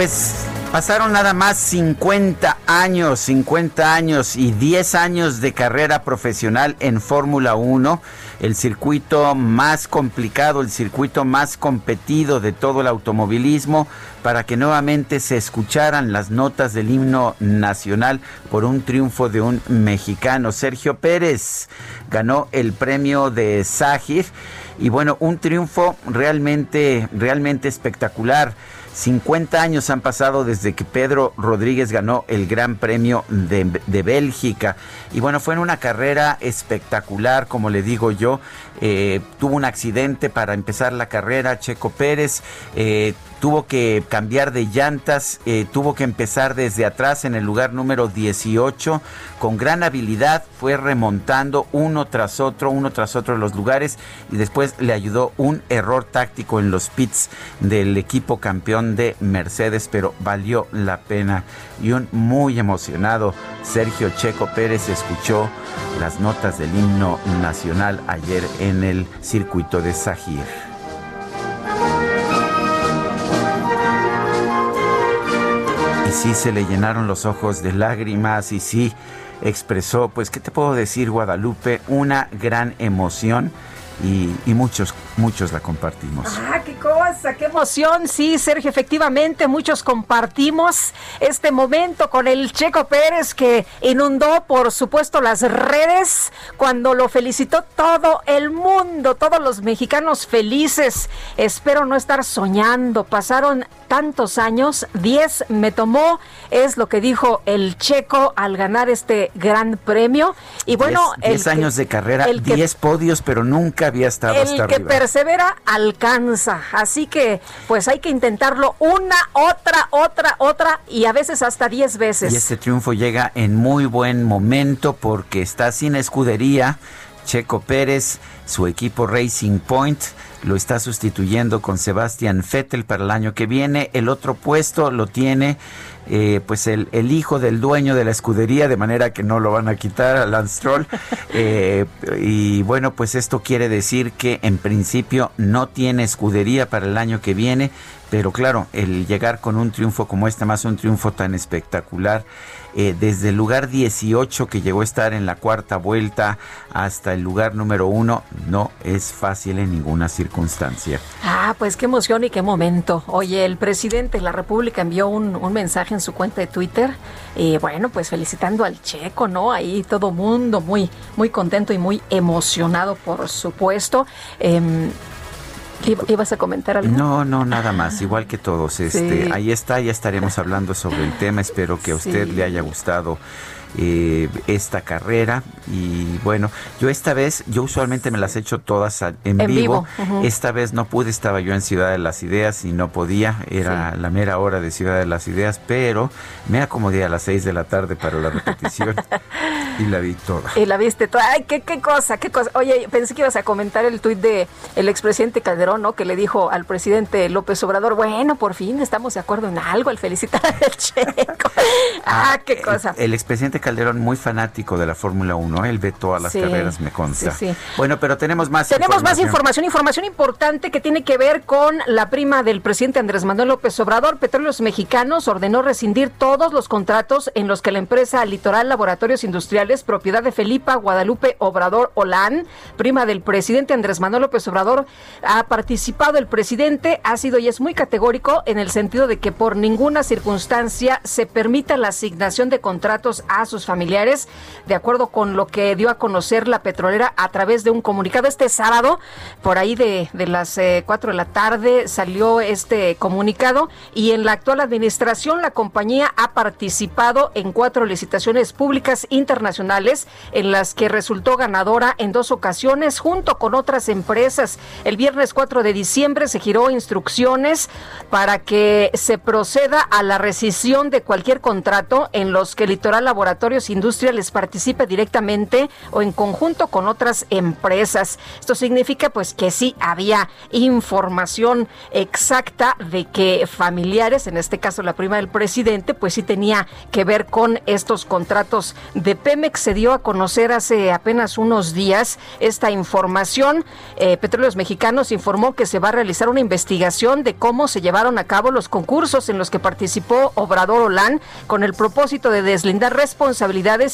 Pues pasaron nada más 50 años, 50 años y 10 años de carrera profesional en Fórmula 1, el circuito más complicado, el circuito más competido de todo el automovilismo, para que nuevamente se escucharan las notas del himno nacional por un triunfo de un mexicano. Sergio Pérez ganó el premio de Sajir y bueno, un triunfo realmente, realmente espectacular. 50 años han pasado desde que Pedro Rodríguez ganó el Gran Premio de, de Bélgica. Y bueno, fue en una carrera espectacular, como le digo yo. Eh, tuvo un accidente para empezar la carrera, Checo Pérez. Eh, tuvo que cambiar de llantas, eh, tuvo que empezar desde atrás en el lugar número 18. Con gran habilidad fue remontando uno tras otro, uno tras otro los lugares y después le ayudó un error táctico en los pits del equipo campeón de Mercedes, pero valió la pena. Y un muy emocionado Sergio Checo Pérez escuchó las notas del himno nacional ayer en el circuito de Sajir. y sí se le llenaron los ojos de lágrimas y sí expresó, pues, ¿qué te puedo decir, Guadalupe? Una gran emoción y, y muchos, muchos la compartimos. ¡Ah, qué cosa! ¡Qué emoción! Sí, Sergio, efectivamente, muchos compartimos este momento con el Checo Pérez que inundó, por supuesto, las redes cuando lo felicitó todo el mundo, todos los mexicanos felices. Espero no estar soñando. Pasaron tantos años, 10 me tomó, es lo que dijo el Checo al ganar este gran premio. Y bueno, 10 años de carrera, 10 podios, pero nunca había estado el hasta que arriba. persevera alcanza. Así que, pues hay que intentarlo una, otra, otra, otra y a veces hasta 10 veces. Y este triunfo llega en muy buen momento porque está sin escudería. Checo Pérez, su equipo Racing Point lo está sustituyendo con Sebastian Vettel para el año que viene. El otro puesto lo tiene eh, pues el, el, hijo del dueño de la escudería, de manera que no lo van a quitar a Lance Stroll. Eh, y bueno, pues esto quiere decir que en principio no tiene escudería para el año que viene, pero claro, el llegar con un triunfo como este, más un triunfo tan espectacular, eh, desde el lugar 18 que llegó a estar en la cuarta vuelta hasta el lugar número uno, no es fácil en ninguna circunstancia. Ah, pues qué emoción y qué momento. Oye, el presidente de la República envió un, mensaje en su cuenta de Twitter, y bueno, pues felicitando al checo, ¿no? Ahí todo mundo muy, muy contento y muy emocionado, por supuesto. Eh, ¿Ibas a comentar algo? No, no, nada más, igual que todos. Este, sí. Ahí está, ya estaremos hablando sobre el tema. Espero que a usted sí. le haya gustado eh, esta carrera. Y bueno, yo esta vez, yo usualmente me las he hecho todas en, en vivo. vivo. Uh -huh. Esta vez no pude, estaba yo en Ciudad de las Ideas y no podía. Era sí. la mera hora de Ciudad de las Ideas, pero me acomodé a las 6 de la tarde para la repetición y la vi toda. Y la viste toda. Ay, qué, qué cosa, qué cosa. Oye, pensé que ibas a comentar el tuit de el expresidente Calderón, ¿no? Que le dijo al presidente López Obrador, bueno, por fin estamos de acuerdo en algo al felicitar al checo. ah, qué cosa. El, el expresidente Calderón muy fanático de la Fórmula 1, él ve todas las carreras, me consta. Bueno, pero tenemos más Tenemos más información, información importante que tiene que ver con la prima del presidente Andrés Manuel López Obrador. Petróleos Mexicanos ordenó rescindir todos los contratos en los que la empresa Litoral Laboratorios Industriales, propiedad de Felipa Guadalupe Obrador Olán, prima del presidente Andrés Manuel López Obrador, ha participado. El presidente ha sido y es muy categórico en el sentido de que por ninguna circunstancia se permita la asignación de contratos a sus familiares, de acuerdo con lo que dio a conocer la petrolera a través de un comunicado este sábado, por ahí de, las eh, cuatro 4 de la tarde salió este comunicado y en la actual administración la compañía ha participado en cuatro licitaciones públicas internacionales en las que resultó ganadora en dos ocasiones junto con otras empresas. El viernes 4 de diciembre se giró instrucciones para que se proceda a la rescisión de cualquier contrato en los que Litoral Industriales participe directamente o en conjunto con otras empresas. Esto significa pues que sí había información exacta de que familiares, en este caso la prima del presidente, pues sí tenía que ver con estos contratos de Pemex. Se dio a conocer hace apenas unos días esta información. Eh, Petróleos Mexicanos informó que se va a realizar una investigación de cómo se llevaron a cabo los concursos en los que participó Obrador Olán con el propósito de deslindar responsabilidades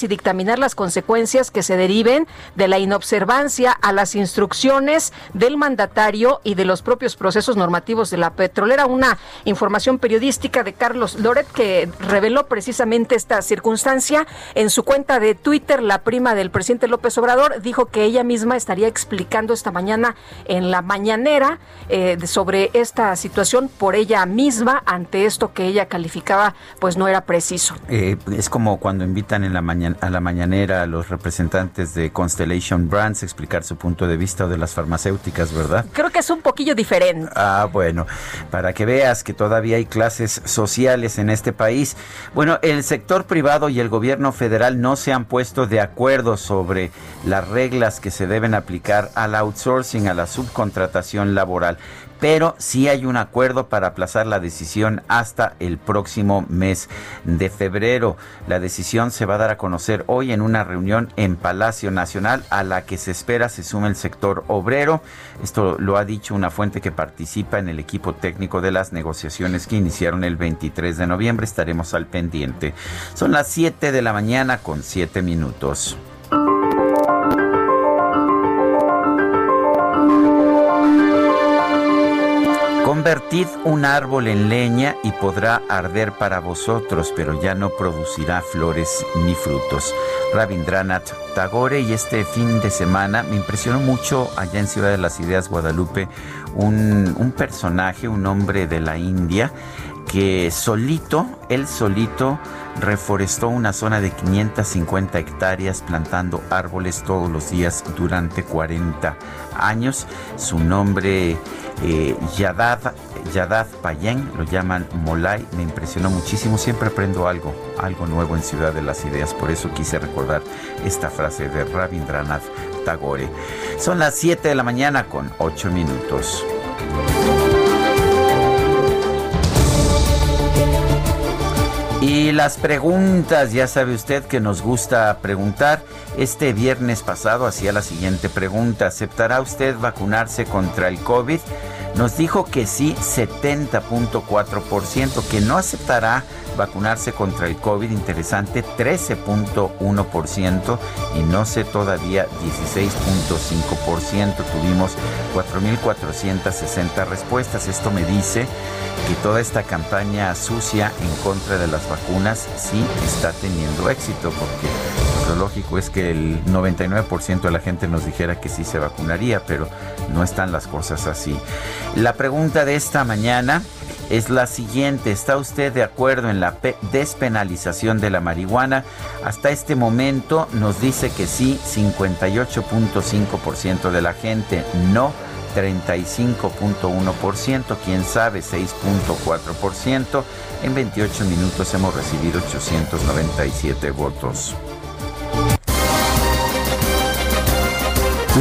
y dictaminar las consecuencias que se deriven de la inobservancia a las instrucciones del mandatario y de los propios procesos normativos de la petrolera. Una información periodística de Carlos Loret que reveló precisamente esta circunstancia en su cuenta de Twitter. La prima del presidente López Obrador dijo que ella misma estaría explicando esta mañana en la mañanera eh, sobre esta situación por ella misma ante esto que ella calificaba pues no era preciso. Eh, es como cuando invitan en la mañana, a la mañanera a los representantes de Constellation Brands a explicar su punto de vista o de las farmacéuticas, ¿verdad? Creo que es un poquillo diferente. Ah, bueno, para que veas que todavía hay clases sociales en este país. Bueno, el sector privado y el gobierno federal no se han puesto de acuerdo sobre las reglas que se deben aplicar al outsourcing, a la subcontratación laboral pero sí hay un acuerdo para aplazar la decisión hasta el próximo mes de febrero. La decisión se va a dar a conocer hoy en una reunión en Palacio Nacional a la que se espera se sume el sector obrero. Esto lo ha dicho una fuente que participa en el equipo técnico de las negociaciones que iniciaron el 23 de noviembre. Estaremos al pendiente. Son las 7 de la mañana con 7 minutos. Convertid un árbol en leña y podrá arder para vosotros, pero ya no producirá flores ni frutos. Rabindranath Tagore y este fin de semana me impresionó mucho allá en Ciudad de las Ideas, Guadalupe, un, un personaje, un hombre de la India que solito, él solito, reforestó una zona de 550 hectáreas plantando árboles todos los días durante 40 años. Su nombre eh, Yadad, Yadad Payen, lo llaman Molay, me impresionó muchísimo, siempre aprendo algo, algo nuevo en Ciudad de las Ideas, por eso quise recordar esta frase de Rabindranath Tagore. Son las 7 de la mañana con 8 minutos. Y las preguntas, ya sabe usted que nos gusta preguntar. Este viernes pasado hacía la siguiente pregunta. ¿Aceptará usted vacunarse contra el COVID? Nos dijo que sí 70.4%, que no aceptará vacunarse contra el COVID, interesante 13.1% y no sé todavía 16.5%. Tuvimos 4.460 respuestas. Esto me dice que toda esta campaña sucia en contra de las vacunas sí está teniendo éxito, porque lo lógico es que el 99% de la gente nos dijera que sí se vacunaría, pero no están las cosas así. La pregunta de esta mañana es la siguiente. ¿Está usted de acuerdo en la despenalización de la marihuana? Hasta este momento nos dice que sí, 58.5% de la gente, no 35.1%, quién sabe 6.4%. En 28 minutos hemos recibido 897 votos.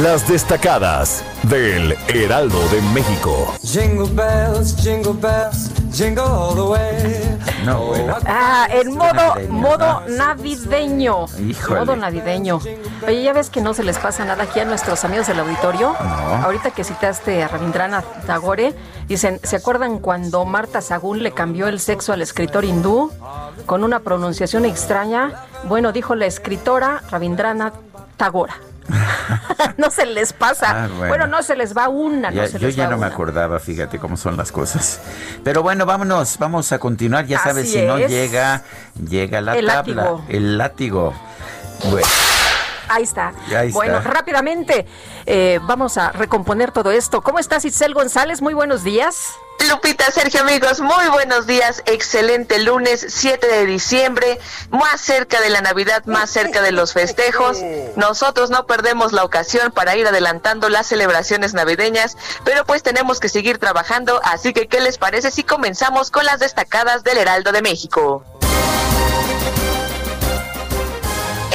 Las destacadas del Heraldo de México. Jingle bells, jingle bells, jingle all the way. No, bueno. Ah, en modo, modo navideño. Híjole. Modo navideño. Oye, ¿ya ves que no se les pasa nada aquí a nuestros amigos del auditorio? No. Ahorita que citaste a Ravindranath Tagore, dicen, ¿se acuerdan cuando Marta Sagún le cambió el sexo al escritor hindú con una pronunciación extraña? Bueno, dijo la escritora Ravindranath Tagore. no se les pasa. Ah, bueno. bueno. no se les va una, Ya- no se yo les ya va no me una. acordaba, fíjate cómo son las cosas. Pero bueno, vámonos, vamos a continuar. Ya sabes, si no llega, llega la El tabla. látigo. El látigo. Bueno, Ahí está. Ahí bueno, está. rápidamente eh, vamos a recomponer todo esto. ¿Cómo estás, Itzel González? Muy buenos días. Lupita, Sergio, amigos, muy buenos días. Excelente lunes 7 de diciembre, más cerca de la Navidad, más cerca de los festejos. Nosotros no perdemos la ocasión para ir adelantando las celebraciones navideñas, pero pues tenemos que seguir trabajando, así que ¿qué les parece si comenzamos con las destacadas del Heraldo de México?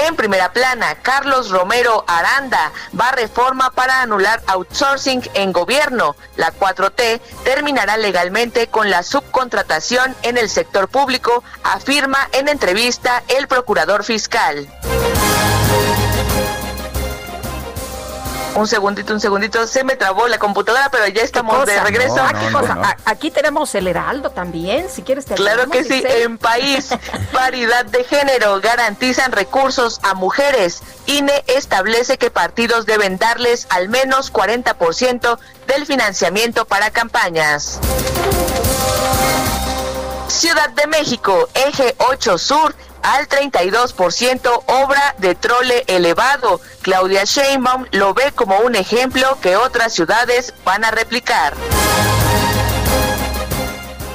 En primera plana, Carlos Romero Aranda va reforma para anular outsourcing en gobierno. La 4T terminará legalmente con la subcontratación en el sector público, afirma en entrevista el procurador fiscal. Un segundito, un segundito, se me trabó la computadora, pero ya estamos de regreso. No, Ah, no, ¿qué no, cosa? no. A- Aquí tenemos el Heraldo también, si quieres te Claro que sí, en país, paridad de género, garantizan recursos a mujeres. INE establece que partidos deben darles al menos 40% del financiamiento para campañas. Ciudad de México, eje 8 Sur, al 32% obra de trole elevado. Claudia Sheinbaum lo ve como un ejemplo que otras ciudades van a replicar.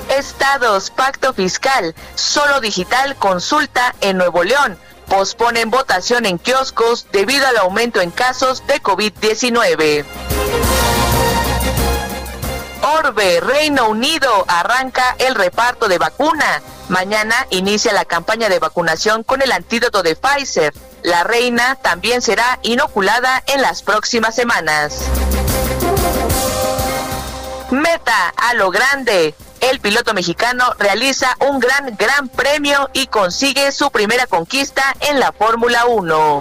Estados, pacto fiscal, solo digital, consulta en Nuevo León. Posponen votación en kioscos debido al aumento en casos de COVID-19. Orbe, Reino Unido, arranca el reparto de vacuna. Mañana inicia la campaña de vacunación con el antídoto de Pfizer. La reina también será inoculada en las próximas semanas. Meta a lo grande. El piloto mexicano realiza un gran gran premio y consigue su primera conquista en la Fórmula 1.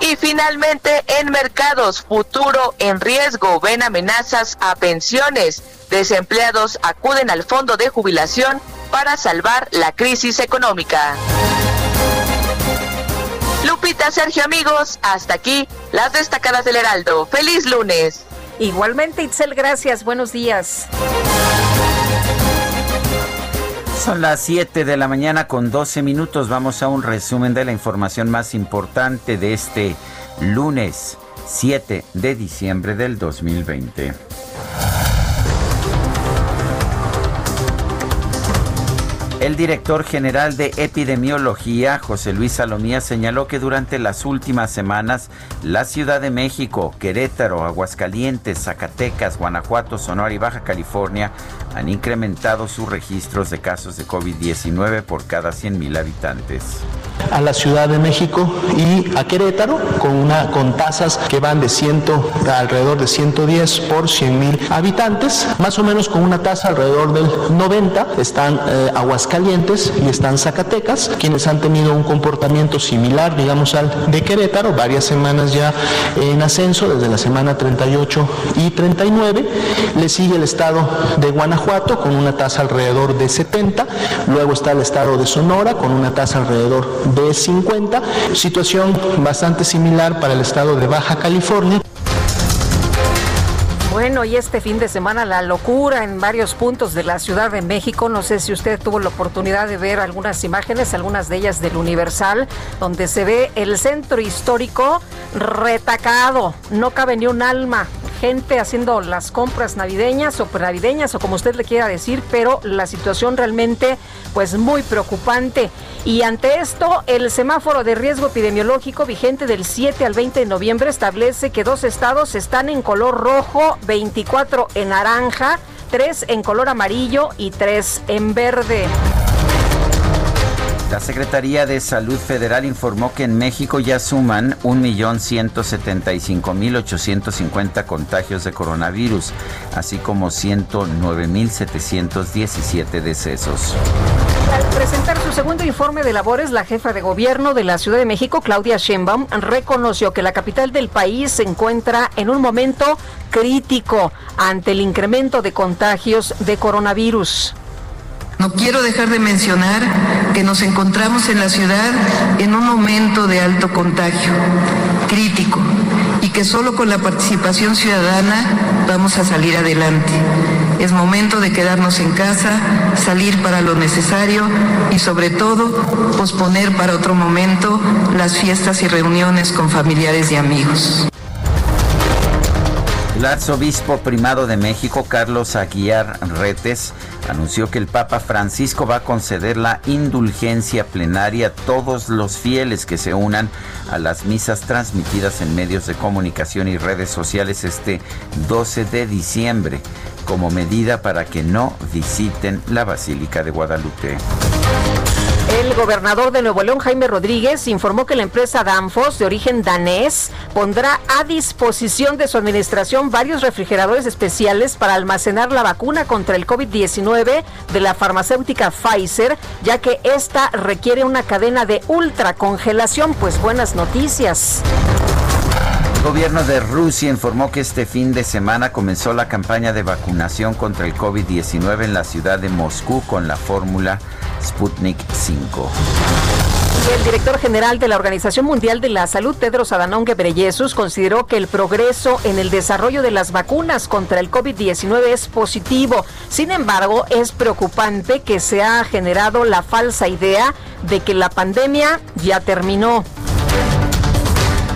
Y finalmente, en mercados futuro en riesgo ven amenazas a pensiones. Desempleados acuden al fondo de jubilación para salvar la crisis económica. Lupita, Sergio, amigos, hasta aquí las destacadas del Heraldo. ¡Feliz lunes! Igualmente, Itzel, gracias. Buenos días. Son las 7 de la mañana con 12 minutos. Vamos a un resumen de la información más importante de este lunes 7 de diciembre del 2020. El director general de epidemiología, José Luis Salomía, señaló que durante las últimas semanas la Ciudad de México, Querétaro, Aguascalientes, Zacatecas, Guanajuato, Sonora y Baja California han incrementado sus registros de casos de COVID-19 por cada 100.000 habitantes. a la Ciudad de México y a Querétaro con una con tasas que van de 100 a alrededor de 110 por 100 mil habitantes, más o menos con una tasa alrededor del 90 están eh, Aguascalientes y están Zacatecas, quienes han tenido un comportamiento similar, digamos, al de Querétaro, varias semanas ya en ascenso, desde la semana 38 y 39. Le sigue el estado de Guanajuato con una tasa alrededor de 70, luego está el estado de Sonora con una tasa alrededor de 50, situación bastante similar para el estado de Baja California. Bueno, y este fin de semana la locura en varios puntos de la Ciudad de México. No sé si usted tuvo la oportunidad de ver algunas imágenes, algunas de ellas del Universal, donde se ve el centro histórico retacado. No cabe ni un alma. Gente haciendo las compras navideñas o navideñas o como usted le quiera decir, pero la situación realmente pues muy preocupante. Y ante esto, el semáforo de riesgo epidemiológico vigente del 7 al 20 de noviembre establece que dos estados están en color rojo, 24 en naranja, 3 en color amarillo y 3 en verde. La Secretaría de Salud Federal informó que en México ya suman 1.175.850 contagios de coronavirus, así como 109.717 decesos. Al presentar su segundo informe de labores, la jefa de gobierno de la Ciudad de México, Claudia Sheinbaum, reconoció que la capital del país se encuentra en un momento crítico ante el incremento de contagios de coronavirus. No quiero dejar de mencionar que nos encontramos en la ciudad en un momento de alto contagio, crítico, y que solo con la participación ciudadana vamos a salir adelante. Es momento de quedarnos en casa, salir para lo necesario y sobre todo posponer para otro momento las fiestas y reuniones con familiares y amigos. El arzobispo primado de México, Carlos Aguiar Retes, anunció que el Papa Francisco va a conceder la indulgencia plenaria a todos los fieles que se unan a las misas transmitidas en medios de comunicación y redes sociales este 12 de diciembre, como medida para que no visiten la Basílica de Guadalupe. El gobernador de Nuevo León, Jaime Rodríguez, informó que la empresa Danfoss, de origen danés, pondrá a disposición de su administración varios refrigeradores especiales para almacenar la vacuna contra el COVID-19 de la farmacéutica Pfizer, ya que esta requiere una cadena de ultracongelación. Pues buenas noticias. El gobierno de Rusia informó que este fin de semana comenzó la campaña de vacunación contra el COVID-19 en la ciudad de Moscú con la fórmula Sputnik 5. El director general de la Organización Mundial de la Salud, Tedros Adhanom Ghebreyesus, consideró que el progreso en el desarrollo de las vacunas contra el COVID-19 es positivo. Sin embargo, es preocupante que se ha generado la falsa idea de que la pandemia ya terminó.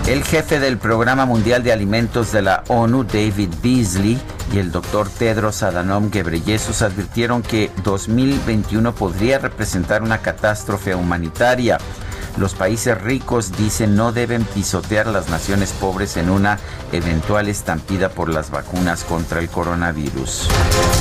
El jefe del Programa Mundial de Alimentos de la ONU, David Beasley, y el doctor Tedros Adhanom Ghebreyesus advirtieron que 2021 podría representar una catástrofe humanitaria. Los países ricos, dicen, no deben pisotear las naciones pobres en una eventual estampida por las vacunas contra el coronavirus.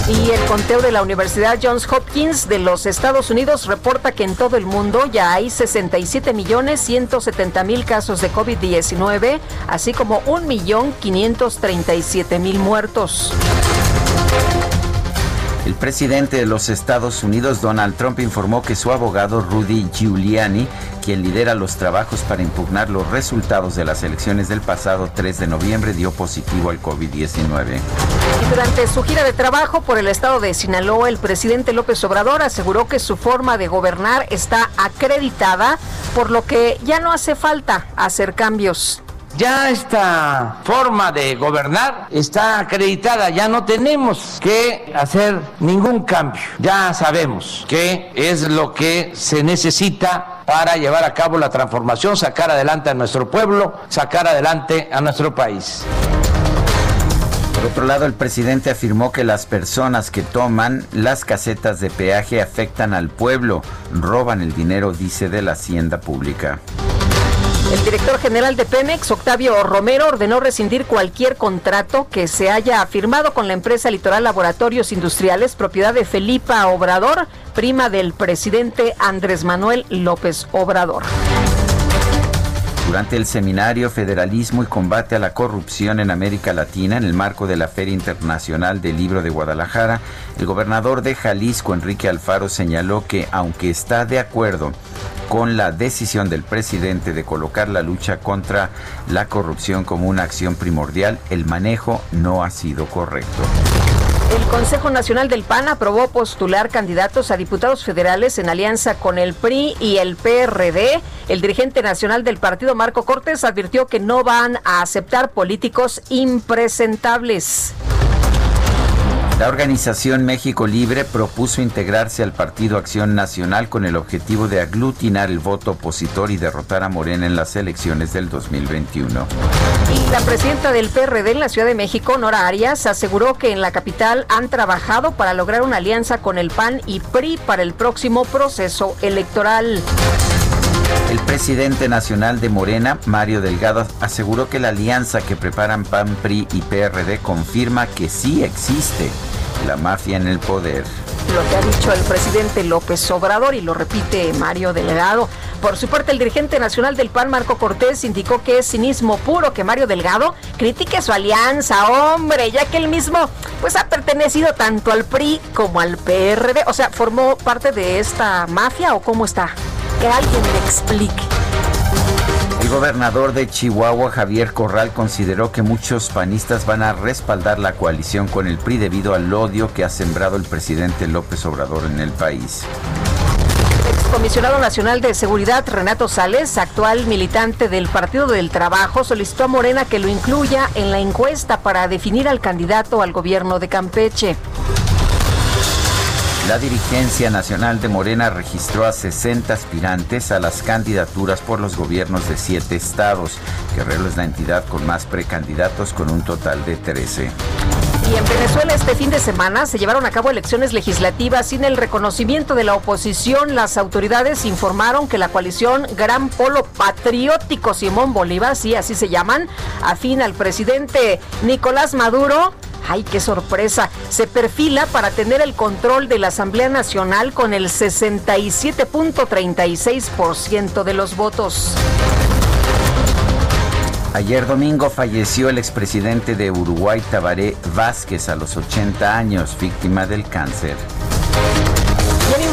Y el conteo de la Universidad Johns Hopkins de los Estados Unidos reporta que en todo el mundo ya hay 67 millones 170 mil casos de COVID-19, así como 1 millón 537 mil muertos. El presidente de los Estados Unidos, Donald Trump, informó que su abogado Rudy Giuliani, quien lidera los trabajos para impugnar los resultados de las elecciones del pasado 3 de noviembre, dio positivo al COVID-19. Y durante su gira de trabajo por el estado de Sinaloa, el presidente López Obrador aseguró que su forma de gobernar está acreditada, por lo que ya no hace falta hacer cambios. Ya esta forma de gobernar está acreditada, ya no tenemos que hacer ningún cambio, ya sabemos qué es lo que se necesita para llevar a cabo la transformación, sacar adelante a nuestro pueblo, sacar adelante a nuestro país. Por otro lado, el presidente afirmó que las personas que toman las casetas de peaje afectan al pueblo, roban el dinero, dice, de la hacienda pública. El director general de Pemex, Octavio Romero, ordenó rescindir cualquier contrato que se haya firmado con la empresa Litoral Laboratorios Industriales, propiedad de Felipa Obrador, prima del presidente Andrés Manuel López Obrador. Durante el seminario Federalismo y Combate a la Corrupción en América Latina, en el marco de la Feria Internacional del Libro de Guadalajara, el gobernador de Jalisco, Enrique Alfaro, señaló que, aunque está de acuerdo con la decisión del presidente de colocar la lucha contra la corrupción como una acción primordial, el manejo no ha sido correcto. El Consejo Nacional del PAN aprobó postular candidatos a diputados federales en alianza con el PRI y el PRD. El dirigente nacional del partido, Marco Cortés, advirtió que no van a aceptar políticos impresentables. La organización México Libre propuso integrarse al Partido Acción Nacional con el objetivo de aglutinar el voto opositor y derrotar a Morena en las elecciones del 2021. Y la presidenta del PRD en la Ciudad de México, Nora Arias, aseguró que en la capital han trabajado para lograr una alianza con el PAN y PRI para el próximo proceso electoral. El presidente nacional de Morena, Mario Delgado, aseguró que la alianza que preparan PAN, PRI y PRD confirma que sí existe la mafia en el poder. Lo que ha dicho el presidente López Obrador y lo repite Mario Delgado. Por su parte, el dirigente nacional del PAN, Marco Cortés, indicó que es cinismo puro que Mario Delgado critique su alianza, hombre, ya que él mismo pues ha pertenecido tanto al PRI como al PRD, o sea, formó parte de esta mafia o cómo está. Que alguien me explique. El gobernador de Chihuahua, Javier Corral, consideró que muchos panistas van a respaldar la coalición con el PRI debido al odio que ha sembrado el presidente López Obrador en el país. El excomisionado nacional de seguridad, Renato Sales, actual militante del Partido del Trabajo, solicitó a Morena que lo incluya en la encuesta para definir al candidato al gobierno de Campeche. La dirigencia nacional de Morena registró a 60 aspirantes a las candidaturas por los gobiernos de siete estados. Guerrero es la entidad con más precandidatos con un total de 13. Y en Venezuela este fin de semana se llevaron a cabo elecciones legislativas sin el reconocimiento de la oposición. Las autoridades informaron que la coalición Gran Polo Patriótico Simón Bolívar, sí, así se llaman, afín al presidente Nicolás Maduro, ¡Ay, qué sorpresa! Se perfila para tener el control de la Asamblea Nacional con el 67.36% de los votos. Ayer domingo falleció el expresidente de Uruguay, Tabaré Vázquez, a los 80 años, víctima del cáncer.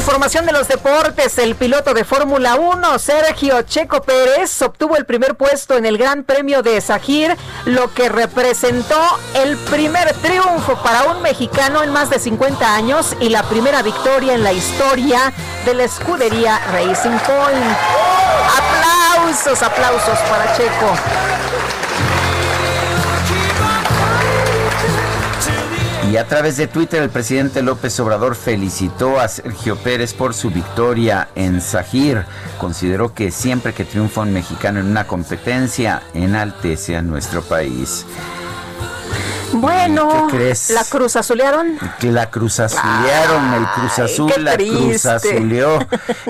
Información de los deportes, el piloto de Fórmula 1, Sergio Checo Pérez, obtuvo el primer puesto en el Gran Premio de Sajir, lo que representó el primer triunfo para un mexicano en más de 50 años y la primera victoria en la historia de la escudería Racing Point. Aplausos, aplausos para Checo. Y a través de Twitter el presidente López Obrador felicitó a Sergio Pérez por su victoria en Sajir. Consideró que siempre que triunfa un mexicano en una competencia, enaltece a nuestro país. Bueno, ¿Qué crees? ¿la cruz azulearon? Que la cruz azulearon, el cruz azul, la cruz azuleó.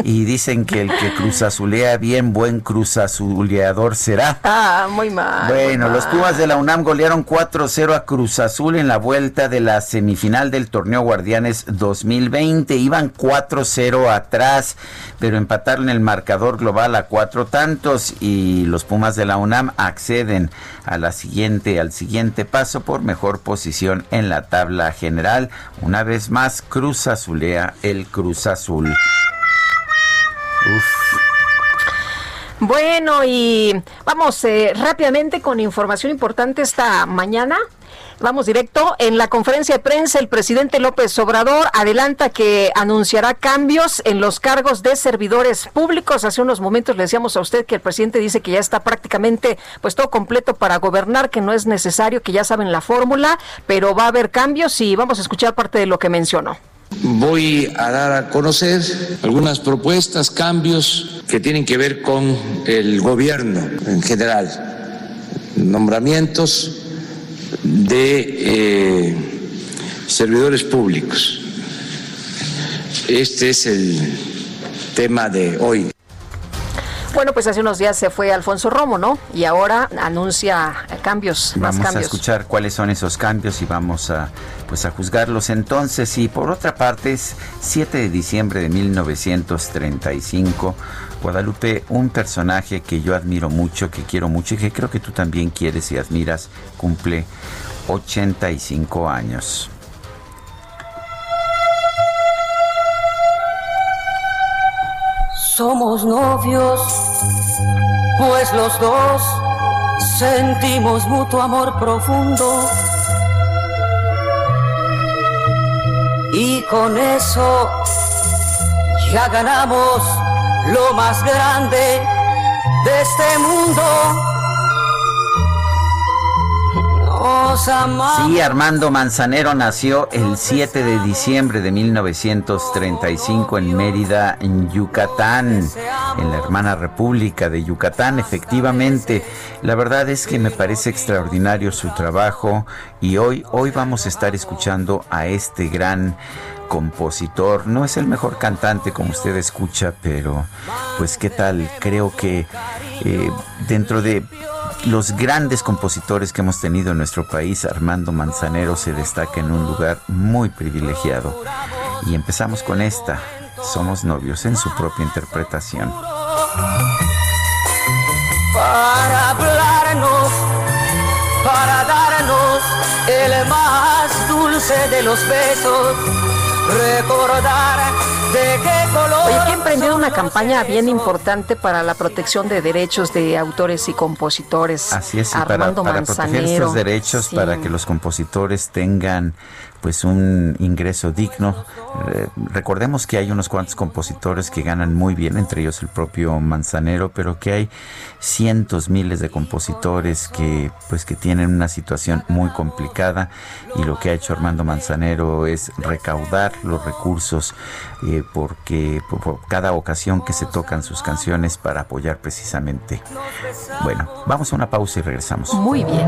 Y dicen que el que cruz azulea bien, buen cruz azuleador será. Ah, muy mal. Bueno, muy los. Pumas de la UNAM golearon 4-0 a Cruz Azul en la vuelta de la semifinal del torneo Guardianes 2020. Iban 4-0 atrás, pero empataron el marcador global a cuatro tantos y los Pumas de la UNAM acceden a la siguiente, al siguiente paso por mejor posición en la tabla general. Una vez más, Cruz Azulea el Cruz Azul. Bueno, y vamos eh, rápidamente con información importante esta mañana. Vamos directo. En la conferencia de prensa, el presidente López Obrador adelanta que anunciará cambios en los cargos de servidores públicos. Hace unos momentos le decíamos a usted que el presidente dice que ya está prácticamente pues todo completo para gobernar, que no es necesario, que ya saben la fórmula, pero va a haber cambios y vamos a escuchar parte de lo que mencionó. Voy a dar a conocer algunas propuestas, cambios que tienen que ver con el gobierno en general, nombramientos de eh, servidores públicos. Este es el tema de hoy. Bueno, pues hace unos días se fue Alfonso Romo, ¿no? Y ahora anuncia eh, cambios, más Vamos a cambios. escuchar cuáles son esos cambios y vamos a pues a juzgarlos entonces. Y por otra parte es 7 de diciembre de 1935. Guadalupe, un personaje que yo admiro mucho, que quiero mucho y que creo que tú también quieres y admiras, cumple 85 años. Somos novios, pues los dos sentimos mutuo amor profundo. Y con eso ya ganamos lo más grande de este mundo. Sí, Armando Manzanero nació el 7 de diciembre de 1935 en Mérida, en Yucatán, en la hermana República de Yucatán. Efectivamente, la verdad es que me parece extraordinario su trabajo y hoy, hoy vamos a estar escuchando a este gran compositor. No es el mejor cantante como usted escucha, pero pues qué tal, creo que eh, dentro de los grandes compositores que hemos tenido en nuestro país, Armando Manzanero se destaca en un lugar muy privilegiado. Y empezamos con esta, Somos novios, en su propia interpretación. Para hablarnos, para darnos el más dulce de los besos, recordar de qué color. Oye, que emprendido una campaña bien importante para la protección de derechos de autores y compositores. Así es, y para, para proteger estos derechos, para que los compositores tengan pues un ingreso digno. Recordemos que hay unos cuantos compositores que ganan muy bien, entre ellos el propio Manzanero, pero que hay cientos, miles de compositores que pues que tienen una situación muy complicada y lo que ha hecho Armando Manzanero es recaudar los recursos eh, porque por, cada ocasión que se tocan sus canciones para apoyar precisamente. Bueno, vamos a una pausa y regresamos. Muy bien.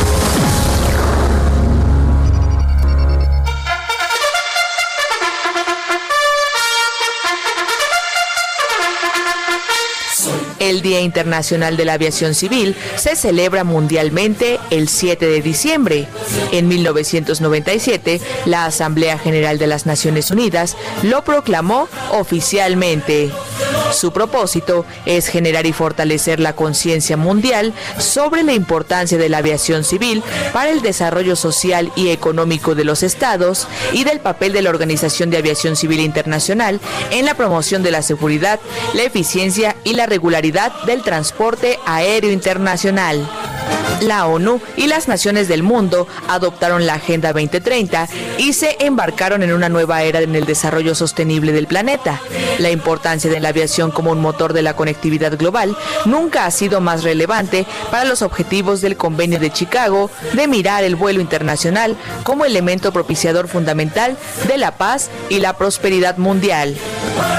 El Día Internacional de la Aviación Civil se celebra mundialmente el 7 de diciembre. En 1997, la Asamblea General de las Naciones Unidas lo proclamó oficialmente. Su propósito es generar y fortalecer la conciencia mundial sobre la importancia de la aviación civil para el desarrollo social y económico de los estados y del papel de la Organización de Aviación Civil Internacional en la promoción de la seguridad, la eficiencia y la regularidad del transporte aéreo internacional. La ONU y las naciones del mundo adoptaron la Agenda 2030 y se embarcaron en una nueva era en el desarrollo sostenible del planeta. La importancia de la aviación como un motor de la conectividad global nunca ha sido más relevante para los objetivos del Convenio de Chicago de mirar el vuelo internacional como elemento propiciador fundamental de la paz y la prosperidad mundial.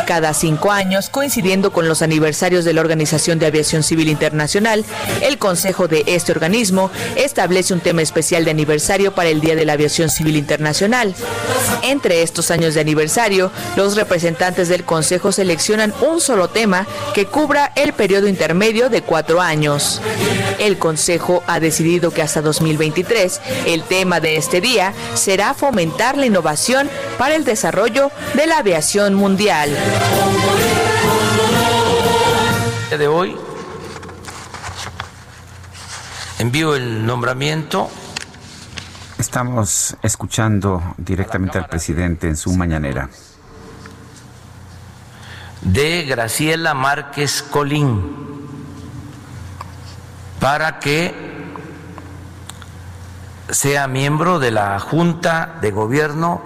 Cada cinco años, coincidiendo con los aniversarios de la Organización de Aviación Civil Internacional, el Consejo de este organismo establece un tema especial de aniversario para el Día de la Aviación Civil Internacional. Entre estos años de aniversario, los representantes del Consejo seleccionan un solo tema que cubra el periodo intermedio de cuatro años. El Consejo ha decidido que hasta 2023 el tema de este día será fomentar la innovación para el desarrollo de la aviación mundial. De hoy envío el nombramiento. Estamos escuchando directamente al presidente en su mañanera. De Graciela Márquez Colín para que sea miembro de la Junta de Gobierno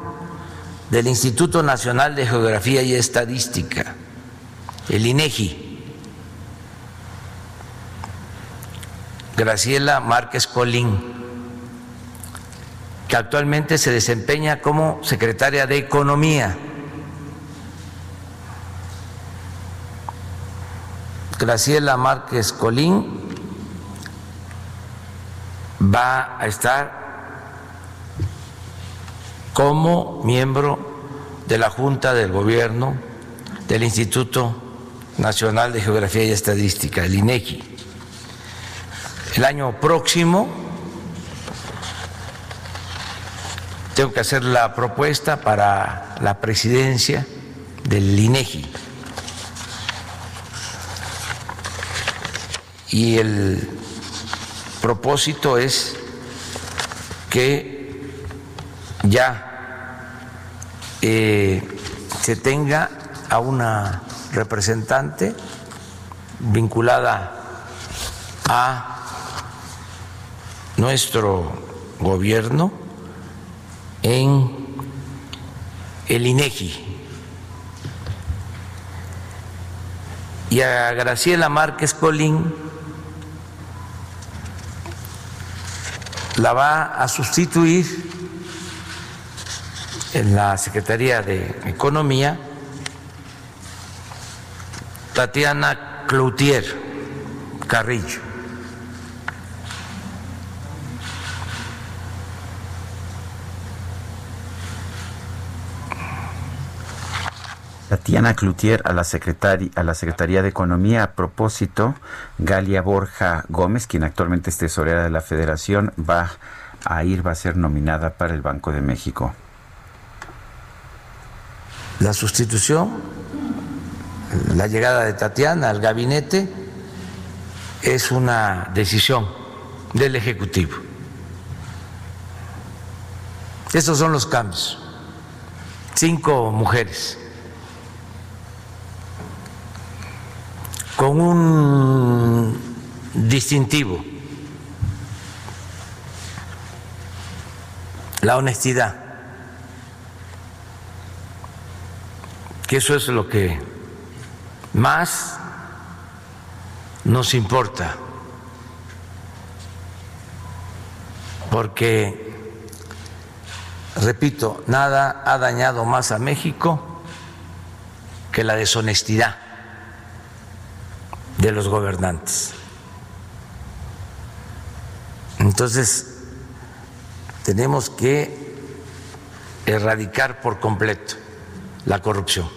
del Instituto Nacional de Geografía y Estadística, el INEGI. Graciela Márquez Colín, que actualmente se desempeña como secretaria de Economía. Graciela Márquez Colín va a estar como miembro de la Junta del Gobierno del Instituto Nacional de Geografía y Estadística, el INEGI. El año próximo tengo que hacer la propuesta para la presidencia del INEGI. Y el propósito es que ya eh, se tenga a una representante vinculada a nuestro gobierno en el INEGI. Y a Graciela Márquez Colín la va a sustituir en la Secretaría de Economía Tatiana Cloutier Carrillo. Tatiana Cloutier a la, a la Secretaría de Economía. A propósito, Galia Borja Gómez, quien actualmente es tesorera de la Federación, va a ir, va a ser nominada para el Banco de México. La sustitución, la llegada de Tatiana al gabinete es una decisión del Ejecutivo. Estos son los cambios. Cinco mujeres con un distintivo, la honestidad, que eso es lo que más nos importa, porque, repito, nada ha dañado más a México que la deshonestidad de los gobernantes. Entonces, tenemos que erradicar por completo la corrupción.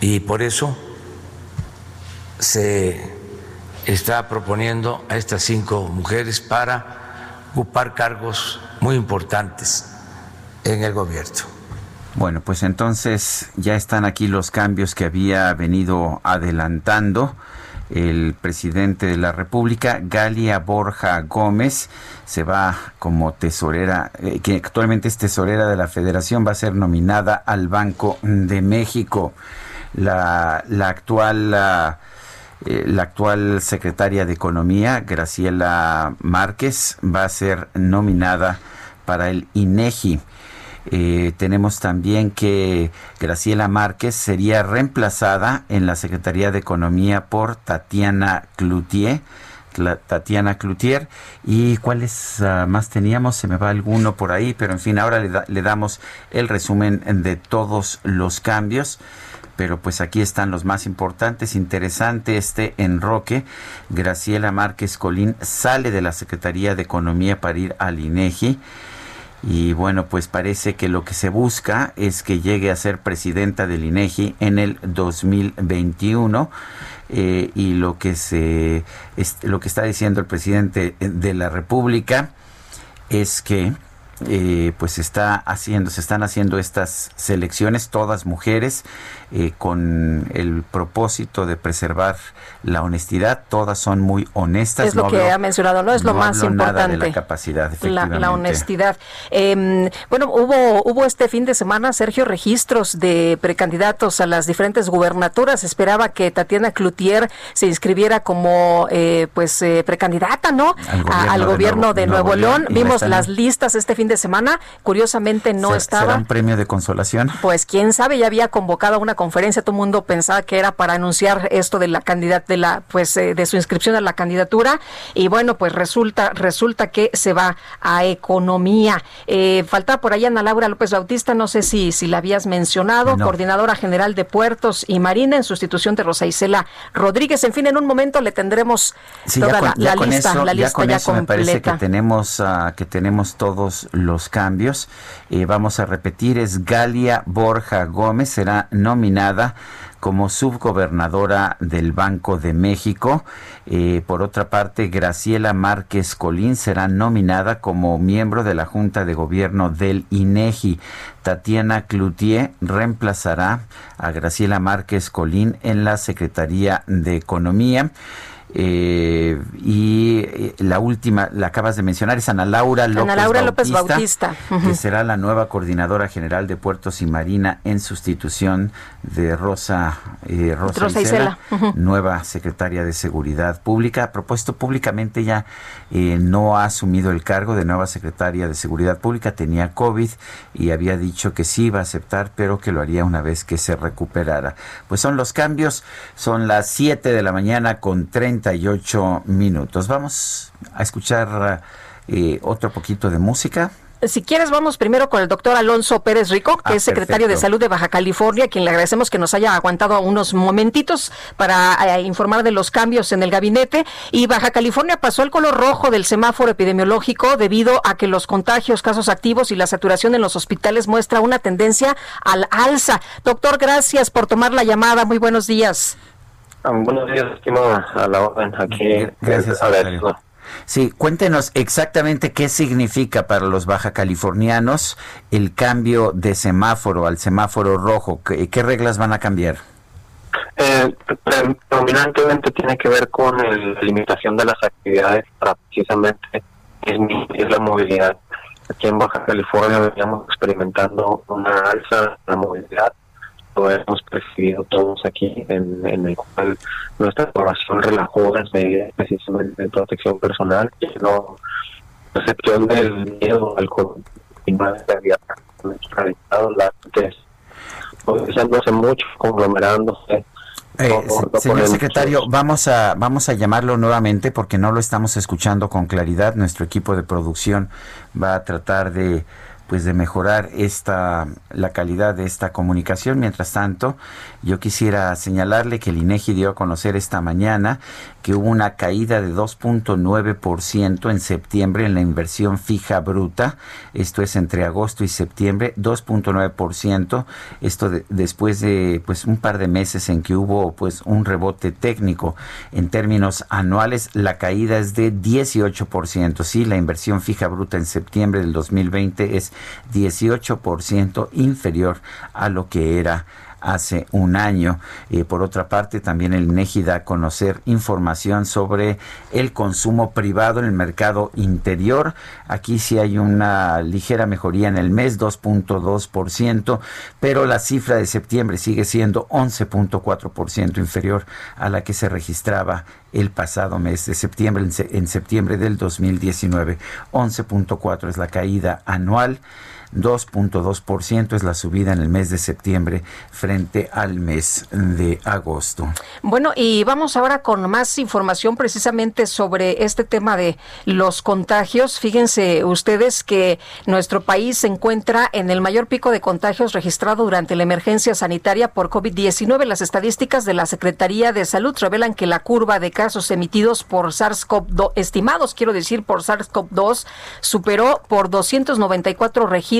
Y por eso se está proponiendo a estas cinco mujeres para ocupar cargos muy importantes en el gobierno. Bueno, pues entonces ya están aquí los cambios que había venido adelantando el presidente de la República, Galia Borja Gómez, se va como tesorera, eh, que actualmente es tesorera de la Federación, va a ser nominada al Banco de México. La, la actual... La, eh, la actual secretaria de Economía, Graciela Márquez, va a ser nominada para el INEGI. Eh, tenemos también que Graciela Márquez sería reemplazada en la Secretaría de Economía por Tatiana Cloutier. Tatiana Cloutier. ¿Y cuáles ah, más teníamos? Se me va alguno por ahí, pero en fin, ahora le, le damos el resumen de todos los cambios pero pues aquí están los más importantes. Interesante este enroque. Graciela Márquez Colín sale de la Secretaría de Economía para ir al INEGI. Y bueno, pues parece que lo que se busca es que llegue a ser presidenta del INEGI en el 2021. Eh, y lo que se lo que está diciendo el presidente de la República es que eh, pues está haciendo, se están haciendo estas selecciones, todas mujeres, eh, con el propósito de preservar la honestidad. Todas son muy honestas. Es lo que ha mencionado, ¿no? Es lo más importante. la capacidad, la, honestidad. Em, bueno, hubo, hubo este fin de semana, Sergio, registros de precandidatos a las diferentes gubernaturas. Esperaba que Tatiana Cloutier se inscribiera como eh, pues eh, precandidata, ¿no? Al gobierno, de, Nuevo, León. Vimos las listas este fin de semana. Curiosamente no estaba. ¿Será un premio de consolación? Pues quién sabe, ya había convocado una conferencia, todo el mundo pensaba que era para anunciar esto de la candidata, de la, pues, eh, de su inscripción a la candidatura, y bueno, pues resulta, resulta que se va a economía. Eh, falta por ahí Ana Laura López Bautista, no sé si, si la habías mencionado, coordinadora general de puertos y marina en sustitución de Rosa Isela Rodríguez. En fin, en un momento le tendremos toda la, lista, la lista ya, completa. Me parece que tenemos, uh, que tenemos todos los cambios. Eh, vamos a repetir, es Galia Borja Gómez, será nominada como subgobernadora del Banco de México. Eh, por otra parte, Graciela Márquez Colín será nominada como miembro de la Junta de Gobierno del INEGI. Tatiana Cloutier reemplazará a Graciela Márquez Colín en la Secretaría de Economía. Eh, y la última, la acabas de mencionar, es Ana Laura López Ana Laura López Bautista, Bautista. que será la nueva coordinadora general de Puertos y Marina en sustitución de Rosa, eh, Rosa, Rosa Isela, nueva secretaria de Seguridad Pública. Ha propuesto públicamente ya eh, no ha asumido el cargo de nueva secretaria de Seguridad Pública, tenía COVID y había dicho que sí iba a aceptar, pero que lo haría una vez que se recuperara. Pues son los cambios, son las 7 de la mañana con 38 minutos. Vamos a escuchar eh, otro poquito de música. Si quieres, vamos primero con el doctor Alonso Pérez Rico, que Ah, es secretario perfecto. de Salud de Baja California, a quien le agradecemos que nos haya aguantado unos momentitos para eh, informar de los cambios en el gabinete. Y Baja California pasó al color rojo del semáforo epidemiológico debido a que los contagios, casos activos y la saturación en los hospitales muestra una tendencia al alza. Doctor, gracias por tomar la llamada. Muy buenos días. Ah, buenos días, estimada, a la orden aquí. Gracias, secretario. Sí, cuéntenos exactamente qué significa para los baja californianos el cambio de semáforo al semáforo rojo. ¿Qué, qué reglas van a cambiar? Eh, pre- predominantemente tiene que ver con la limitación de las actividades para precisamente disminuir la movilidad. Aquí en Baja California veníamos experimentando una alza en la movilidad, lo hemos percibido todos aquí, en, en el cual nuestra población relajó las medidas precisamente de protección personal y no a excepción del miedo al COVID-19 que había radicado la antes movilizándose mucho, conglomerándose. Eh, No, no, se- no señor secretario, vamos a vamos a llamarlo nuevamente porque no lo estamos escuchando con claridad. Nuestro equipo de producción va a tratar de pues de mejorar esta la calidad de esta comunicación. Mientras tanto, yo quisiera señalarle que el INEGI dio a conocer esta mañana que hubo una caída de 2.9% en septiembre en la inversión fija bruta. Esto es entre agosto y septiembre, 2.9%. Esto de- después de pues un par de meses en que hubo pues un rebote técnico en términos anuales, la caída es de 18%. Sí, la inversión fija bruta en septiembre del 2020 es 18% inferior a lo que era hace un año. Por otra parte, también el INEGI da a conocer información sobre el consumo privado en el mercado interior. Aquí sí hay una ligera mejoría en el mes, 2.2%, pero la cifra de septiembre sigue siendo 11.4% inferior a la que se registraba el pasado mes de septiembre, en, se- en septiembre del 2019. 11.4 es la caída anual. 2.2% es la subida en el mes de septiembre frente al mes de agosto. Bueno, y vamos ahora con más información precisamente sobre este tema de los contagios. Fíjense ustedes que nuestro país se encuentra en el mayor pico de contagios registrado durante la emergencia sanitaria por COVID-19. Las estadísticas de la Secretaría de Salud revelan que la curva de casos emitidos por SARS-CoV-2, estimados, quiero decir, por SARS-CoV-2, superó por 294 registros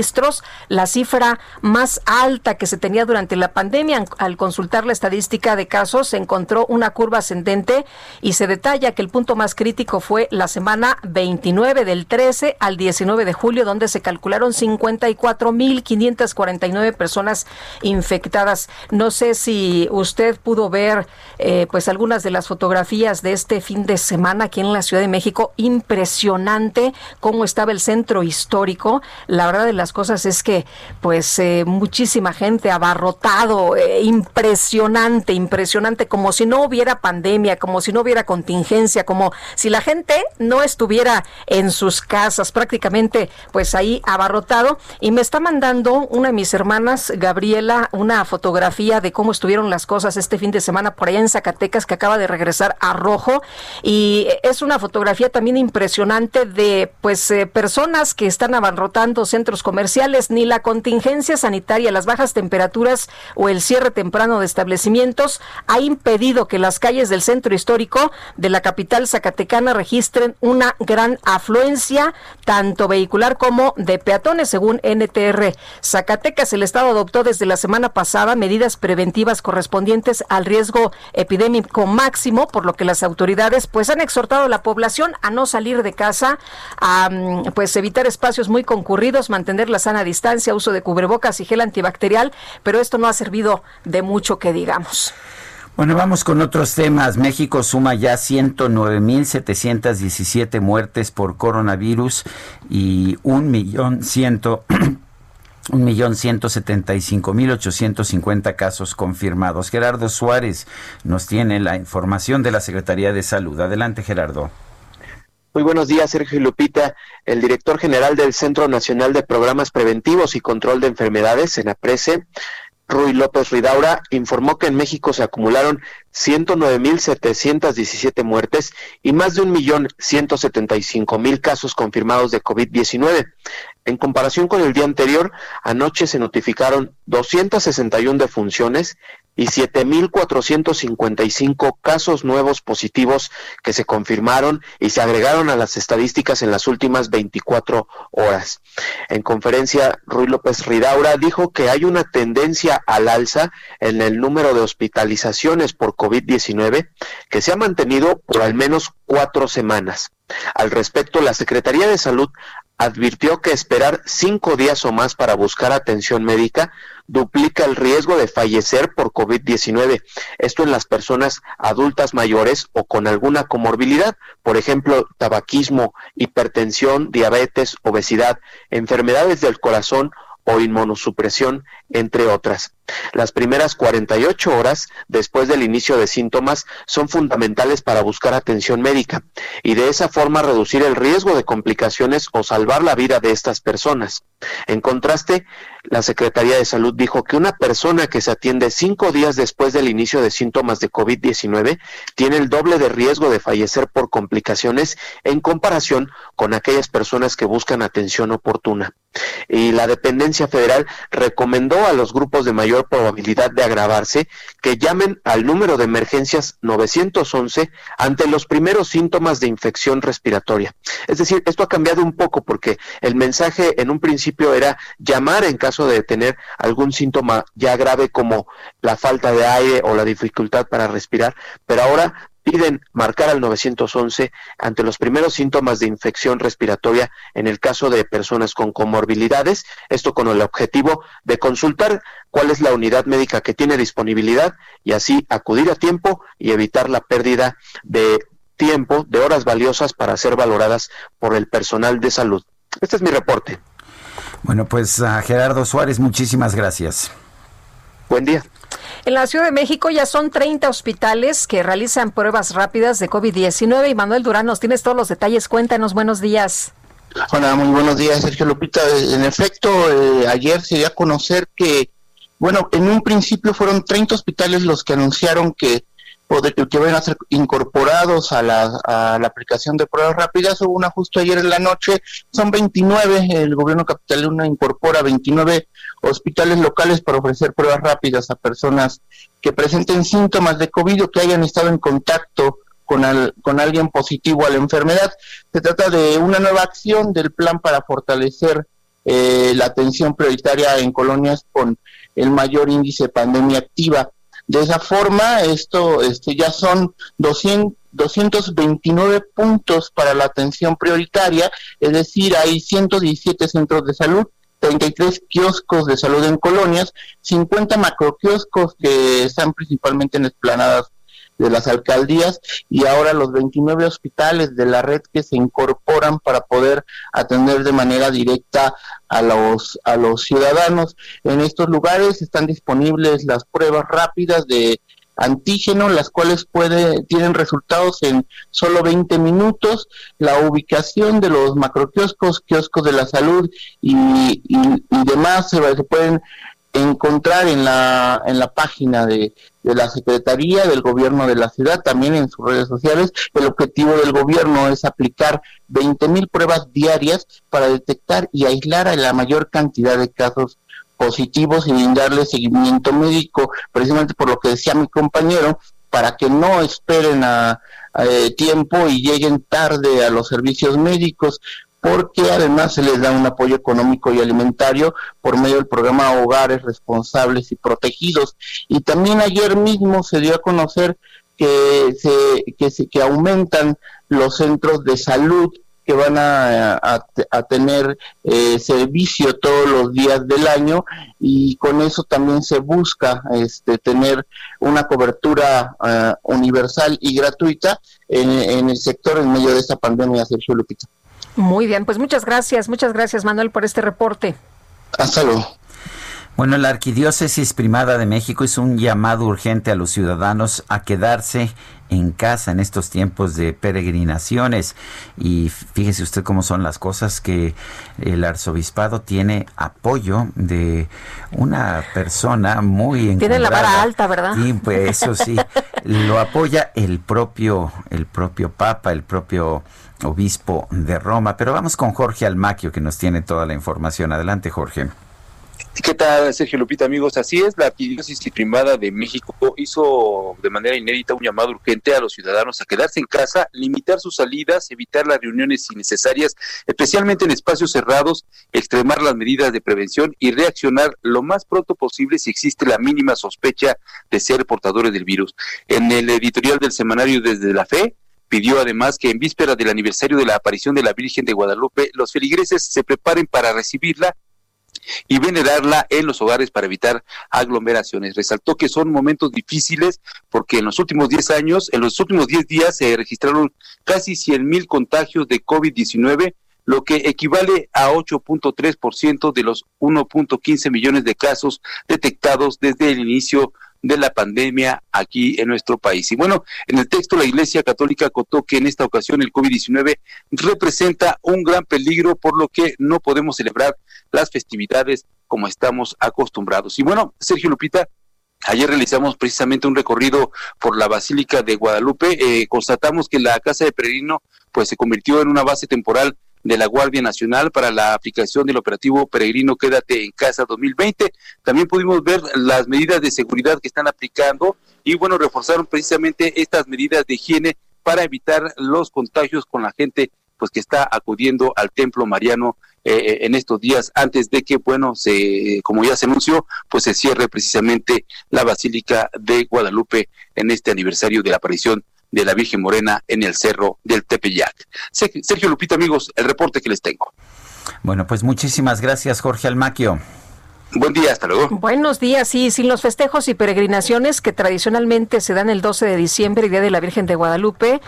la cifra más alta que se tenía durante la pandemia. Al consultar la estadística de casos, se encontró una curva ascendente y se detalla que el punto más crítico fue la semana 29 del 13 al 19 de julio, donde se calcularon 54.549 personas infectadas. No sé si usted pudo ver eh, pues algunas de las fotografías de este fin de semana aquí en la Ciudad de México. Impresionante cómo estaba el centro histórico. La verdad de las cosas es que pues eh, muchísima gente abarrotado, eh, impresionante, impresionante, como si no hubiera pandemia, como si no hubiera contingencia, como si la gente no estuviera en sus casas, prácticamente pues ahí abarrotado. Y me está mandando una de mis hermanas, Gabriela, una fotografía de cómo estuvieron las cosas este fin de semana por allá en Zacatecas, que acaba de regresar a Rojo. Y es una fotografía también impresionante de pues eh, personas que están abarrotando centros comerciales, ni la contingencia sanitaria, las bajas temperaturas o el cierre temprano de establecimientos ha impedido que las calles del centro histórico de la capital zacatecana registren una gran afluencia, tanto vehicular como de peatones, según NTR Zacatecas. El Estado adoptó desde la semana pasada medidas preventivas correspondientes al riesgo epidémico máximo, por lo que las autoridades pues han exhortado a la población a no salir de casa, a mm, pues evitar espacios muy concurridos, mantener la sana distancia, uso de cubrebocas y gel antibacterial, pero esto no ha servido de mucho que digamos. Bueno, vamos con otros temas. México suma ya 109.717 muertes por coronavirus y un millón ciento un millón ciento setenta y cinco mil ochocientos cincuenta casos confirmados. Gerardo Suárez nos tiene la información de la Secretaría de Salud. Adelante, Gerardo. Muy buenos días, Sergio Lupita. El director general del Centro Nacional de Programas Preventivos y Control de Enfermedades, SENAPRESE, Rui López Ridaura, informó que en México se acumularon 109.717 muertes y más de 1.175.000 casos confirmados de COVID-19. En comparación con el día anterior, anoche se notificaron 261 defunciones y 7.455 casos nuevos positivos que se confirmaron y se agregaron a las estadísticas en las últimas 24 horas. En conferencia, Rui López Ridaura dijo que hay una tendencia al alza en el número de hospitalizaciones por COVID-19 que se ha mantenido por al menos cuatro semanas. Al respecto, la Secretaría de Salud advirtió que esperar cinco días o más para buscar atención médica duplica el riesgo de fallecer por COVID-19. Esto en las personas adultas mayores o con alguna comorbilidad, por ejemplo, tabaquismo, hipertensión, diabetes, obesidad, enfermedades del corazón o inmunosupresión, entre otras. Las primeras 48 horas después del inicio de síntomas son fundamentales para buscar atención médica y de esa forma reducir el riesgo de complicaciones o salvar la vida de estas personas. En contraste, la Secretaría de Salud dijo que una persona que se atiende cinco días después del inicio de síntomas de COVID-19 tiene el doble de riesgo de fallecer por complicaciones en comparación con aquellas personas que buscan atención oportuna. Y la dependencia federal recomendó a los grupos de mayor probabilidad de agravarse que llamen al número de emergencias 911 ante los primeros síntomas de infección respiratoria. Es decir, esto ha cambiado un poco porque el mensaje en un principio era llamar en caso de tener algún síntoma ya grave como la falta de aire o la dificultad para respirar, pero ahora piden marcar al 911 ante los primeros síntomas de infección respiratoria en el caso de personas con comorbilidades, esto con el objetivo de consultar cuál es la unidad médica que tiene disponibilidad y así acudir a tiempo y evitar la pérdida de tiempo, de horas valiosas para ser valoradas por el personal de salud. Este es mi reporte. Bueno, pues a Gerardo Suárez, muchísimas gracias. Buen día. En la Ciudad de México ya son 30 hospitales que realizan pruebas rápidas de COVID-19 y Manuel Durán nos tienes todos los detalles. Cuéntanos, buenos días. Hola, muy buenos días, Sergio Lupita. En efecto, eh, ayer se dio a conocer que, bueno, en un principio fueron 30 hospitales los que anunciaron que o de que van a ser incorporados a la, a la aplicación de pruebas rápidas. Hubo un ajuste ayer en la noche, son 29, el gobierno capitalino incorpora 29 hospitales locales para ofrecer pruebas rápidas a personas que presenten síntomas de COVID o que hayan estado en contacto con, con alguien positivo a la enfermedad. Se trata de una nueva acción del plan para fortalecer eh, la atención prioritaria en colonias con el mayor índice de pandemia activa. De esa forma, esto este, ya son 200, 229 puntos para la atención prioritaria, es decir, hay 117 centros de salud, 33 kioscos de salud en colonias, 50 macroquioscos que están principalmente en esplanadas de las alcaldías y ahora los 29 hospitales de la red que se incorporan para poder atender de manera directa a los a los ciudadanos. En estos lugares están disponibles las pruebas rápidas de antígeno, las cuales puede, tienen resultados en solo 20 minutos, la ubicación de los macroquioscos, kioscos de la salud y, y, demás se, se, pueden encontrar en la, en la página de, de la Secretaría del Gobierno de la ciudad, también en sus redes sociales. El objetivo del gobierno es aplicar 20 mil pruebas diarias para detectar y aislar a la mayor cantidad de casos positivos y darle seguimiento médico, precisamente por lo que decía mi compañero, para que no esperen a, eh, tiempo y lleguen tarde a los servicios médicos, porque además se les da un apoyo económico y alimentario por medio del programa Hogares Responsables y Protegidos. Y también ayer mismo se dio a conocer que se, que, se, aumentan los centros de salud que van a, a, tener eh, servicio todos los días del año y con eso también se busca este, tener una cobertura eh, universal y gratuita en, en, el sector en medio de esta pandemia, Sergio Lupita. Muy bien, pues muchas gracias, muchas gracias Manuel por este reporte. Hasta luego. Bueno, la Arquidiócesis Primada de México hizo un llamado urgente a los ciudadanos a quedarse en casa en estos tiempos de peregrinaciones. Y fíjese usted cómo son las cosas que el arzobispado tiene apoyo de una persona muy Tiene la vara alta, ¿verdad? Sí, pues eso sí, lo apoya el propio, el propio Papa, el propio obispo de Roma. Pero vamos con Jorge Almaquio que nos tiene toda la información. Adelante, Jorge. ¿Qué tal, Sergio Lupita, amigos? Así es, la Arquidiócesis Primada de México hizo de manera inédita un llamado urgente a los ciudadanos a quedarse en casa, limitar sus salidas, evitar las reuniones innecesarias, especialmente en espacios cerrados, extremar las medidas de prevención y reaccionar lo más pronto posible si existe la mínima sospecha de ser portadores del virus. En el editorial del semanario Desde la Fe, pidió además que en víspera del aniversario de la aparición de la Virgen de Guadalupe, los feligreses se preparen para recibirla y venerarla en los hogares para evitar aglomeraciones. Resaltó que son momentos difíciles porque en los últimos 10 años, en los últimos 10 días se registraron casi 100 mil contagios de COVID-19, lo que equivale a 8.3% de los 1.15 millones de casos detectados desde el inicio de la pandemia aquí en nuestro país. Y bueno, en el texto la Iglesia Católica contó que en esta ocasión el COVID-19 representa un gran peligro, por lo que no podemos celebrar las festividades como estamos acostumbrados. Y bueno, Sergio Lupita, Ayer realizamos precisamente un recorrido por la Basílica de Guadalupe. Eh, constatamos que la Casa de Peregrino pues se convirtió en una base temporal de la Guardia Nacional para la aplicación del operativo Peregrino Quédate en Casa 2020. También pudimos ver las medidas de seguridad que están aplicando y bueno, reforzaron precisamente estas medidas de higiene para evitar los contagios con la gente pues que está acudiendo al templo mariano eh, eh, en estos días antes de que bueno se como ya se anunció pues se cierre precisamente la basílica de Guadalupe en este aniversario de la aparición de la Virgen Morena en el Cerro del Tepeyac. Sergio Lupita, amigos, el reporte que les tengo. Bueno, pues muchísimas gracias, Jorge Almaquio. Buen día, hasta luego. Buenos días, sí, sin los festejos y peregrinaciones que tradicionalmente se dan el 12 de diciembre, Día de la Virgen de Guadalupe,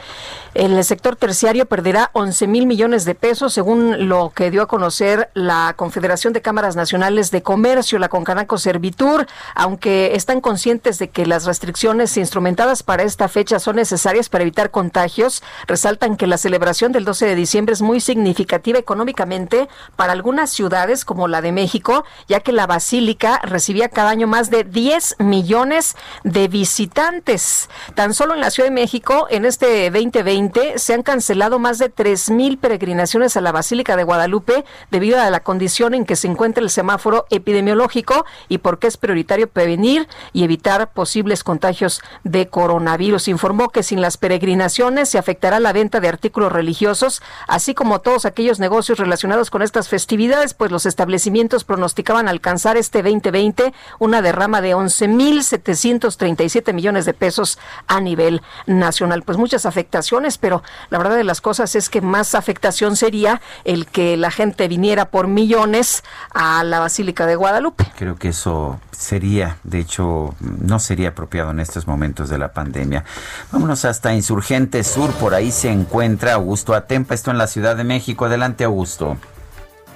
el sector terciario perderá 11 mil millones de pesos, según lo que dio a conocer la Confederación de Cámaras Nacionales de Comercio, la Concanaco Servitur, aunque están conscientes de que las restricciones instrumentadas para esta fecha son necesarias para evitar contagios, resaltan que la celebración del 12 de diciembre es muy significativa económicamente para algunas ciudades como la de México, ya que la basílica recibía cada año más de 10 millones de visitantes. Tan solo en la Ciudad de México, en este 2020, se han cancelado más de 3 mil peregrinaciones a la Basílica de Guadalupe debido a la condición en que se encuentra el semáforo epidemiológico y porque es prioritario prevenir y evitar posibles contagios de coronavirus. Informó que sin las peregrinaciones se afectará la venta de artículos religiosos, así como todos aquellos negocios relacionados con estas festividades, pues los establecimientos pronosticaban alcanzar este 2020 una derrama de 11.737 millones de pesos a nivel nacional. Pues muchas afectaciones, pero la verdad de las cosas es que más afectación sería el que la gente viniera por millones a la Basílica de Guadalupe. Creo que eso sería, de hecho, no sería apropiado en estos momentos de la pandemia. Vámonos hasta Insurgente Sur, por ahí se encuentra Augusto Atempa, esto en la Ciudad de México. Adelante, Augusto.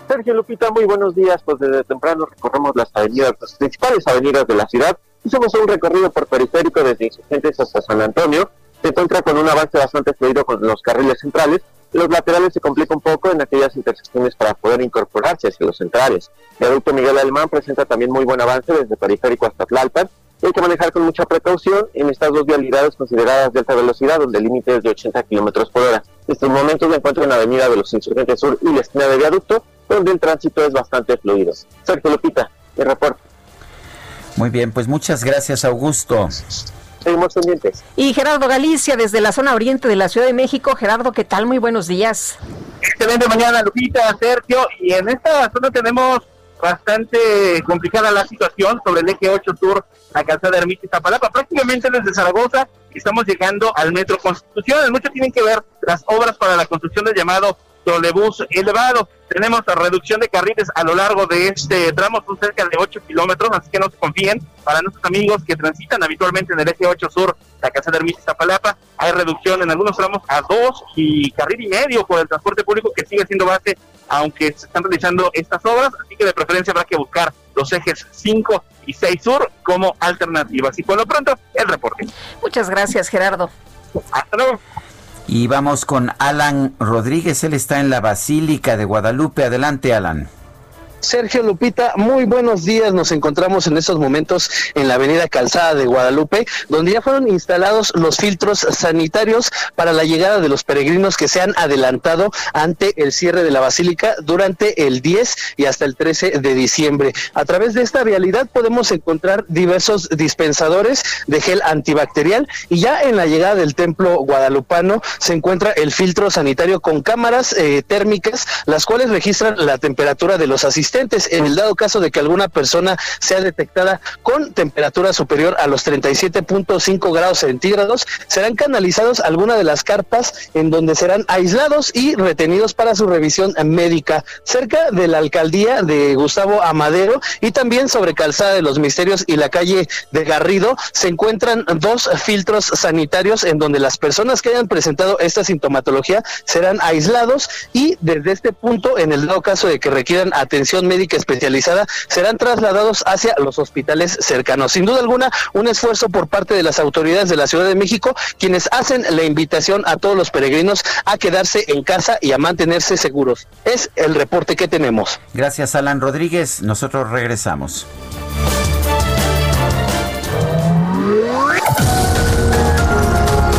Sergio Lupita, muy buenos días. Pues desde temprano recorremos las principales avenidas de la ciudad. Hicimos un recorrido por periférico desde Insurgentes hasta San Antonio. Se encuentra con un avance bastante fluido con los carriles centrales. Los laterales se complica un poco en aquellas intersecciones para poder incorporarse hacia los centrales. El adulto Miguel Alemán presenta también muy buen avance desde periférico hasta Tlalpan. Hay que manejar con mucha precaución en estas dos vialidades consideradas de alta velocidad, donde el límite es de 80 kilómetros por hora. En estos momentos me encuentro en la avenida de los Insurgentes Sur y la esquina de viaducto, donde el tránsito es bastante fluido. Sergio Lupita, el reporte. Muy bien, pues muchas gracias, Augusto. Seguimos pendientes. Y Gerardo Galicia, desde la zona oriente de la Ciudad de México. Gerardo, ¿qué tal? Muy buenos días. Excelente mañana, Lupita, Sergio. Y en esta zona tenemos bastante complicada la situación sobre el eje 8 Sur, la calzada Ermita Zapalapa. Prácticamente desde Zaragoza estamos llegando al Metro Constitución. Mucho tienen que ver las obras para la construcción del llamado trolebús elevado. Tenemos la reducción de carriles a lo largo de este tramo, son cerca de 8 kilómetros, así que no se confíen. Para nuestros amigos que transitan habitualmente en el eje 8 sur, la casa de Ermita Zapalapa, hay reducción en algunos tramos a 2 y carril y medio por el transporte público que sigue siendo base, aunque se están realizando estas obras, así que de preferencia habrá que buscar los ejes 5 y 6 sur como alternativas. Y por lo pronto, el reporte. Muchas gracias, Gerardo. Hasta luego. Y vamos con Alan Rodríguez, él está en la Basílica de Guadalupe. Adelante, Alan. Sergio Lupita, muy buenos días. Nos encontramos en estos momentos en la avenida Calzada de Guadalupe, donde ya fueron instalados los filtros sanitarios para la llegada de los peregrinos que se han adelantado ante el cierre de la basílica durante el 10 y hasta el 13 de diciembre. A través de esta vialidad podemos encontrar diversos dispensadores de gel antibacterial y ya en la llegada del templo guadalupano se encuentra el filtro sanitario con cámaras eh, térmicas, las cuales registran la temperatura de los asistentes en el dado caso de que alguna persona sea detectada con temperatura superior a los 37.5 grados centígrados, serán canalizados a alguna de las carpas en donde serán aislados y retenidos para su revisión médica. Cerca de la alcaldía de Gustavo Amadero y también sobre Calzada de los Misterios y la calle de Garrido se encuentran dos filtros sanitarios en donde las personas que hayan presentado esta sintomatología serán aislados y desde este punto en el dado caso de que requieran atención médica especializada serán trasladados hacia los hospitales cercanos. Sin duda alguna, un esfuerzo por parte de las autoridades de la Ciudad de México, quienes hacen la invitación a todos los peregrinos a quedarse en casa y a mantenerse seguros. Es el reporte que tenemos. Gracias, Alan Rodríguez. Nosotros regresamos.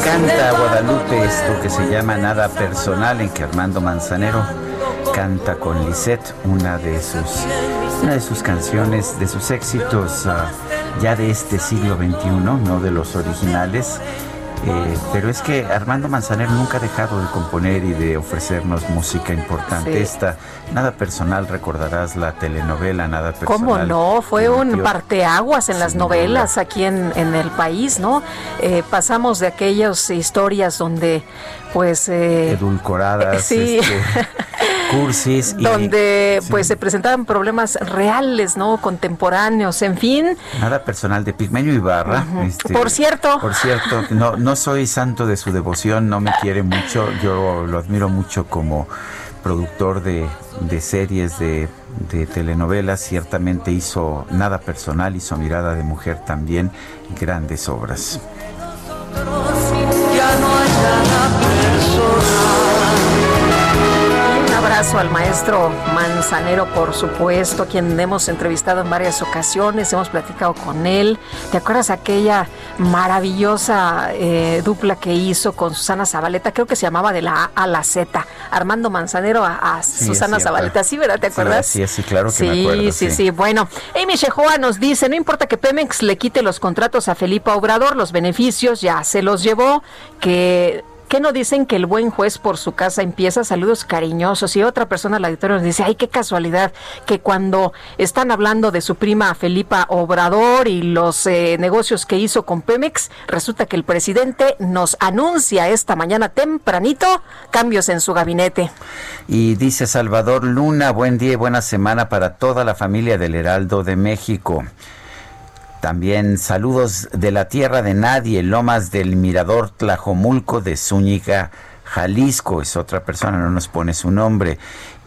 encanta Guadalupe esto que se llama Nada Personal, en que Armando Manzanero canta con Lisette una de sus, una de sus canciones, de sus éxitos ah, ya de este siglo XXI, no de los originales. Eh, pero es que Armando Manzanero nunca ha dejado de componer y de ofrecernos música importante. Sí. Esta, nada personal, recordarás la telenovela Nada Personal. ¿Cómo no? Fue un parteaguas en las novelas aquí en, en el país, ¿no? Eh, pasamos de aquellas historias donde, pues... eh, edulcoradas, Sí. este, cursis y donde pues se presentaban problemas reales, ¿no? Contemporáneos, en fin. nada personal de Pigmenio Ibarra. este, Por cierto. Por cierto, no, no soy santo de su devoción, no me quiere mucho, yo lo admiro mucho como productor de, de series, de, de telenovelas, ciertamente hizo nada personal, hizo mirada de mujer también, grandes obras. Abrazo al maestro Manzanero, por supuesto, quien hemos entrevistado en varias ocasiones, hemos platicado con él. ¿Te acuerdas aquella maravillosa eh, dupla que hizo con Susana Zabaleta? Creo que se llamaba de la A a la Z. Armando Manzanero a, a Sí, Susana. Zabaleta, ¿sí, verdad? ¿Te acuerdas? sí, sí, claro que sí, me acuerdo, Sí, sí. sí, Bueno, Amy Shehoa nos dice, no importa que Pemex le quite los contratos a Felipe Obrador, los beneficios ya se los llevó, que... ¿Qué no dicen que el buen juez por su casa empieza? Saludos cariñosos. Y otra persona al auditorio nos dice, ay, qué casualidad que cuando están hablando de su prima Felipa Obrador y los eh, negocios que hizo con Pemex, resulta que el presidente nos anuncia esta mañana tempranito cambios en su gabinete. Y dice Salvador Luna, buen día y buena semana para toda la familia del Heraldo de México. También saludos de la tierra de nadie, Lomas del Mirador Tlajomulco de Zúñiga, Jalisco, es otra persona, no nos pone su nombre.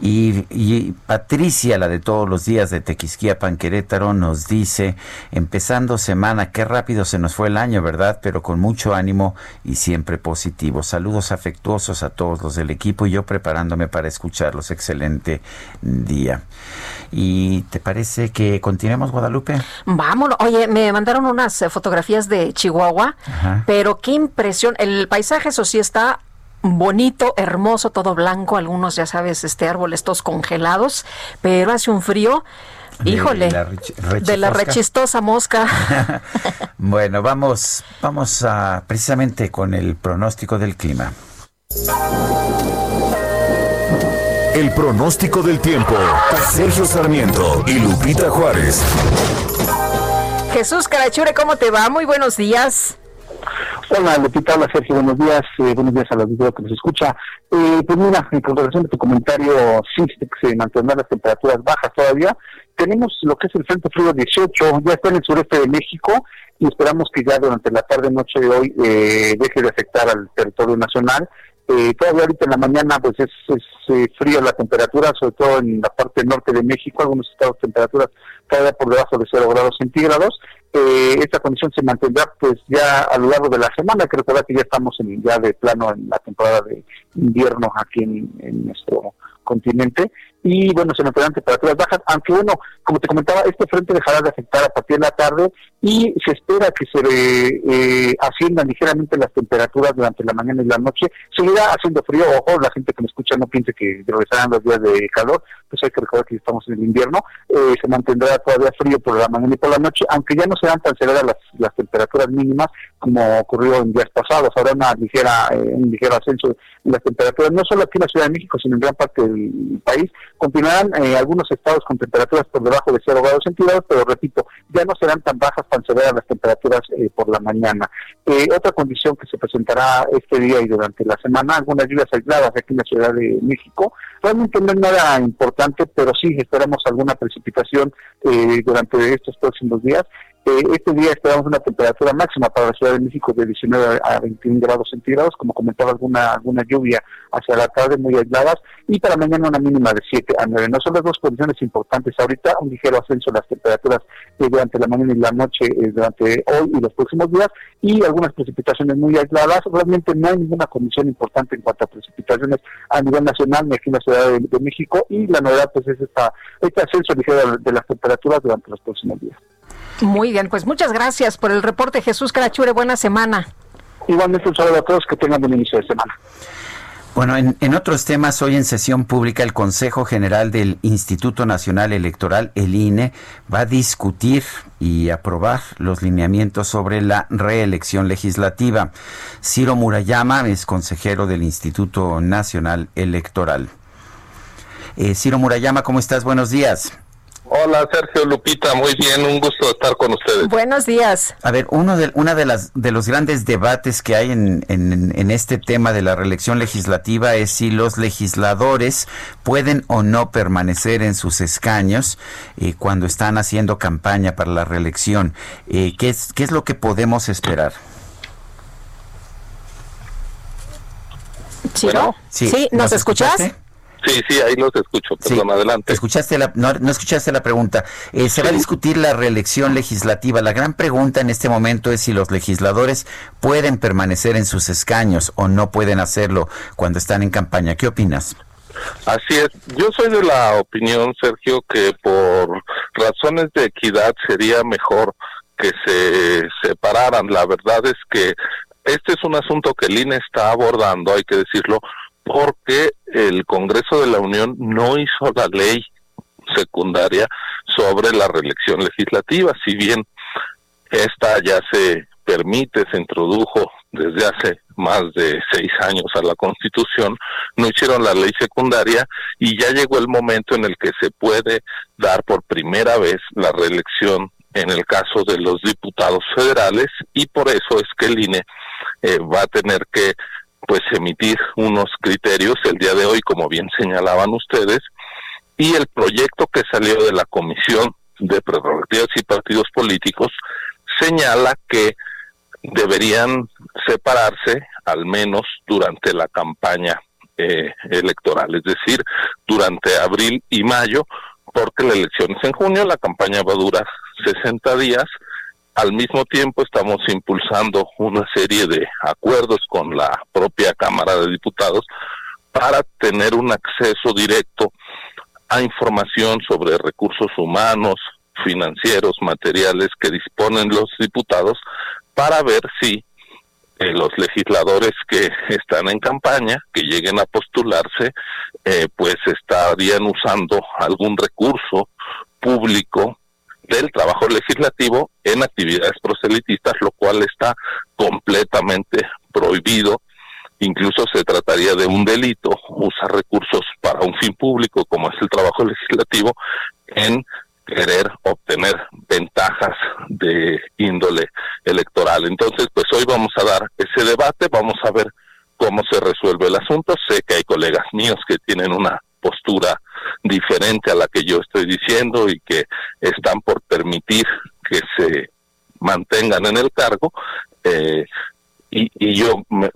Y, Patricia, la de todos los días de Tequisquiapan, Querétaro, nos dice, empezando semana, qué rápido se nos fue el año, ¿verdad? Pero con mucho ánimo y siempre positivo. Saludos afectuosos a todos los del equipo y yo preparándome para escucharlos. Excelente día. ¿Y te parece que continuemos, Guadalupe? Vámonos. Oye, me mandaron unas eh, fotografías de Chihuahua, pero qué impresión. El paisaje, eso sí, está bonito, hermoso, todo blanco, algunos ya sabes, este árboles todos congelados, pero hace un frío. Híjole, de la, rechistosa mosca. bueno, vamos, vamos a precisamente con el pronóstico del clima. El pronóstico del tiempo. Sergio Sarmiento y Lupita Juárez. Jesús Carachure, ¿cómo te va? Muy buenos días. Hola, Lupita, hola Sergio, buenos días, eh, buenos días a la auditorio que nos escucha. Eh, pues mira, en relación de tu comentario, sí, se mantendrán las temperaturas bajas todavía. Tenemos lo que es el Frente Frío 18, ya está en el sureste de México y esperamos que ya durante la tarde-noche de hoy eh, deje de afectar al territorio nacional. Eh, todavía ahorita en la mañana pues es, es eh, frío la temperatura, sobre todo en la parte norte de México, algunos estados temperaturas todavía por debajo de 0 grados centígrados eh, esta condición se mantendrá pues ya a lo largo de la semana, recordar que ya estamos en, ya de plano en la temporada de invierno aquí en nuestro continente y bueno, se mantendrán temperaturas bajas, aunque bueno, como te comentaba, este frente dejará de afectar a partir de la tarde y se espera que se eh, asciendan ligeramente las temperaturas durante la mañana y la noche. Seguirá haciendo frío, ojo, la gente que me escucha no piense que regresarán los días de calor, pues hay que recordar que estamos en el invierno, eh, se mantendrá todavía frío por la mañana y por la noche, aunque ya no serán tan severas las, las temperaturas mínimas como ocurrió en días pasados, habrá una ligera, eh, un ligero ascenso en las temperaturas, no solo aquí en la Ciudad de México, sino en gran parte del país, Continuarán eh, algunos estados con temperaturas por debajo de 0 grados centígrados, pero repito, ya no serán tan bajas, tan severas las temperaturas eh, por la mañana. Eh, otra condición que se presentará este día y durante la semana, algunas lluvias aisladas aquí en la Ciudad de México. Realmente no es nada importante, pero sí esperamos alguna precipitación durante estos próximos días este día esperamos una temperatura máxima para la Ciudad de México de 19 a 21 grados centígrados, como comentaba alguna alguna lluvia hacia la tarde muy aisladas, y para mañana una mínima de 7 a 9. No son las dos condiciones importantes ahorita, un ligero ascenso en las temperaturas eh, durante la mañana y la noche, eh, durante hoy y los próximos días, y algunas precipitaciones muy aisladas. Realmente no hay ninguna condición importante en cuanto a precipitaciones a nivel nacional ni aquí en la Ciudad de, México, y la novedad pues es esta, este ascenso ligero de las temperaturas durante los próximos días. Muy bien, pues muchas gracias por el reporte, Jesús Carachure. Buena semana. Igualmente un saludo a todos, que tengan buen inicio de semana. Bueno, en, otros temas, hoy en sesión pública el Consejo General del Instituto Nacional Electoral, el INE, va a discutir y aprobar los lineamientos sobre la reelección legislativa. Ciro Murayama es consejero del Instituto Nacional Electoral. Eh, Ciro Murayama, ¿cómo estás? Buenos días. Hola Sergio Lupita, muy bien, un gusto estar con ustedes. Buenos días. A ver, uno de, una de las de los grandes debates que hay en, en, este tema de la reelección legislativa es si los legisladores pueden o no permanecer en sus escaños eh, cuando están haciendo campaña para la reelección. Eh, ¿qué, es, ¿Qué es lo que podemos esperar? ¿Sí? ¿Sí? ¿Nos, escuchas? Sí, sí, ahí los escucho. Perdón, adelante. Escuchaste la, no, escuchaste la pregunta. Eh, se va a discutir la reelección legislativa. La gran pregunta en este momento es si los legisladores pueden permanecer en sus escaños o no pueden hacerlo cuando están en campaña. ¿Qué opinas? Así es. Yo soy de la opinión, Sergio, que por razones de equidad sería mejor que se separaran. La verdad es que este es un asunto que el INE está abordando, hay que decirlo, porque el Congreso de la Unión no hizo la ley secundaria sobre la reelección legislativa, si bien esta ya se permite, se introdujo desde hace más de seis años a la Constitución, no hicieron la ley secundaria y ya llegó el momento en el que se puede dar por primera vez la reelección en el caso de los diputados federales y por eso es que el INE eh, va a tener que pues emitir unos criterios el día de hoy, como bien señalaban ustedes, y el proyecto que salió de la Comisión de Prerrogativas y Partidos Políticos señala que deberían separarse al menos durante la campaña eh, electoral, es decir, durante abril y mayo, porque la elección es en junio, la campaña va a durar 60 días. Al mismo tiempo estamos impulsando una serie de acuerdos con la propia Cámara de Diputados para tener un acceso directo a información sobre recursos humanos, financieros, materiales que disponen los diputados para ver si eh, los legisladores que están en campaña, que lleguen a postularse, eh, pues estarían usando algún recurso público del trabajo legislativo en actividades proselitistas, lo cual está completamente prohibido. Incluso se trataría de un delito usar recursos para un fin público, como es el trabajo legislativo, en querer obtener ventajas de índole electoral. Entonces, pues hoy vamos a dar ese debate, vamos a ver cómo se resuelve el asunto. Sé que hay colegas míos que tienen una postura diferente a la que yo estoy diciendo y que están por permitir que se mantengan en el cargo eh, y, yo me,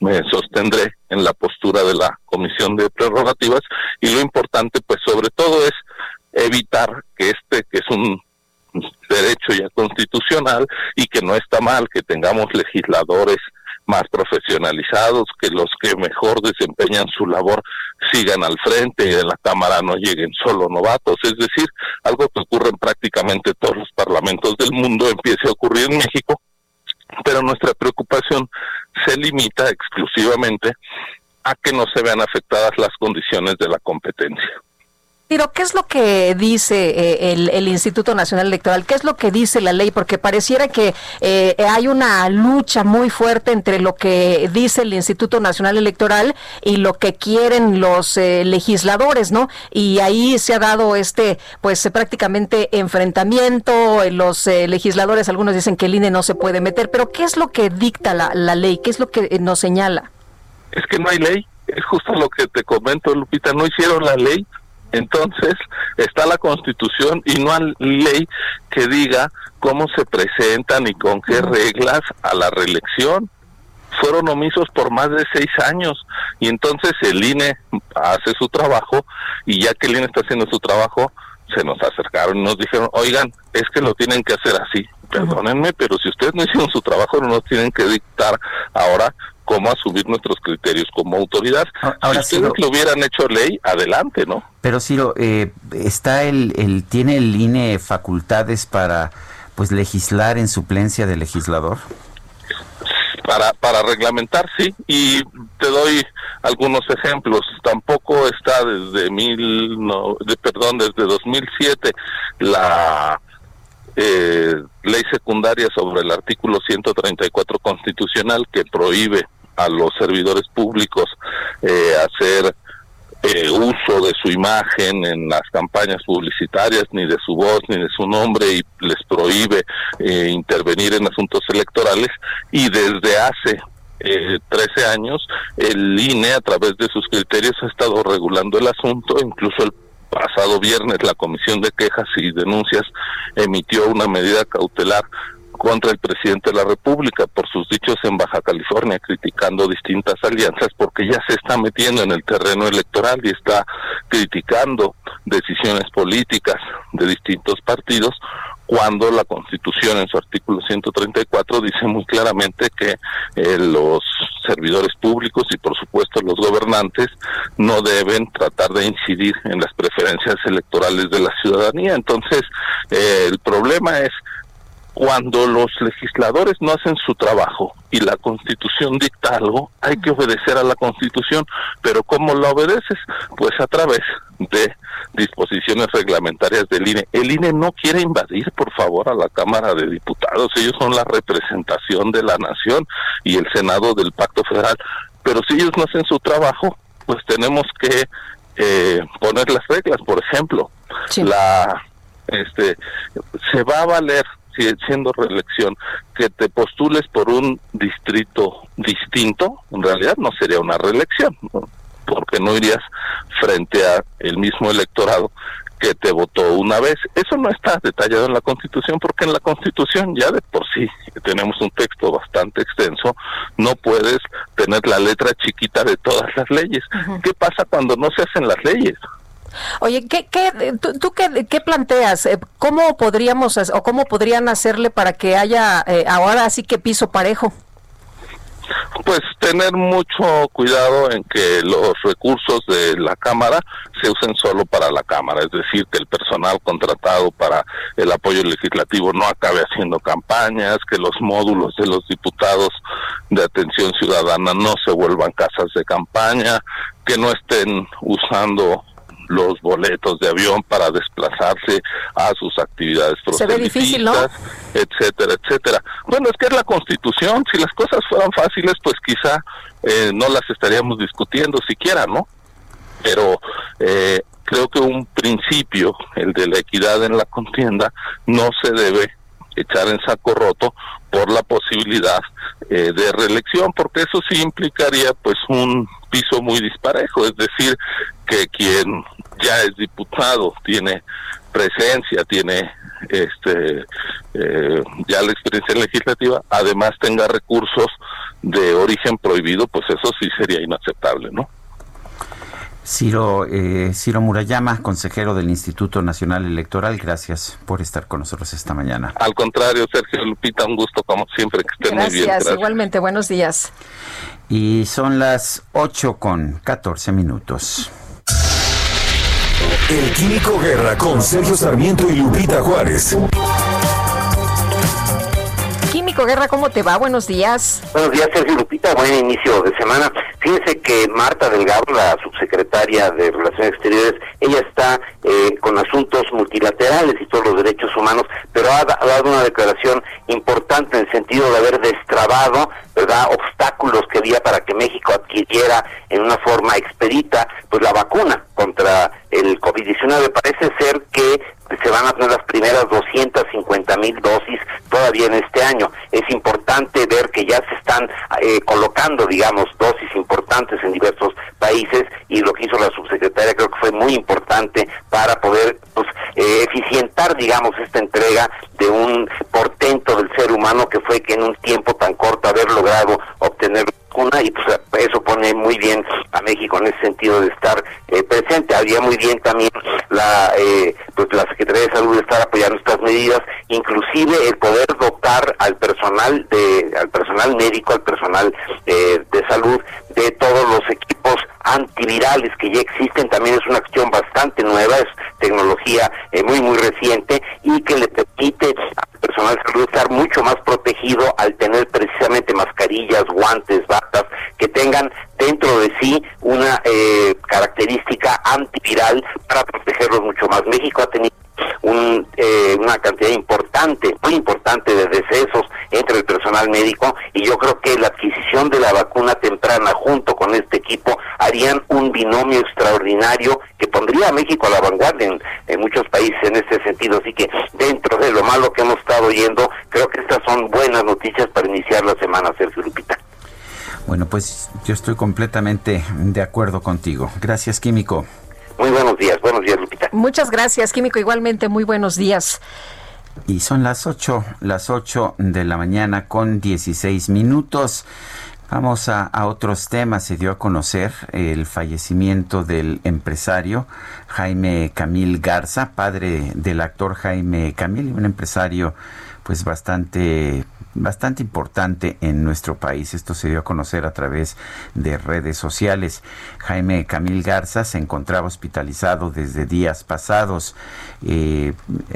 me sostendré en la postura de la Comisión de Prerrogativas y lo importante pues sobre todo es evitar que este, que es un derecho ya constitucional y que no está mal que tengamos legisladores más profesionalizados, que los que mejor desempeñan su labor sigan al frente y de la Cámara no lleguen solo novatos. Es decir, algo que ocurre en prácticamente todos los parlamentos del mundo empiece a ocurrir en México, pero nuestra preocupación se limita exclusivamente a que no se vean afectadas las condiciones de la competencia. ¿Qué es lo que dice eh, el, Instituto Nacional Electoral? ¿Qué es lo que dice la ley? Porque pareciera que eh, hay una lucha muy fuerte entre lo que dice el Instituto Nacional Electoral y lo que quieren los eh, legisladores, ¿no? Y ahí se ha dado este, pues prácticamente enfrentamiento. Los legisladores, algunos dicen que el INE no se puede meter, pero ¿qué es lo que dicta la, la ley? ¿Qué es lo que nos señala? Es que no hay ley. Es justo lo que te comento, Lupita. No hicieron la ley entonces está la constitución y no hay ley que diga cómo se presentan y con qué reglas a la reelección. Fueron omisos por más de seis años y entonces el INE hace su trabajo y ya que el INE está haciendo su trabajo, se nos acercaron y nos dijeron, oigan, es que lo tienen que hacer así. Perdónenme, pero si ustedes no hicieron su trabajo, no nos tienen que dictar ahora cómo asumir nuestros criterios como autoridad. Ah, ahora, si ustedes lo hubieran hecho ley, adelante, ¿no? Pero Ciro, eh, está el, el, ¿tiene el INE facultades para pues legislar en suplencia del legislador? Para, para reglamentar, sí, y te doy algunos ejemplos. Tampoco está desde mil, no, de, perdón, desde 2007 la eh, ley secundaria sobre el artículo 134 constitucional que prohíbe a los servidores públicos eh, hacer eh, uso de su imagen en las campañas publicitarias, ni de su voz, ni de su nombre, y les prohíbe eh, intervenir en asuntos electorales. Y desde hace eh, 13 años, el INE, a través de sus criterios, ha estado regulando el asunto, incluso el pasado viernes la Comisión de Quejas y Denuncias emitió una medida cautelar contra el presidente de la República por sus dichos en Baja California, criticando distintas alianzas, porque ya se está metiendo en el terreno electoral y está criticando decisiones políticas de distintos partidos, cuando la Constitución en su artículo 134 dice muy claramente que eh, los servidores públicos y por supuesto los gobernantes no deben tratar de incidir en las preferencias electorales de la ciudadanía. Entonces, eh, el problema es cuando los legisladores no hacen su trabajo y la constitución dicta algo, hay que obedecer a la constitución, pero ¿cómo la obedeces? Pues a través de disposiciones reglamentarias del INE. El INE no quiere invadir, por favor, a la Cámara de Diputados, ellos son la representación de la nación y el Senado del Pacto Federal, pero si ellos no hacen su trabajo, pues tenemos que eh, poner las reglas, por ejemplo, la este se va a valer siendo reelección, que te postules por un distrito distinto, en realidad no sería una reelección, porque no irías frente a el mismo electorado que te votó una vez. Eso no está detallado en la Constitución porque en la Constitución ya de por sí tenemos un texto bastante extenso, no puedes tener la letra chiquita de todas las leyes. ¿Qué pasa cuando no se hacen las leyes? Oye, ¿qué, qué, tú, qué, qué, planteas? Eh, ¿Cómo podríamos o cómo podrían hacerle para que haya eh, ahora sí que piso parejo? Pues tener mucho cuidado en que los recursos de la Cámara se usen solo para la Cámara, es decir, que el personal contratado para el apoyo legislativo no acabe haciendo campañas, que los módulos de los diputados de atención ciudadana no se vuelvan casas de campaña, que no estén usando los boletos de avión para desplazarse a sus actividades Se ve difícil, ¿no? etcétera, etcétera. Bueno, es que es la Constitución. Si las cosas fueran fáciles, pues quizá eh, no las estaríamos discutiendo siquiera, ¿no? Pero eh, creo que un principio, el de la equidad en la contienda, no se debe echar en saco roto por la posibilidad eh, de reelección, porque eso sí implicaría pues un piso muy disparejo, es decir, que quien ya es diputado tiene presencia, tiene este eh, ya la experiencia legislativa, además tenga recursos de origen prohibido, pues eso sí sería inaceptable, ¿no? Ciro, eh, Ciro Murayama, consejero del Instituto Nacional Electoral, gracias por estar con nosotros esta mañana. Al contrario, Sergio Lupita, un gusto como siempre, que estén muy bien. Gracias, igualmente, buenos días. Y son las 8 con 14 minutos. El Químico Guerra con Sergio Sarmiento y Lupita Juárez. Guerra, ¿cómo te va? Buenos días. Buenos días, Sergio Lupita. Buen inicio de semana. Fíjense que Marta Delgado, la subsecretaria de Relaciones Exteriores, ella está eh, con asuntos multilaterales y todos los derechos humanos, pero ha, dado una declaración importante en el sentido de haber destrabado, ¿verdad?, obstáculos que había para que México adquiriera en una forma expedita, pues la vacuna contra el COVID-19. Parece ser que se van a tener las primeras 250 mil dosis todavía en este año. Es importante ver que ya se están eh, colocando, digamos, dosis importantes en diversos países y lo que hizo la subsecretaria creo que fue muy importante para poder pues, eh, eficientar, digamos, esta entrega de un portento del ser humano que fue que en un tiempo tan corto haber logrado obtener una y pues eso pone muy bien a México en ese sentido de estar eh, presente. Había muy bien también la eh, pues la Secretaría de Salud de estar apoyando estas medidas inclusive el poder dotar al personal de al personal médico al personal eh, de salud de todos los equipos antivirales que ya existen. También es una acción bastante nueva es tecnología muy muy reciente y que le permite personal de salud estar mucho más protegido al tener precisamente mascarillas guantes que tengan dentro de sí una eh, característica antiviral para protegerlos mucho más. México ha tenido un, eh, una cantidad importante, muy importante de decesos entre el personal médico y yo creo que la adquisición de la vacuna temprana junto con este equipo harían un binomio extraordinario que pondría a México a la vanguardia en, muchos países en este sentido. Así que dentro de lo malo que hemos estado oyendo, creo que estas son buenas noticias para iniciar la semana, Sergio Lupita. Bueno, pues yo estoy completamente de acuerdo contigo. Gracias, Químico. Muy buenos días, buenos días, Lupita. Muchas gracias, Químico, igualmente, muy buenos días. Y son las 8, las 8 de la mañana con 16 minutos. Vamos a, a, otros temas. Se dio a conocer el fallecimiento del empresario Jaime Camil Garza, padre del actor Jaime Camil, un empresario pues bastante bastante importante en nuestro país. Esto se dio a conocer a través de redes sociales. Jaime Camil Garza se encontraba hospitalizado desde días pasados. Eh,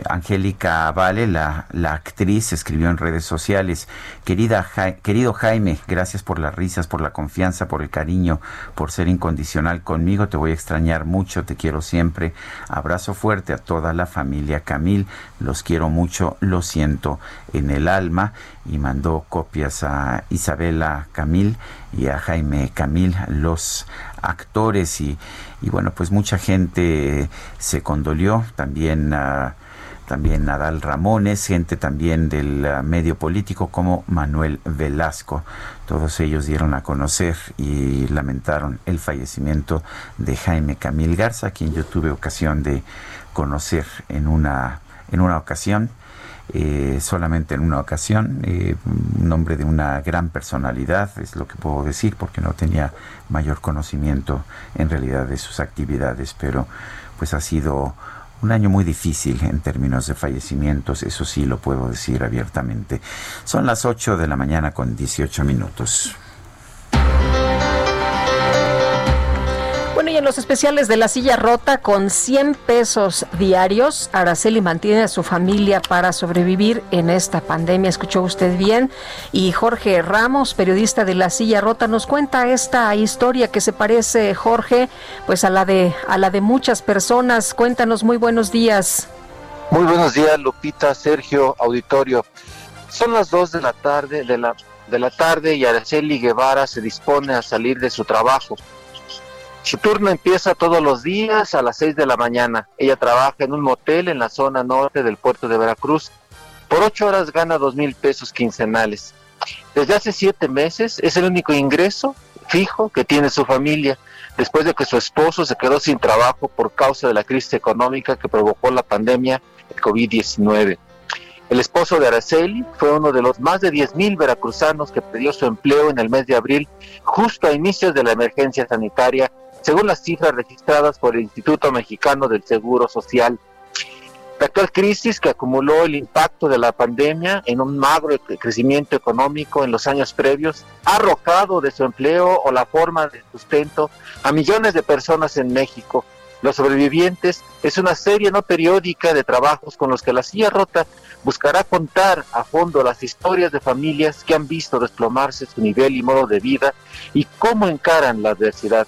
Angélica Vale, la, la, actriz, escribió en redes sociales, Querida querido Jaime, gracias por las risas, por la confianza, por el cariño, por ser incondicional conmigo. Te voy a extrañar mucho, te quiero siempre. Abrazo fuerte a toda la familia Camil. Los quiero mucho, lo siento en el alma y mandó copias a Isabela Camil y a Jaime Camil, los actores y, y bueno, pues mucha gente se condolió, también también Nadal Ramones, gente también del uh, medio político como Manuel Velasco. Todos ellos dieron a conocer y lamentaron el fallecimiento de Jaime Camil Garza, quien yo tuve ocasión de conocer en una, en una ocasión. Eh, solamente en una ocasión, eh, un hombre de una gran personalidad, es lo que puedo decir, porque no tenía mayor conocimiento en realidad de sus actividades, pero pues ha sido un año muy difícil en términos de fallecimientos, eso sí lo puedo decir abiertamente. Son las 8 de la mañana con 18 minutos. En los especiales de la silla rota, con 100 pesos diarios, Araceli mantiene a su familia para sobrevivir en esta pandemia. Escuchó usted bien. Y Jorge Ramos, periodista de la silla rota, nos cuenta esta historia que se parece, Jorge, pues a la de, a la de muchas personas. Cuéntanos, muy buenos días. Muy buenos días, Lupita, Sergio, auditorio. Son las 2 de la tarde, de la, de la tarde y Araceli Guevara se dispone a salir de su trabajo. Su turno empieza todos los días a las 6 de la mañana. Ella trabaja en un motel en la zona norte del puerto de Veracruz. Por ocho horas gana dos mil pesos quincenales. Desde hace siete meses es el único ingreso fijo que tiene su familia, después de que su esposo se quedó sin trabajo por causa de la crisis económica que provocó la pandemia de COVID-19. El esposo de Araceli fue uno de los más de 10.000 veracruzanos que perdió su empleo en el mes de abril, justo a inicios de la emergencia sanitaria según las cifras registradas por el Instituto Mexicano del Seguro Social. La actual crisis que acumuló el impacto de la pandemia en un magro crecimiento económico en los años previos ha arrojado de su empleo o la forma de sustento a millones de personas en México. Los sobrevivientes es una serie no periódica de trabajos con los que la silla rota buscará contar a fondo las historias de familias que han visto desplomarse su nivel y modo de vida y cómo encaran la adversidad.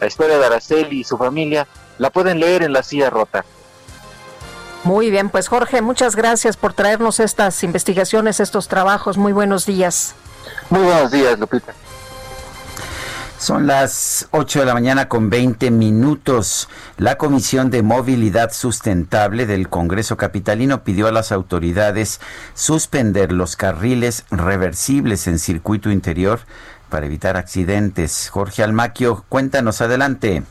La historia de Araceli y su familia la pueden leer en La Silla Rota. Muy bien, pues Jorge, muchas gracias por traernos estas investigaciones, estos trabajos. Muy buenos días. Muy buenos días, Lupita. Son las 8 de la mañana con 20 minutos. La Comisión de Movilidad Sustentable del Congreso Capitalino pidió a las autoridades suspender los carriles reversibles en circuito interior para evitar accidentes. Jorge Almaquio, cuéntanos adelante.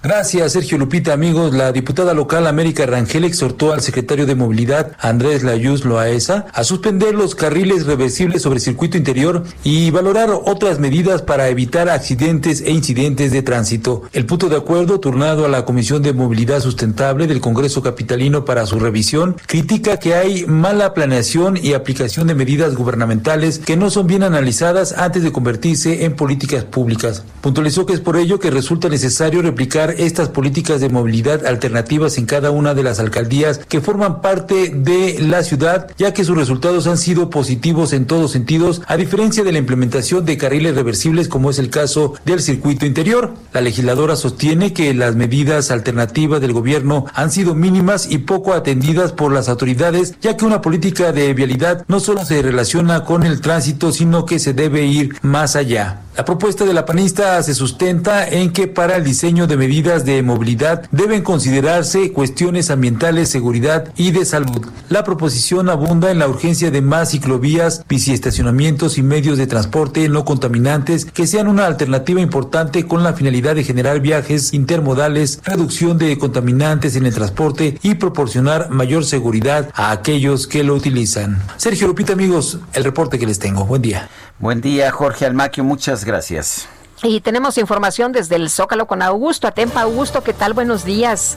Gracias, Sergio Lupita. Amigos, la diputada local América Rangel exhortó al secretario de Movilidad, Andrés Layuz Loaesa, a suspender los carriles reversibles sobre circuito interior y valorar otras medidas para evitar accidentes e incidentes de tránsito. El punto de acuerdo, turnado a la Comisión de Movilidad Sustentable del Congreso Capitalino para su revisión, critica que hay mala planeación y aplicación de medidas gubernamentales que no son bien analizadas antes de convertirse en políticas públicas. Puntualizó que es por ello que resulta necesario replicar estas políticas de movilidad alternativas en cada una de las alcaldías que forman parte de la ciudad, ya que sus resultados han sido positivos en todos sentidos, a diferencia de la implementación de carriles reversibles como es el caso del circuito interior. La legisladora sostiene que las medidas alternativas del gobierno han sido mínimas y poco atendidas por las autoridades, ya que una política de vialidad no solo se relaciona con el tránsito, sino que se debe ir más allá. La propuesta de la panista se sustenta en que para el diseño de medidas de movilidad deben considerarse cuestiones ambientales, seguridad y de salud. La proposición abunda en la urgencia de más ciclovías, biciestacionamientos y medios de transporte no contaminantes que sean una alternativa importante con la finalidad de generar viajes intermodales, reducción de contaminantes en el transporte y proporcionar mayor seguridad a aquellos que lo utilizan. Sergio Lupita, amigos, el reporte que les tengo. Buen día. Buen día, Jorge Almaquio. Muchas gracias. Y tenemos información desde el Zócalo con Augusto. Atempa, Augusto, ¿qué tal? Buenos días.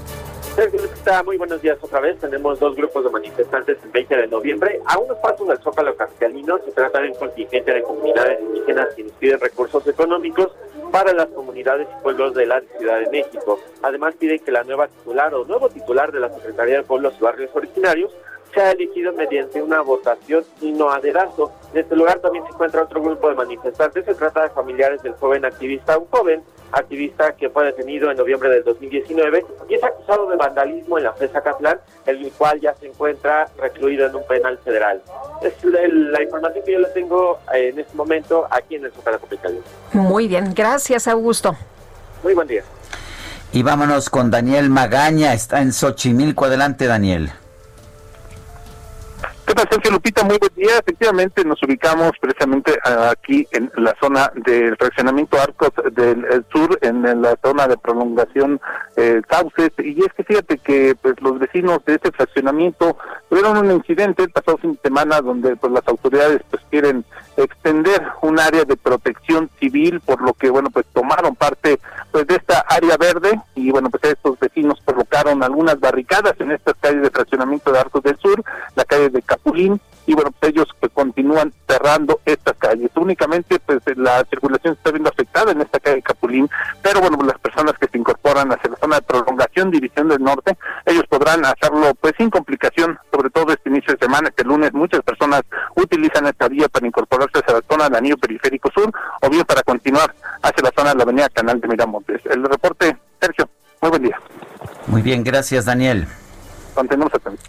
Muy buenos días otra vez. Tenemos dos grupos de manifestantes el 20 de noviembre. A unos pasos del Zócalo capitalino se trata de un contingente de comunidades indígenas que nos piden recursos económicos para las comunidades y pueblos de la Ciudad de México. Además piden que la nueva titular o nuevo titular de la Secretaría de Pueblos y Barrios Originarios sea elegido mediante una votación y no adelanto. En este lugar también se encuentra otro grupo de manifestantes. Se trata de familiares del joven activista, un joven activista que fue detenido en noviembre del 2019 y es acusado de vandalismo en la presa Catlán, el cual ya se encuentra recluido en un penal federal. Es la información que yo le tengo en este momento aquí en el Zócalo Capitalino. Muy bien, gracias Augusto. Muy buen día. Y vámonos con Daniel Magaña, está en Xochimilco. Adelante, Daniel. ¿Qué tal, Sergio Lupita? Muy buen día. Efectivamente, nos ubicamos precisamente aquí en la zona del fraccionamiento Arcos del Sur, en la zona de prolongación eh, Cauces. Y es que fíjate que pues, los vecinos de este fraccionamiento tuvieron un incidente el pasado fin de semana donde pues, las autoridades pues quieren extender un área de protección civil, por lo que, bueno, pues tomaron parte pues de esta área verde y, bueno, pues estos vecinos colocaron algunas barricadas en estas calles de fraccionamiento de Arcos del Sur, la calle de Capulín, y bueno, pues ellos continúan cerrando estas calles. Únicamente pues la circulación se está viendo afectada en esta calle Capulín, pero bueno, las personas que se incorporan hacia la zona de prolongación, división del norte, ellos podrán hacerlo pues sin complicación, sobre todo este inicio de semana, este lunes muchas personas utilizan esta vía para incorporarse hacia la zona del anillo periférico sur o bien para continuar hacia la zona de la avenida Canal de Miramontes. El reporte, Sergio, muy buen día. Muy bien, gracias Daniel.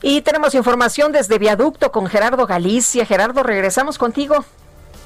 Y tenemos información desde Viaducto con Gerardo Galicia. Gerardo, regresamos contigo.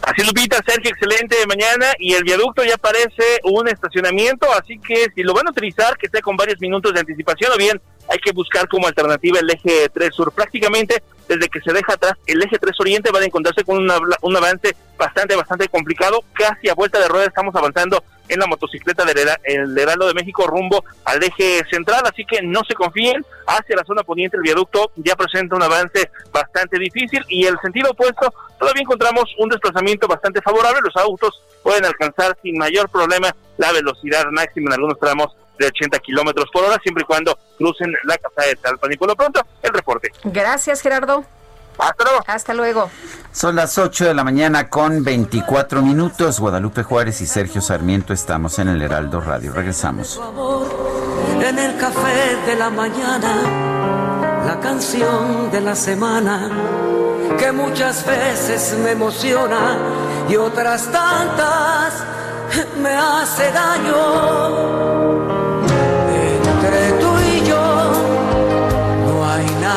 Así Lupita, Sergio, excelente mañana y el viaducto ya parece un estacionamiento, así que si lo van a utilizar, que esté con varios minutos de anticipación o bien hay que buscar como alternativa el eje 3 sur. Prácticamente desde que se deja atrás el eje 3 oriente van a encontrarse con un avance bastante, bastante complicado. Casi a vuelta de rueda estamos avanzando en la motocicleta del el de México rumbo al eje central, así que no se confíen. Hacia la zona poniente el viaducto ya presenta un avance bastante difícil y el sentido opuesto todavía encontramos un desplazamiento bastante favorable. Los autos pueden alcanzar sin mayor problema la velocidad máxima en algunos tramos de 80 kilómetros por hora, siempre y cuando crucen la casa de Talpan. Y por lo pronto, el reporte. Gracias, Gerardo. Hasta luego. Hasta luego. Son las 8 de la mañana con 24 minutos. Guadalupe Juárez y Sergio Sarmiento estamos en el Heraldo Radio. Regresamos. En el café de la mañana, la canción de la semana, que muchas veces me emociona y otras tantas me hace daño.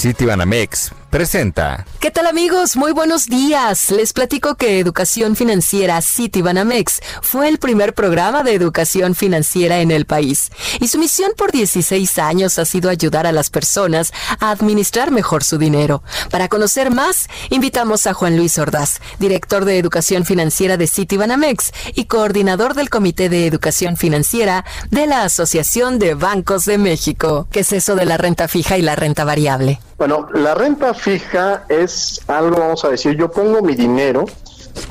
Citibanamex presenta. ¿Qué tal amigos? Muy buenos días. Les platico que Educación Financiera Citibanamex fue el primer programa de educación financiera en el país y su misión por 16 años ha sido ayudar a las personas a administrar mejor su dinero. Para conocer más, invitamos a Juan Luis Ordaz, director de Educación Financiera de Citibanamex y coordinador del Comité de Educación Financiera de la Asociación de Bancos de México. ¿Qué es eso de la renta fija y la renta variable? Bueno, la renta fija es algo, vamos a decir, yo pongo mi dinero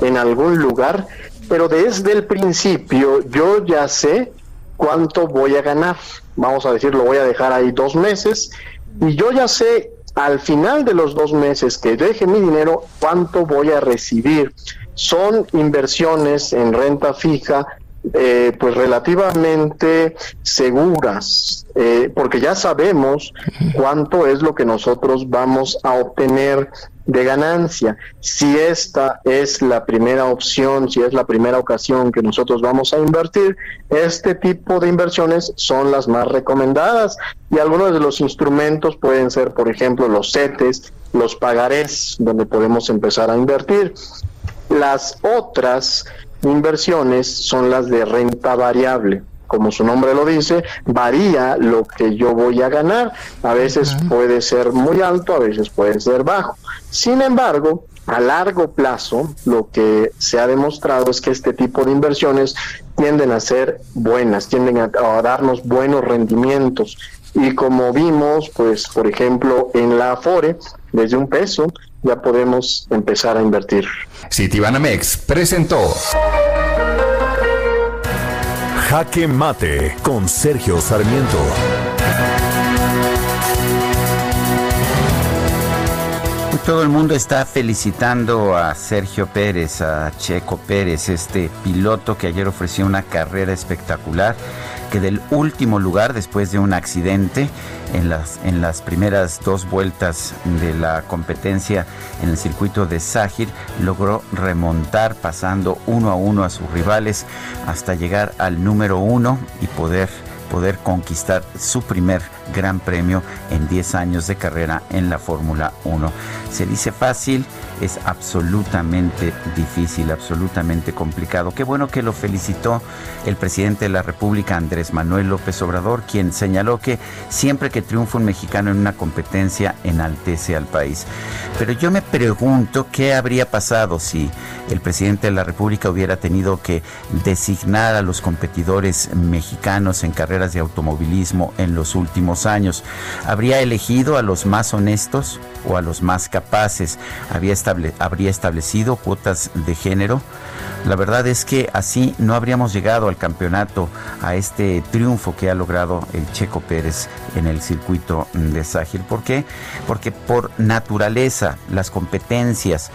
en algún lugar, pero desde el principio yo ya sé cuánto voy a ganar. Vamos a decir, lo voy a dejar ahí dos meses y yo ya sé al final de los dos meses que deje mi dinero cuánto voy a recibir. Son inversiones en renta fija eh, pues relativamente seguras, eh, porque ya sabemos cuánto es lo que nosotros vamos a obtener de ganancia. Si esta es la primera opción, si es la primera ocasión que nosotros vamos a invertir, este tipo de inversiones son las más recomendadas y algunos de los instrumentos pueden ser, por ejemplo, los CETES, los pagarés, donde podemos empezar a invertir. Las otras inversiones son las de renta variable. Como su nombre lo dice, varía lo que yo voy a ganar. A veces puede ser muy alto, a veces puede ser bajo. Sin embargo, a largo plazo, lo que se ha demostrado es que este tipo de inversiones tienden a ser buenas, tienden a, a darnos buenos rendimientos. Y como vimos, pues, por ejemplo, en la Afore, desde un peso ya podemos empezar a invertir. Citibanamex presentó Jaque Mate con Sergio Sarmiento. todo el mundo está felicitando a Sergio Pérez, a Checo Pérez, este piloto que ayer ofreció una carrera espectacular, que del último lugar después de un accidente en las, en las primeras dos vueltas de la competencia en el circuito de Ságir, logró remontar pasando uno a uno a sus rivales hasta llegar al número uno y poder poder conquistar su primer gran premio en 10 años de carrera en la Fórmula 1. Se dice fácil, es absolutamente difícil, absolutamente complicado. Qué bueno que lo felicitó el presidente de la República, Andrés Manuel López Obrador, quien señaló que siempre que triunfa un mexicano en una competencia enaltece al país. Pero yo me pregunto qué habría pasado si el presidente de la República hubiera tenido que designar a los competidores mexicanos en carreras de automovilismo en los últimos años. ¿Habría elegido a los más honestos o a los más capaces? ¿Había ¿Habría establecido cuotas de género? La verdad es que así no habríamos llegado al campeonato, a este triunfo que ha logrado el Checo Pérez en el circuito de Ságil. ¿Por qué? Porque por naturaleza, las competencias,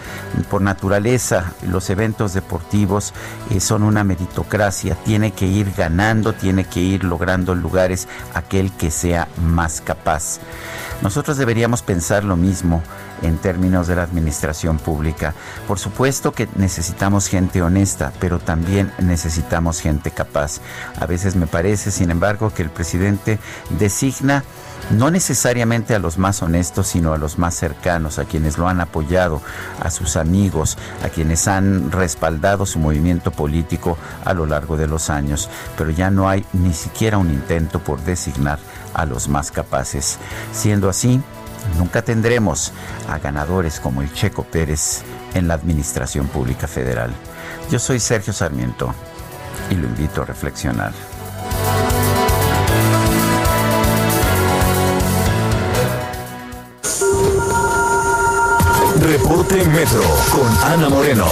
por naturaleza, los eventos deportivos eh, son una meritocracia. Tiene que ir ganando, tiene que ir logrando lugares aquel que sea más capaz. Nosotros deberíamos pensar lo mismo en términos de la administración pública. Por supuesto que necesitamos gente honesta, pero también necesitamos gente capaz. A veces me parece, sin embargo, que el presidente designa no necesariamente a los más honestos, sino a los más cercanos, a quienes lo han apoyado, a sus amigos, a quienes han respaldado su movimiento político a lo largo de los años. Pero ya no hay ni siquiera un intento por designar a los más capaces. Siendo así, nunca tendremos a ganadores como el Checo Pérez en la Administración Pública Federal. Yo soy Sergio Sarmiento y lo invito a reflexionar. Reporte Metro con Ana Moreno.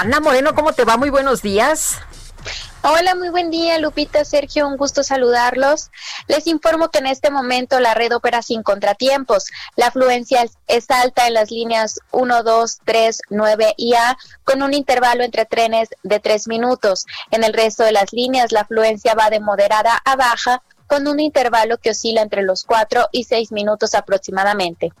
Ana Moreno, ¿cómo te va? Muy buenos días. Hola, muy buen día, Lupita, Sergio, un gusto saludarlos. Les informo que en este momento la red opera sin contratiempos. La afluencia es alta en las líneas 1, 2, 3, 9 y A, con un intervalo entre trenes de 3 minutos. En el resto de las líneas, la afluencia va de moderada a baja, con un intervalo que oscila entre los 4 y 6 minutos aproximadamente.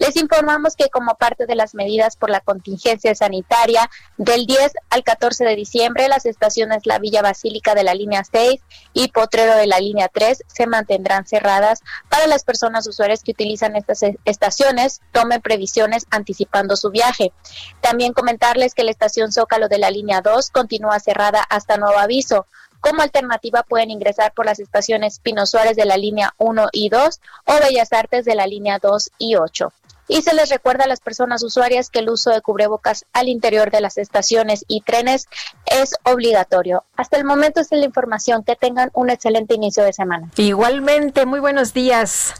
Les informamos que como parte de las medidas por la contingencia sanitaria, del 10 al 14 de diciembre, las estaciones La Villa Basílica de la línea 6 y Potrero de la línea 3 se mantendrán cerradas para las personas usuarias que utilizan estas estaciones, tomen previsiones anticipando su viaje. También comentarles que la estación Zócalo de la línea 2 continúa cerrada hasta nuevo aviso. Como alternativa pueden ingresar por las estaciones Pino Suárez de la línea 1 y 2 o Bellas Artes de la línea 2 y 8. Y se les recuerda a las personas usuarias que el uso de cubrebocas al interior de las estaciones y trenes es obligatorio. Hasta el momento es la información. Que tengan un excelente inicio de semana. Igualmente, muy buenos días.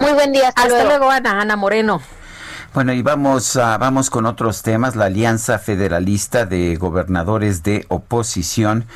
Muy buen día. Hasta, luego. Ana. Ana Moreno. Bueno, y vamos, vamos con otros temas. La Alianza Federalista de Gobernadores de Oposición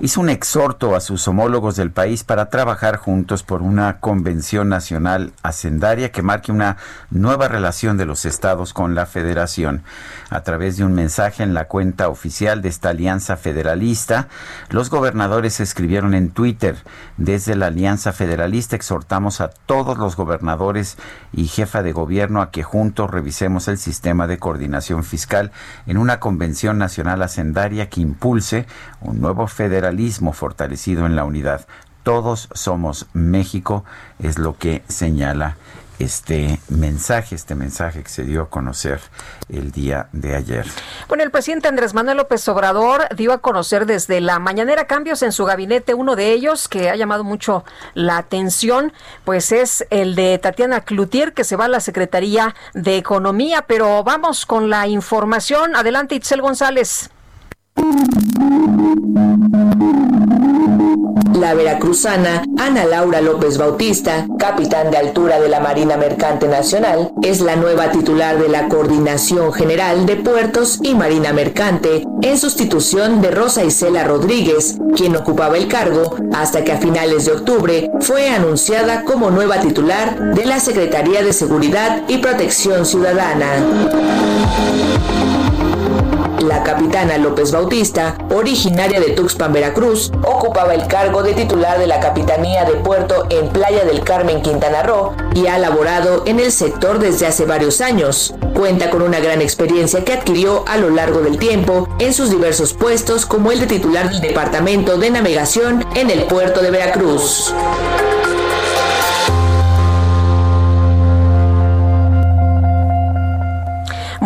hizo un exhorto a sus homólogos del país para trabajar juntos por una convención nacional hacendaria que marque una nueva relación de los estados con la federación. A través de un mensaje en la cuenta oficial de esta alianza federalista, los gobernadores escribieron en Twitter, desde la alianza federalista exhortamos a todos los gobernadores y jefa de gobierno a que juntos revisemos el sistema de coordinación fiscal en una convención nacional hacendaria que impulse un nuevo federalismo fortalecido en la unidad. Todos somos México, es lo que señala este mensaje, este mensaje que se dio a conocer el día de ayer. Bueno, el presidente Andrés Manuel López Obrador dio a conocer desde la mañanera cambios en su gabinete. Uno de ellos que ha llamado mucho la atención, pues es el de Tatiana Cloutier, que se va a la Secretaría de Economía. Pero vamos con la información. Adelante, Itzel González. La veracruzana Ana Laura López Bautista, capitán de altura de la Marina Mercante Nacional, es la nueva titular de la Coordinación General de Puertos y Marina Mercante, en sustitución de Rosa Isela Rodríguez, quien ocupaba el cargo hasta que a finales de octubre fue anunciada como nueva titular de la Secretaría de Seguridad y Protección Ciudadana. La capitana López Bautista, originaria de Tuxpan, Veracruz, ocupaba el cargo de titular de la Capitanía de Puerto en Playa del Carmen, Quintana Roo, y ha laborado en el sector desde hace varios años. Cuenta con una gran experiencia que adquirió a lo largo del tiempo en sus diversos puestos como el de titular del Departamento de Navegación en el puerto de Veracruz.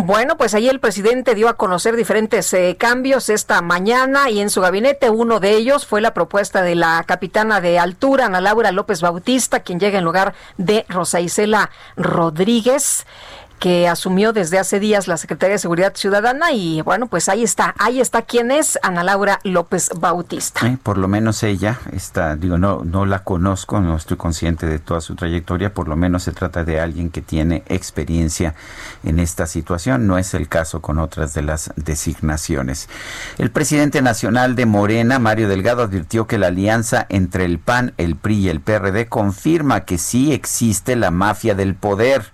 Bueno, pues ahí el presidente dio a conocer diferentes eh, cambios esta mañana y en su gabinete uno de ellos fue la propuesta de la capitana de altura, Ana Laura López Bautista, quien llega en lugar de Rosa Isela Rodríguez que asumió desde hace días la Secretaría de Seguridad Ciudadana y bueno, pues ahí está, ahí está quién es Ana Laura López Bautista. por lo menos ella está, digo, no, no la conozco, no estoy consciente de toda su trayectoria, por lo menos se trata de alguien que tiene experiencia en esta situación, no es el caso con otras de las designaciones. El presidente nacional de Morena, Mario Delgado, advirtió que la alianza entre el PAN, el PRI y el PRD confirma que sí existe la mafia del poder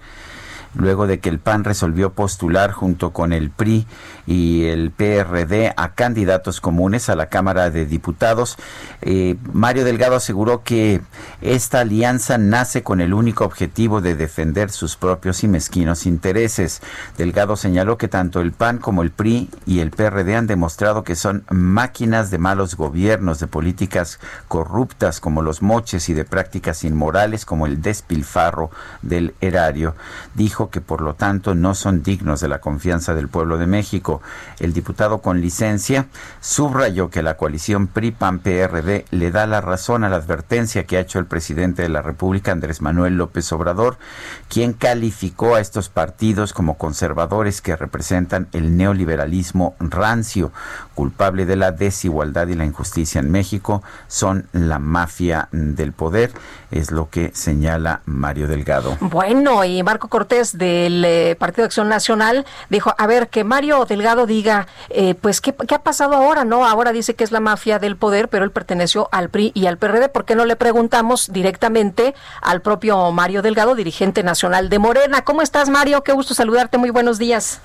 luego de que el PAN resolvió postular junto con el PRI y el PRD a candidatos comunes a la Cámara de Diputados. Eh, Mario Delgado aseguró que esta alianza nace con el único objetivo de defender sus propios y mezquinos intereses. Delgado señaló que tanto el PAN como el PRI y el PRD han demostrado que son máquinas de malos gobiernos, de políticas corruptas como los moches y de prácticas inmorales como el despilfarro del erario. Dijo que por lo tanto no son dignos de la confianza del pueblo de México. El diputado con licencia subrayó que la coalición PRI-PAN-PRD le da la razón a la advertencia que ha hecho el presidente de la República, Andrés Manuel López Obrador, quien calificó a estos partidos como conservadores que representan el neoliberalismo rancio, culpable de la desigualdad y la injusticia en México, son la mafia del poder, es lo que señala Mario Delgado. Bueno, y Marco Cortés del eh, Partido de Acción Nacional dijo, a ver, que Mario Delgado diga, eh, pues, ¿qué, ha pasado ahora? No, ahora dice que es la mafia del poder, pero él perteneció al PRI y al PRD. ¿Por qué no le preguntamos directamente al propio Mario Delgado, dirigente nacional de Morena? ¿Cómo estás, Mario? Qué gusto saludarte. Muy buenos días.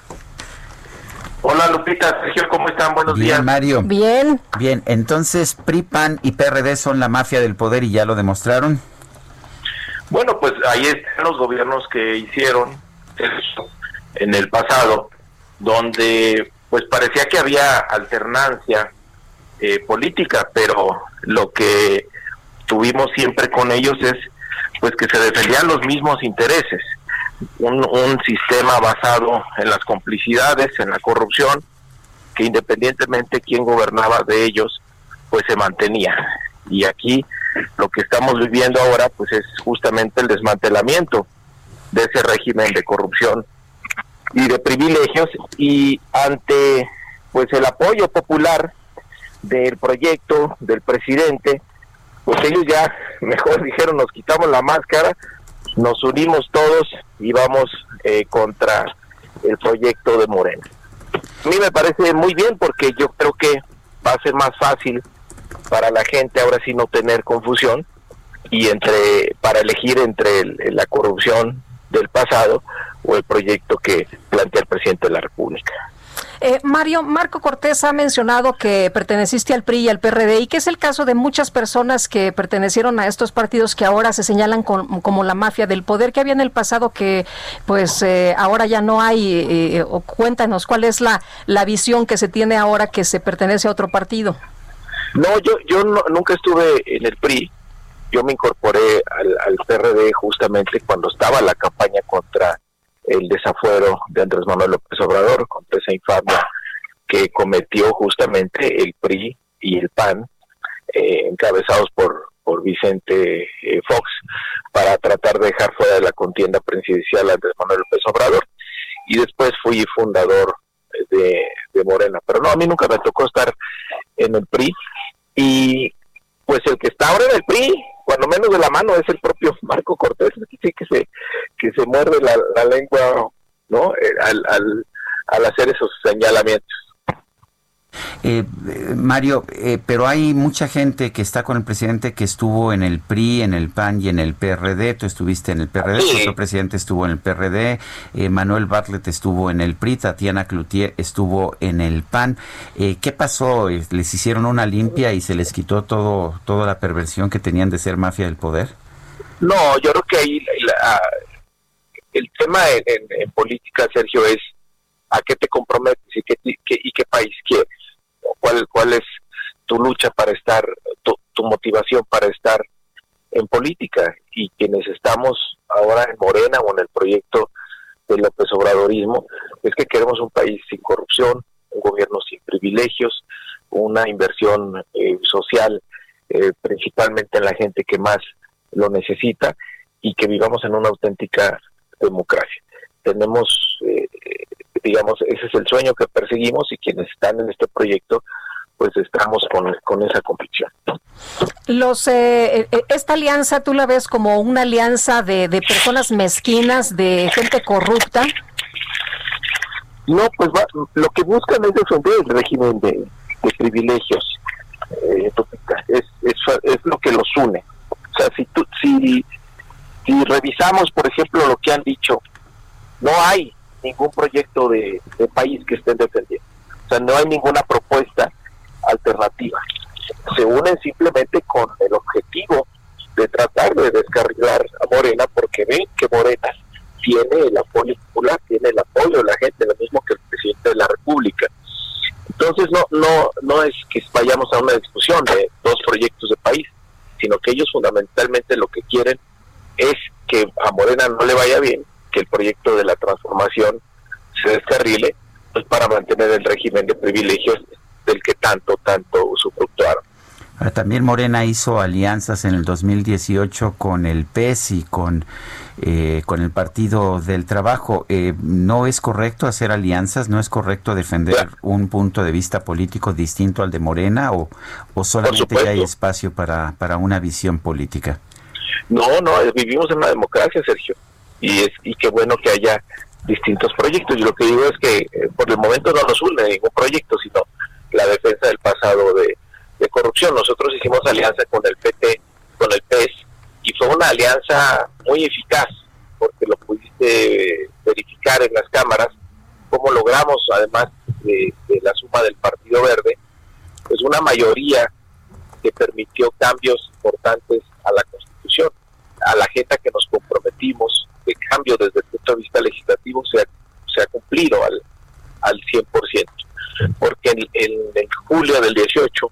Hola Lupita, Sergio, ¿cómo están? Buenos Bien, días. Mario. Bien. Bien, entonces PRI, PAN y PRD son la mafia del poder y ya lo demostraron. Bueno, pues ahí están los gobiernos que hicieron en el pasado donde pues parecía que había alternancia eh, política, pero lo que tuvimos siempre con ellos es pues que se defendían los mismos intereses, un, un sistema basado en las complicidades, en la corrupción, que independientemente quién gobernaba de ellos, pues se mantenía. Y aquí lo que estamos viviendo ahora pues es justamente el desmantelamiento de ese régimen de corrupción y de privilegios. Y ante pues el apoyo popular del proyecto del presidente pues ellos ya mejor dijeron nos quitamos la máscara nos unimos todos y vamos eh, contra el proyecto de Morena. A mí me parece muy bien porque yo creo que va a ser más fácil para la gente ahora sí no tener confusión y entre para elegir entre la corrupción del pasado o el proyecto que plantea el presidente de la República. Eh, Mario, Marco Cortés ha mencionado que perteneciste al PRI y al PRD y que es el caso de muchas personas que pertenecieron a estos partidos que ahora se señalan como la mafia del poder que había en el pasado que pues eh, ahora ya no hay. Eh, cuéntanos cuál es la, la visión que se tiene ahora que se pertenece a otro partido. No, yo, yo nunca estuve en el PRI. Yo me incorporé al, al PRD justamente cuando estaba la campaña contra el desafuero de Andrés Manuel López Obrador contra esa infamia que cometió justamente el PRI y el PAN, eh, encabezados por, por Vicente eh, Fox, para tratar de dejar fuera de la contienda presidencial a Andrés Manuel López Obrador. Y después fui fundador de, de Morena. Pero no, a mí nunca me tocó estar en el PRI. Y pues el que está ahora en el PRI, cuando menos de la mano, es el propio Marco Cortés, sí que se, que se muerde la, lengua, ¿no? Eh, al, al, al hacer esos señalamientos. Eh, Mario, eh, pero hay mucha gente que está con el presidente que estuvo en el PRI, en el PAN y en el PRD. Tú estuviste en el PRD, el otro presidente estuvo en el PRD, eh, Manuel Bartlett estuvo en el PRI, Tatiana Cloutier estuvo en el PAN. Eh, ¿Qué pasó? ¿Les hicieron una limpia y se les quitó todo toda la perversión que tenían de ser mafia del poder? No, yo creo que ahí el tema en, política, Sergio, es a qué te comprometes y qué, y qué país quieres cuál, cuál es tu lucha para estar, tu, motivación para estar en política y quienes estamos ahora en Morena o en el proyecto del López es que queremos un país sin corrupción, un gobierno sin privilegios, una inversión eh, social eh, principalmente en la gente que más lo necesita y que vivamos en una auténtica democracia. Tenemos eh, digamos, ese es el sueño que perseguimos y quienes están en este proyecto, pues estamos con, con esa convicción. Los, eh, eh, esta alianza, ¿tú la ves como una alianza de, de personas mezquinas, de gente corrupta? No, pues lo que buscan es defender el régimen de, privilegios. Eh, es, es, es, lo que los une. O sea, si, tú, si, si revisamos, por ejemplo, lo que han dicho, no hay ningún proyecto de, país que estén defendiendo. O sea, no hay ninguna propuesta alternativa. Se unen simplemente con el objetivo de tratar de descarrilar a Morena porque ven que Morena tiene el apoyo popular, tiene el apoyo de la gente, lo mismo que el presidente de la República. Entonces no no no es que vayamos a una discusión de dos proyectos de país, sino que ellos fundamentalmente lo que quieren es que a Morena no le vaya bien que el proyecto de la transformación se descarrile pues para mantener el régimen de privilegios del que tanto, tanto usufructuaron. también Morena hizo alianzas en el 2018 con el PES y con, eh, con el Partido del Trabajo. Eh, ¿No es correcto hacer alianzas? ¿No es correcto defender un punto de vista político distinto al de Morena? ¿O, o solamente hay espacio para, para una visión política? No, no, vivimos en una democracia, Sergio y es y qué bueno que haya distintos proyectos. Yo lo que digo es que eh, por el momento no nos une ningún proyecto, sino la defensa del pasado de, corrupción. Nosotros hicimos alianza con el PT, con el PES, y fue una alianza muy eficaz, porque lo pudiste verificar en las cámaras, cómo logramos, además de, de la suma del Partido Verde, pues una mayoría que permitió cambios importantes a la Constitución, a la agenda que nos comprometimos de cambio desde el punto de vista legislativo se ha, cumplido al, al 100%. Porque en, en, julio del 18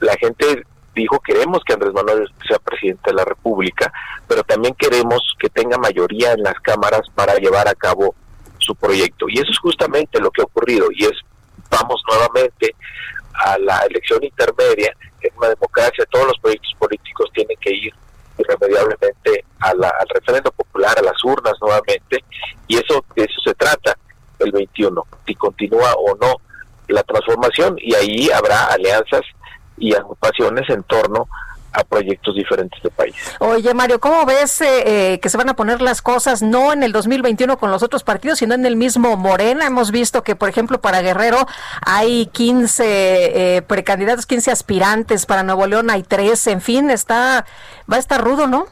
la gente dijo queremos que Andrés Manuel sea presidente de la República, pero también queremos que tenga mayoría en las cámaras para llevar a cabo su proyecto. Y eso es justamente lo que ha ocurrido y es vamos nuevamente a la elección intermedia en una democracia, todos los proyectos políticos tienen que ir irremediablemente al referendo popular, a las urnas nuevamente, y eso de eso se trata el 21, si continúa o no la transformación, y ahí habrá alianzas y agrupaciones en torno a proyectos diferentes de país. Oye, Mario, ¿cómo ves eh, eh, que se van a poner las cosas no en el 2021 con los otros partidos, sino en el mismo Morena? Hemos visto que, por ejemplo, para Guerrero hay 15 eh, precandidatos, 15 aspirantes, para Nuevo León hay 13, en fin, está va a estar rudo, ¿no?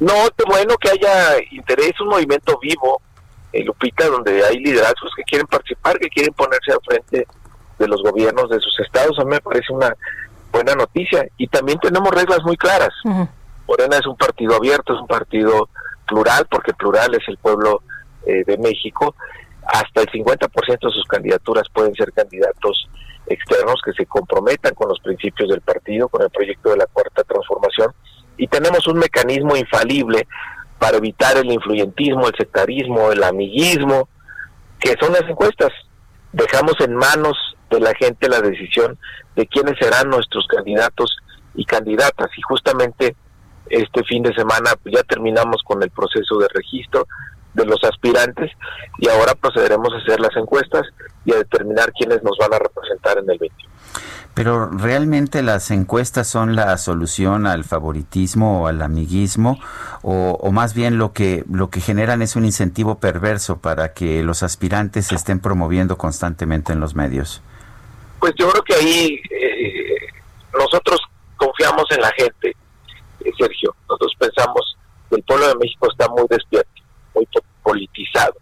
No, qué bueno que haya interés, un movimiento vivo, en Lupita, donde hay liderazgos que quieren participar, que quieren ponerse al frente de los gobiernos de sus estados. A mí me parece una buena noticia. Y también tenemos reglas muy claras. Morena es un partido abierto, es un partido plural, porque plural es el pueblo eh, de México. Hasta el 50% de sus candidaturas pueden ser candidatos externos que se comprometan con los principios del partido, con el proyecto de la cuarta transformación. Y tenemos un mecanismo infalible para evitar el influyentismo, el sectarismo, el amiguismo, que son las encuestas. Dejamos en manos de la gente la decisión de quiénes serán nuestros candidatos y candidatas. Y justamente este fin de semana ya terminamos con el proceso de registro de los aspirantes y ahora procederemos a hacer las encuestas y a determinar quiénes nos van a representar en el 21. Pero realmente las encuestas son la solución al favoritismo o al amiguismo o, más bien lo que lo que generan es un incentivo perverso para que los aspirantes se estén promoviendo constantemente en los medios. Pues yo creo que ahí eh, nosotros confiamos en la gente, eh, Sergio. Nosotros pensamos que el pueblo de México está muy despierto, muy politizado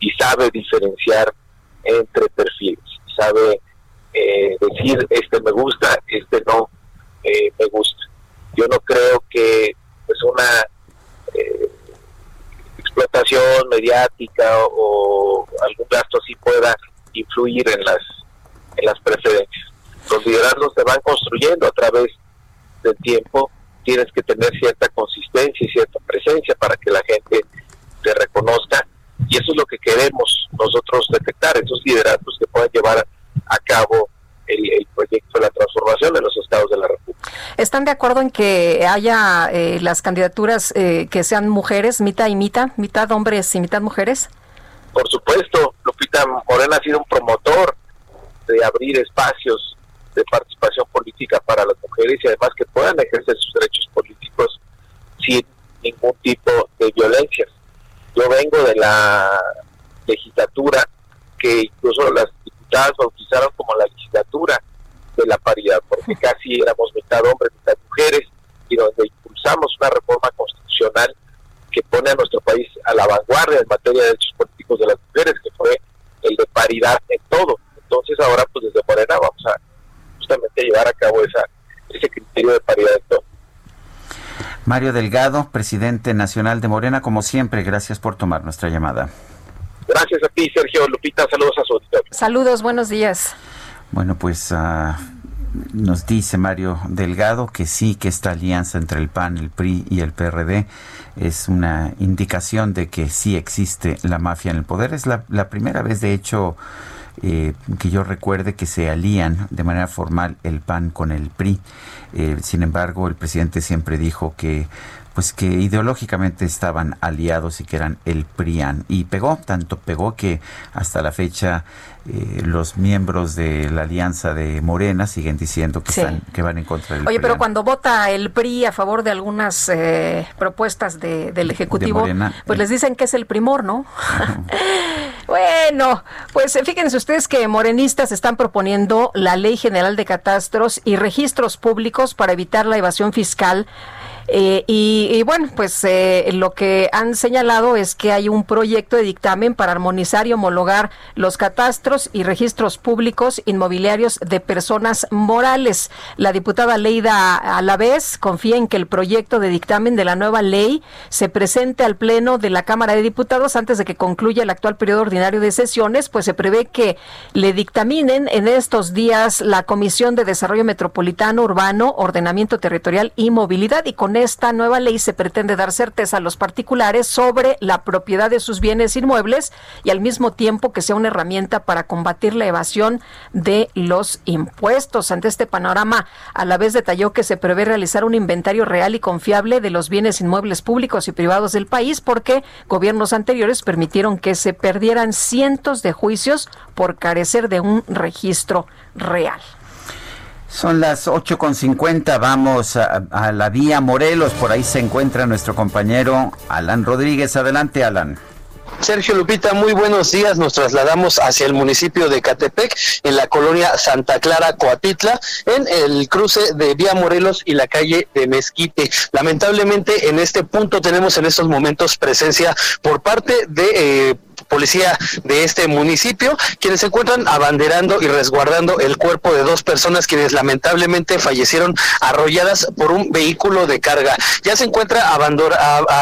y sabe diferenciar entre perfiles, sabe eh, decir este me gusta, este no eh, me gusta. Yo no creo que es pues, una eh, explotación mediática o, algún gasto así pueda influir en las en las preferencias. Los liderazgos se van construyendo a través del tiempo. Tienes que tener cierta consistencia y cierta presencia para que la gente te reconozca y eso es lo que queremos nosotros detectar, esos liderazgos que puedan llevar a cabo el, proyecto de la transformación de los estados de la República. ¿Están de acuerdo en que haya eh, las candidaturas eh, que sean mujeres, mitad y mitad, mitad hombres y mitad mujeres? Por supuesto, Lupita Morena ha sido un promotor de abrir espacios de participación política para las mujeres y además que puedan ejercer sus derechos políticos sin ningún tipo de violencia. Yo vengo de la legislatura que incluso las diputadas bautizaron como la legislatura de la paridad, porque casi éramos mitad hombres, mitad mujeres, y donde impulsamos una reforma constitucional que pone a nuestro país a la vanguardia en materia de derechos políticos de las mujeres, que fue el de paridad en todo. Entonces ahora pues desde Morena vamos a justamente llevar a cabo esa, ese criterio de paridad en todo. Mario Delgado, presidente nacional de Morena, como siempre, gracias por tomar nuestra llamada. Gracias a ti, Sergio Lupita. Saludos a su auditorio. Saludos, buenos días. Bueno, pues uh, nos dice Mario Delgado que sí, que esta alianza entre el PAN, el PRI y el PRD es una indicación de que sí existe la mafia en el poder. Es la, la primera vez, de hecho, eh, que yo recuerde que se alían de manera formal el PAN con el PRI. Eh, sin embargo, el presidente siempre dijo que pues que ideológicamente estaban aliados y que eran el PRIAN. Y pegó, tanto pegó que hasta la fecha eh, los miembros de la alianza de Morena siguen diciendo que, están, que van en contra del Oye, pero cuando vota el PRI a favor de algunas eh, propuestas del Ejecutivo, pues les dicen que es el primor, ¿no? bueno, pues fíjense ustedes que morenistas están proponiendo la Ley General de Catastros y Registros Públicos para evitar la evasión fiscal eh, y, bueno, pues eh, lo que han señalado es que hay un proyecto de dictamen para armonizar y homologar los catastros y registros públicos inmobiliarios de personas morales. La diputada Leida Alavés confía en que el proyecto de dictamen de la nueva ley se presente al Pleno de la Cámara de Diputados antes de que concluya el actual periodo ordinario de sesiones, pues se prevé que le dictaminen en estos días la Comisión de Desarrollo Metropolitano, Urbano, Ordenamiento Territorial y Movilidad y con esta nueva ley se pretende dar certeza a los particulares sobre la propiedad de sus bienes inmuebles y al mismo tiempo que sea una herramienta para combatir la evasión de los impuestos. Ante este panorama, a la vez detalló que se prevé realizar un inventario real y confiable de los bienes inmuebles públicos y privados del país porque gobiernos anteriores permitieron que se perdieran cientos de juicios por carecer de un registro real. Son las 8.50, vamos a, la vía Morelos, por ahí se encuentra nuestro compañero Alan Rodríguez. Adelante, Alan. Sergio Lupita, muy buenos días. Nos trasladamos hacia el municipio de Catepec, en la colonia Santa Clara, Coatitla, en el cruce de Vía Morelos y la calle de Mezquite. Lamentablemente, en este punto tenemos en estos momentos presencia por parte de... Eh, policía de este municipio, quienes se encuentran abanderando y resguardando el cuerpo de dos personas quienes lamentablemente fallecieron arrolladas por un vehículo de carga. Ya se encuentra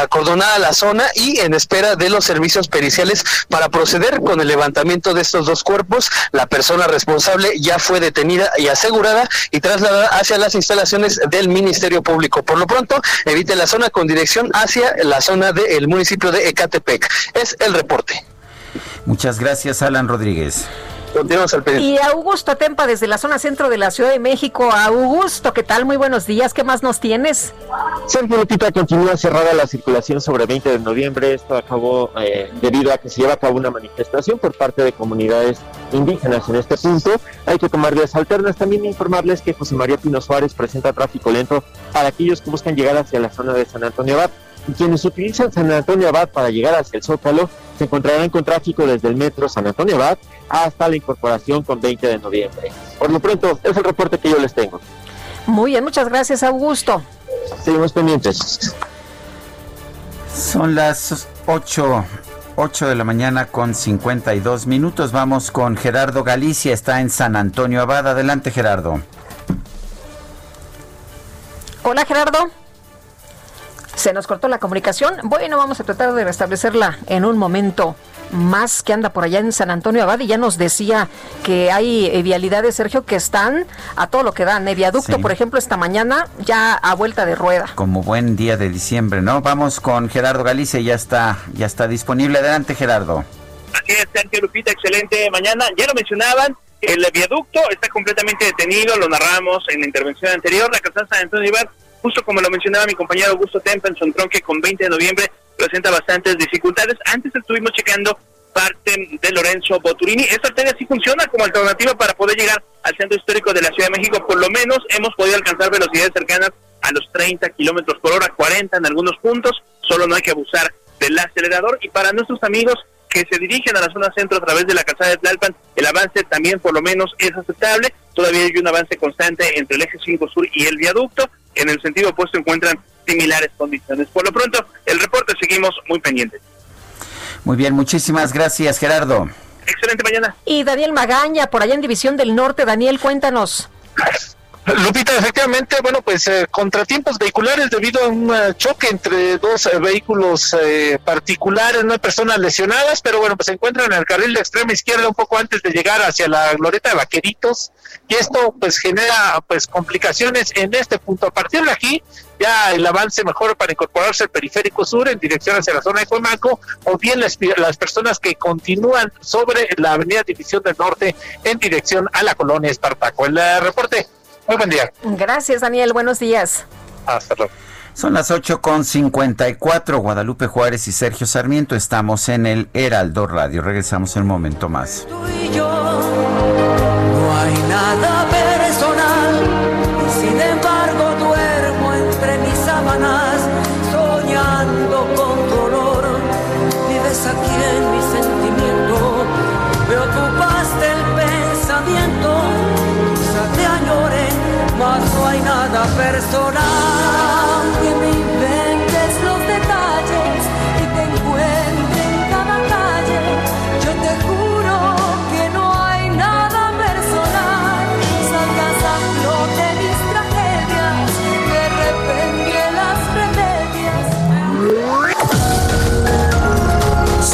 acordonada la zona y en espera de los servicios periciales para proceder con el levantamiento de estos dos cuerpos. La persona responsable ya fue detenida y asegurada y trasladada hacia las instalaciones del Ministerio Público. Por lo pronto, evite la zona con dirección hacia la zona del municipio de Ecatepec. Es el reporte. Muchas gracias, Alan Rodríguez. Continuamos al Y Augusto Tempa desde la zona centro de la Ciudad de México. Augusto, ¿qué tal? Muy buenos días. ¿Qué más nos tienes? Sergio Lupita continúa cerrada la circulación sobre 20 de noviembre. Esto acabó eh, debido a que se lleva a cabo una manifestación por parte de comunidades indígenas en este punto. Hay que tomar vías alternas. También informarles que José María Pino Suárez presenta tráfico lento para aquellos que buscan llegar hacia la zona de San Antonio Abad. Y quienes utilizan San Antonio Abad para llegar hacia el Zócalo se encontrarán con tráfico desde el metro San Antonio Abad hasta la incorporación con 20 de noviembre. Por lo pronto, es el reporte que yo les tengo. Muy bien, muchas gracias, Augusto. Seguimos pendientes. Son las 8, 8 de la mañana con 52 minutos. Vamos con Gerardo Galicia, está en San Antonio Abad. Adelante, Gerardo. Hola, Gerardo. Se nos cortó la comunicación. Bueno, vamos a tratar de restablecerla en un momento más que anda por allá en San Antonio Abad y ya nos decía que hay eh, vialidades, Sergio, que están a todo lo que dan. El viaducto, por ejemplo, esta mañana ya a vuelta de rueda. Como buen día de diciembre, ¿no? Vamos con Gerardo Galicia, ya está, ya está disponible. Adelante, Gerardo. Así es, Sergio Lupita, excelente mañana. Ya lo mencionaban, el viaducto está completamente detenido, lo narramos en la intervención anterior. La calzada San Antonio Abad justo como lo mencionaba mi compañero Augusto Tempa en su tronque con 20 de noviembre presenta bastantes dificultades. Antes estuvimos checando parte de Lorenzo Boturini. Esta arteria sí funciona como alternativa para poder llegar al centro histórico de la Ciudad de México. Por lo menos hemos podido alcanzar velocidades cercanas a los 30 kilómetros por hora, 40 en algunos puntos. Solo no hay que abusar del acelerador. Y para nuestros amigos que se dirigen a la zona centro a través de la calzada de Tlalpan, el avance también por lo menos es aceptable. Todavía hay un avance constante entre el eje 5 sur y el viaducto en el sentido opuesto encuentran similares condiciones. Por lo pronto, el reporte seguimos muy pendientes. Muy bien, muchísimas gracias, Gerardo. Excelente mañana. Y Daniel Magaña, por allá en División del Norte. Daniel, cuéntanos. Lupita, efectivamente, bueno, pues eh, contratiempos vehiculares debido a un eh, choque entre dos eh, vehículos particulares, no hay personas lesionadas, pero bueno, pues se encuentran en el carril de extrema izquierda un poco antes de llegar hacia la glorieta de Vaqueritos y esto pues genera pues complicaciones en este punto. A partir de aquí ya el avance mejor para incorporarse al periférico sur en dirección hacia la zona de Cuemaco o bien las, las personas que continúan sobre la avenida División del Norte en dirección a la colonia Espartaco. El reporte muy buen día. Gracias, Daniel. Buenos días. Hasta luego. Son las 8 con 54. Guadalupe Juárez y Sergio Sarmiento. Estamos en el Heraldo Radio. Regresamos en un momento más. Tú y yo, no hay nada hay nada personal.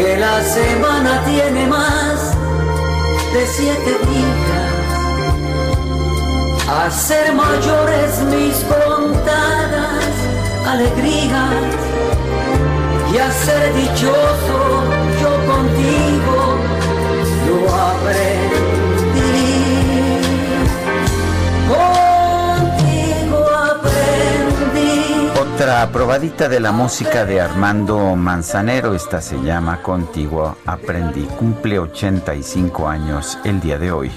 que la semana tiene más de siete días. A ser mayores mis contadas alegrías y a ser dichoso yo contigo lo aprendí. Otra la probadita de la música de Armando Manzanero. Esta se llama Contigo Aprendí. Cumple 85 años el día de hoy.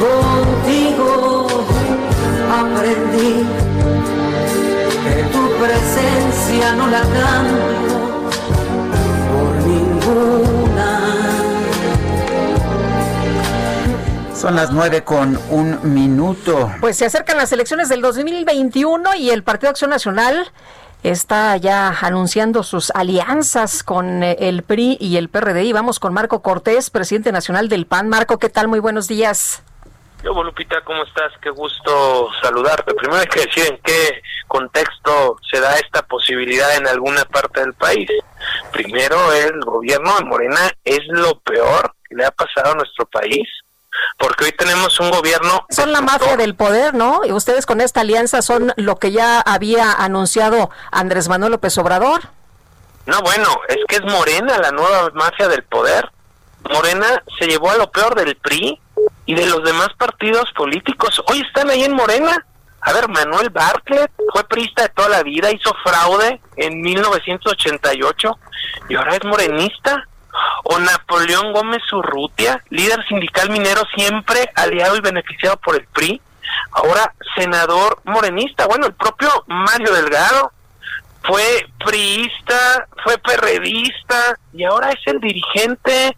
Contigo aprendí que tu presencia no la cambio por ninguna. Son las nueve con un minuto. Pues se acercan las elecciones del 2021 y el Partido Acción Nacional está ya anunciando sus alianzas con eh, el PRI y el PRD. Y vamos con Marco Cortés, presidente nacional del PAN. Marco, ¿qué tal? Muy buenos días. Yo, Lupita, ¿cómo estás? Qué gusto saludarte. Primero hay que decir en qué contexto se da esta posibilidad en alguna parte del país. Primero, el gobierno de Morena es lo peor que le ha pasado a nuestro país porque hoy tenemos un gobierno... Son la mafia del poder, ¿no? Y ustedes con esta alianza son lo que ya había anunciado Andrés Manuel López Obrador. No, bueno, es que es Morena la nueva mafia del poder. Morena se llevó a lo peor del PRI y de los demás partidos políticos. Hoy están ahí en Morena. A ver, Manuel Bartlett fue priista de toda la vida, hizo fraude en 1988 y ahora es morenista o Napoleón Gómez Urrutia, líder sindical minero siempre aliado y beneficiado por el PRI, ahora senador morenista. Bueno, el propio Mario Delgado fue priista, fue perredista y ahora es el dirigente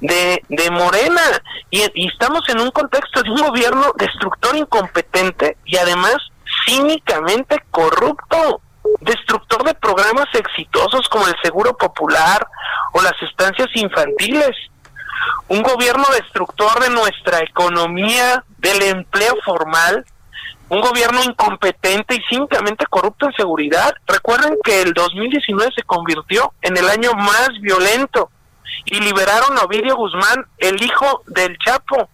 de, de Morena. Y, y estamos en un contexto de un gobierno destructor incompetente y además cínicamente corrupto destructor de programas exitosos como el Seguro Popular o las estancias infantiles. Un gobierno destructor de nuestra economía, del empleo formal, un gobierno incompetente y cínicamente corrupto en seguridad. Recuerden que el 2019 se convirtió en el año más violento y liberaron a Ovidio Guzmán, el hijo del Chapo.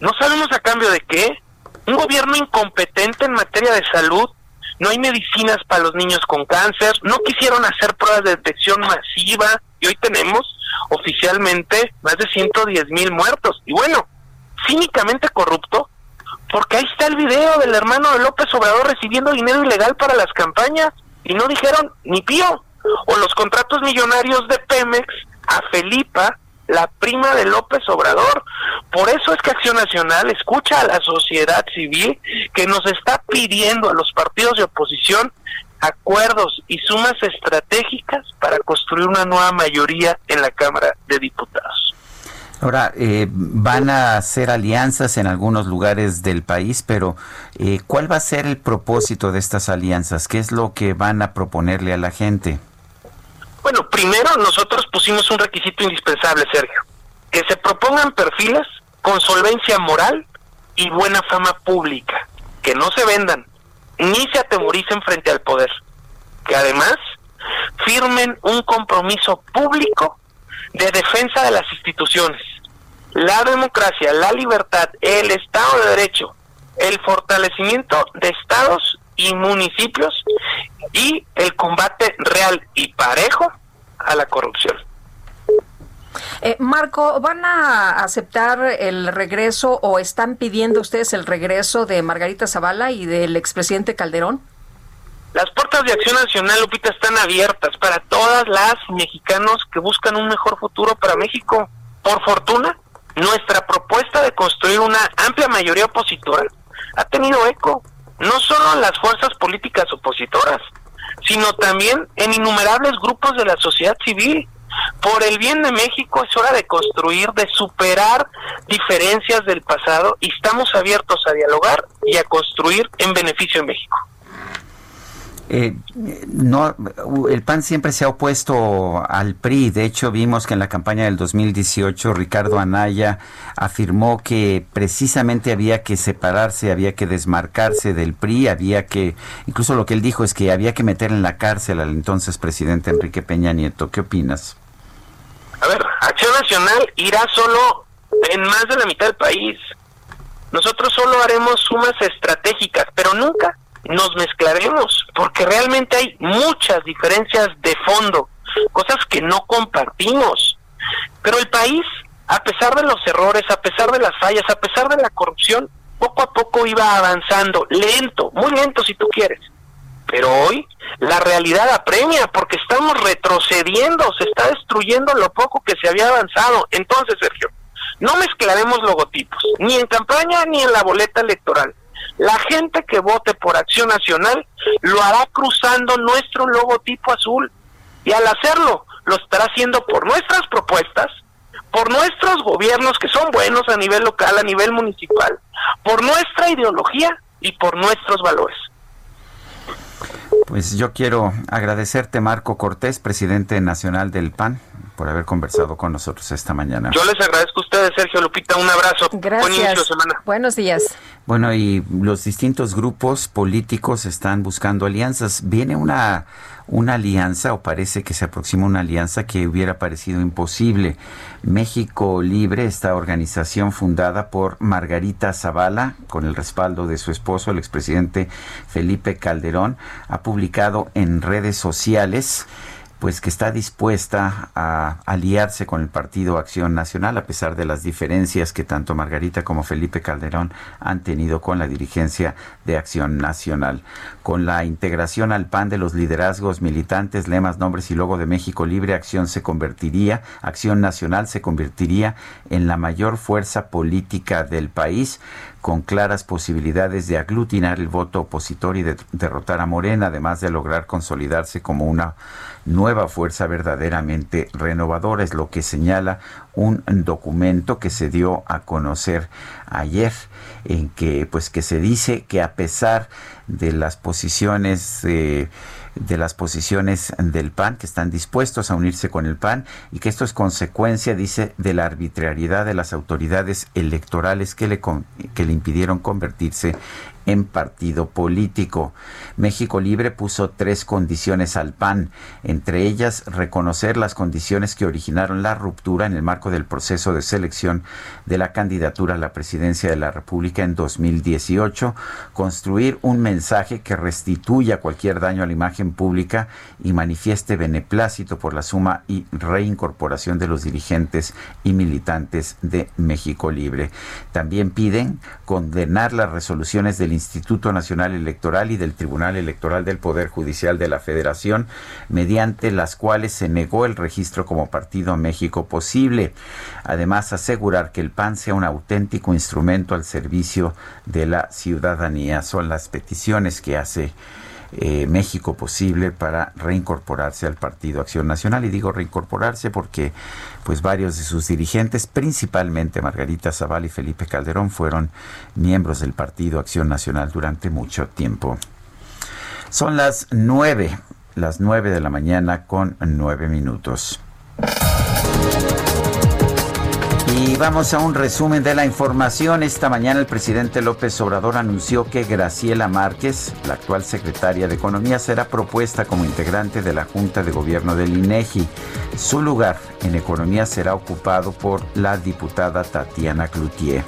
No sabemos a cambio de qué. Un gobierno incompetente en materia de salud, no hay medicinas para los niños con cáncer, no quisieron hacer pruebas de detección masiva y hoy tenemos oficialmente más de 110 mil muertos. Y bueno, cínicamente corrupto, porque ahí está el video del hermano de López Obrador recibiendo dinero ilegal para las campañas y no dijeron ni pío. O los contratos millonarios de Pemex a Felipa la prima de López Obrador. Por eso es que Acción Nacional escucha a la sociedad civil que nos está pidiendo a los partidos de oposición acuerdos y sumas estratégicas para construir una nueva mayoría en la Cámara de Diputados. Ahora, eh, van a hacer alianzas en algunos lugares del país, pero eh, ¿cuál va a ser el propósito de estas alianzas? ¿Qué es lo que van a proponerle a la gente? Bueno, primero nosotros pusimos un requisito indispensable, Sergio, que se propongan perfiles con solvencia moral y buena fama pública, que no se vendan ni se atemoricen frente al poder, que además firmen un compromiso público de defensa de las instituciones, la democracia, la libertad, el Estado de Derecho, el fortalecimiento de estados y municipios y el combate real y parejo a la corrupción. Eh, Marco, ¿van a aceptar el regreso o están pidiendo ustedes el regreso de Margarita Zavala y del expresidente Calderón? Las puertas de Acción Nacional, Lupita, están abiertas para todas las mexicanos que buscan un mejor futuro para México. Por fortuna, nuestra propuesta de construir una amplia mayoría opositora ha tenido eco, no solo en las fuerzas políticas opositoras, sino también en innumerables grupos de la sociedad civil. Por el bien de México es hora de construir, de superar diferencias del pasado y estamos abiertos a dialogar y a construir en beneficio de México. Eh, no, el PAN siempre se ha opuesto al PRI. De hecho, vimos que en la campaña del 2018 Ricardo Anaya afirmó que precisamente había que separarse, había que desmarcarse del PRI, había que, incluso lo que él dijo es que había que meter en la cárcel al entonces presidente Enrique Peña Nieto. ¿Qué opinas? A ver, Acción Nacional irá solo en más de la mitad del país. Nosotros solo haremos sumas estratégicas, pero nunca nos mezclaremos, porque realmente hay muchas diferencias de fondo, cosas que no compartimos. Pero el país, a pesar de los errores, a pesar de las fallas, a pesar de la corrupción, poco a poco iba avanzando, lento, muy lento si tú quieres, Pero hoy la realidad apremia porque estamos retrocediendo, se está destruyendo lo poco que se había avanzado. Entonces, Sergio, no mezclaremos logotipos, ni en campaña ni en la boleta electoral. La gente que vote por Acción Nacional lo hará cruzando nuestro logotipo azul y al hacerlo lo estará haciendo por nuestras propuestas, por nuestros gobiernos que son buenos a nivel local, a nivel municipal, por nuestra ideología y por nuestros valores. Pues yo quiero agradecerte, Marco Cortés, presidente nacional del PAN, por haber conversado con nosotros esta mañana. Yo les agradezco a ustedes, Sergio Lupita, un abrazo. Gracias. Buen inicio de semana. Buenos días. Bueno, y los distintos grupos políticos están buscando alianzas. Viene una, una alianza, o parece que se aproxima una alianza que hubiera parecido imposible. México Libre, esta organización fundada por Margarita Zavala, con el respaldo de su esposo, el expresidente Felipe Calderón, publicado en redes sociales pues que está dispuesta a aliarse con el Partido Acción Nacional a pesar de las diferencias que tanto Margarita como Felipe Calderón han tenido con la dirigencia de Acción Nacional. Con la integración al PAN de los liderazgos militantes, lemas, nombres y logo de México Libre, Acción se convertiría, Acción Nacional se convertiría en la mayor fuerza política del país con claras posibilidades de aglutinar el voto opositor y de derrotar a Morena, además de lograr consolidarse como una nueva fuerza verdaderamente renovadora, es lo que señala un documento que se dio a conocer ayer, en que pues que se dice que a pesar de las posiciones de las posiciones del PAN, que están dispuestos a unirse con el PAN y que esto es consecuencia, dice, de la arbitrariedad de las autoridades electorales que le, que le impidieron convertirse en partido político. México Libre puso tres condiciones al PAN, entre ellas reconocer las condiciones que originaron la ruptura en el marco del proceso de selección de la candidatura a la presidencia de la República en 2018, construir un mensaje que restituya cualquier daño a la imagen pública y manifieste beneplácito por la suma y reincorporación de los dirigentes y militantes de México Libre. También piden condenar las resoluciones del Instituto Nacional Electoral y del Tribunal Electoral del Poder Judicial de la Federación, mediante las cuales se negó el registro como partido México Posible. Además, asegurar que el PAN sea un auténtico instrumento al servicio de la ciudadanía. Son las peticiones que hace eh, México posible para reincorporarse al Partido Acción Nacional. Y digo reincorporarse porque pues varios de sus dirigentes, principalmente Margarita Zavala y Felipe Calderón, fueron miembros del Partido Acción Nacional durante mucho tiempo. Son las nueve, las nueve de la mañana con nueve minutos. Y vamos a un resumen de la información. Esta mañana el presidente López Obrador anunció que Graciela Márquez, la actual secretaria de Economía, será propuesta como integrante de la Junta de Gobierno del INEGI. Su lugar en Economía será ocupado por la diputada Tatiana Cloutier.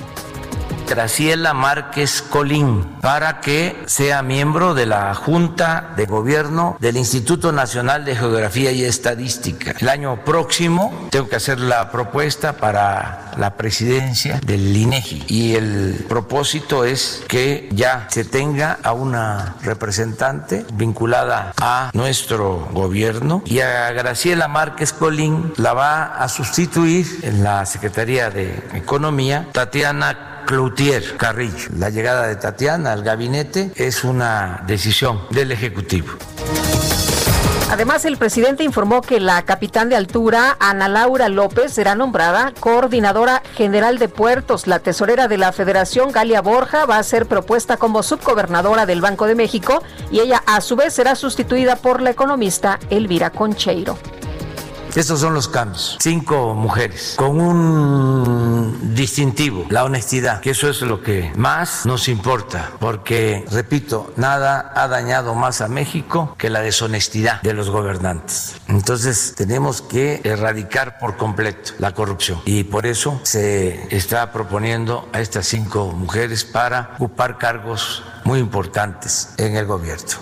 Graciela Márquez Colín para que sea miembro de la Junta de Gobierno del Instituto Nacional de Geografía y Estadística. El año próximo tengo que hacer la propuesta para la presidencia del INEGI y el propósito es que ya se tenga a una representante vinculada a nuestro gobierno y a Graciela Márquez Colín la va a sustituir en la Secretaría de Economía Tatiana Cloutier Carrillo. La llegada de Tatiana al gabinete es una decisión del Ejecutivo. Además, el presidente informó que la capitán de altura, Ana Laura López, será nombrada coordinadora general de puertos. La tesorera de la Federación, Galia Borja, va a ser propuesta como subgobernadora del Banco de México y ella, a su vez, será sustituida por la economista Elvira Concheiro. Estos son los cambios. Cinco mujeres con un distintivo, la honestidad, que eso es lo que más nos importa, porque, repito, nada ha dañado más a México que la deshonestidad de los gobernantes. Entonces tenemos que erradicar por completo la corrupción y por eso se está proponiendo a estas cinco mujeres para ocupar cargos muy importantes en el gobierno.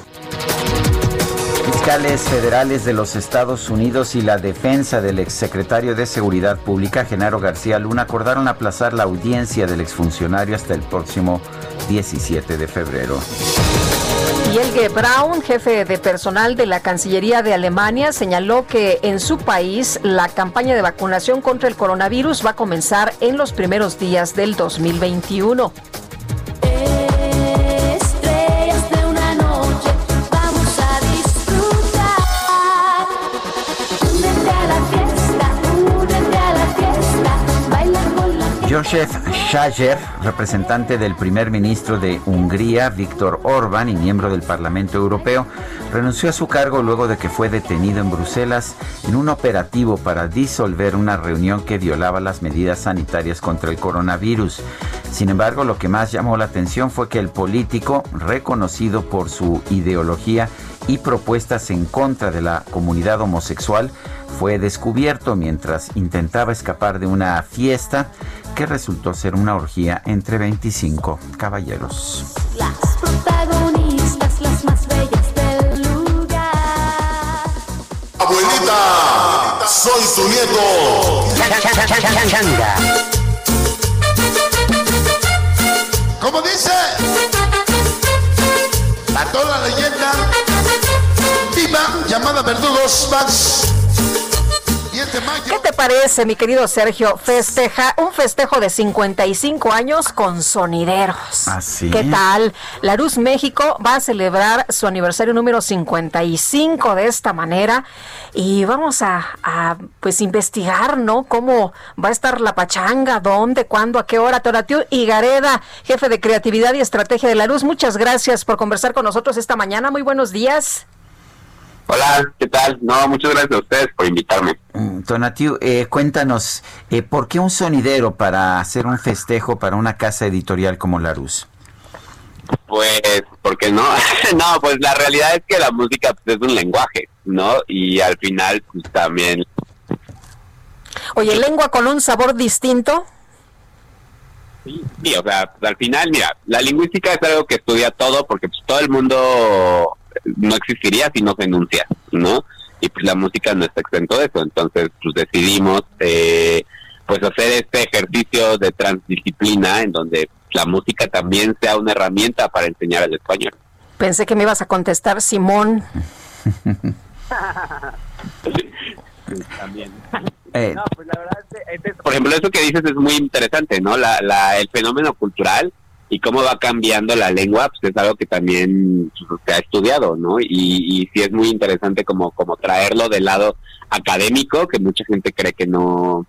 Federales de los Estados Unidos y la defensa del exsecretario de Seguridad Pública, Genaro García Luna, acordaron aplazar la audiencia del exfuncionario hasta el próximo 17 de febrero. Y Helge Braun, jefe de personal de la Cancillería de Alemania, señaló que en su país la campaña de vacunación contra el coronavirus va a comenzar en los primeros días del 2021. Josef Schajer, representante del primer ministro de Hungría, Víctor Orbán, y miembro del Parlamento Europeo, renunció a su cargo luego de que fue detenido en Bruselas en un operativo para disolver una reunión que violaba las medidas sanitarias contra el coronavirus. Sin embargo, lo que más llamó la atención fue que el político, reconocido por su ideología y propuestas en contra de la comunidad homosexual, fue descubierto mientras intentaba escapar de una fiesta que resultó ser una orgía entre 25 caballeros. Las protagonistas, las más bellas del lugar. Abuelita, soy tu nieto. ¿Cómo dice? Mató la leyenda. Viva, llamada Verdugos Max. ¿Qué te parece, mi querido Sergio? Festeja un festejo de 55 años con sonideros. Así. ¿Qué tal? La Luz México va a celebrar su aniversario número 55 de esta manera y vamos a, a, pues investigar, ¿no? Cómo va a estar la pachanga, dónde, cuándo, a qué hora. Tonatiu Gareda, jefe de creatividad y estrategia de La Luz, muchas gracias por conversar con nosotros esta mañana. Muy buenos días. Hola, ¿qué tal? No, muchas gracias a ustedes por invitarme. Tonatiu, eh, cuéntanos, eh, ¿por qué un sonidero para hacer un festejo para una casa editorial como Larus? Pues, ¿por qué no? no, pues la realidad es que la música pues, es un lenguaje, ¿no? Y al final, pues también... Oye, lengua con un sabor distinto. Sí, sí, o sea, pues, al final, mira, la lingüística es algo que estudia todo porque pues, todo el mundo no existiría si no se enuncia, ¿no? Y pues la música no está exento de eso, entonces pues decidimos eh, pues hacer este ejercicio de transdisciplina en donde la música también sea una herramienta para enseñar el español. Pensé que me ibas a contestar Simón. también. no, pues la verdad, es, por ejemplo, eso que dices es muy interesante, ¿no? La, la, el fenómeno cultural y cómo va cambiando la lengua, pues es algo que también pues, se ha estudiado, ¿no? Y, y sí es muy interesante como, como traerlo del lado académico, que mucha gente cree que no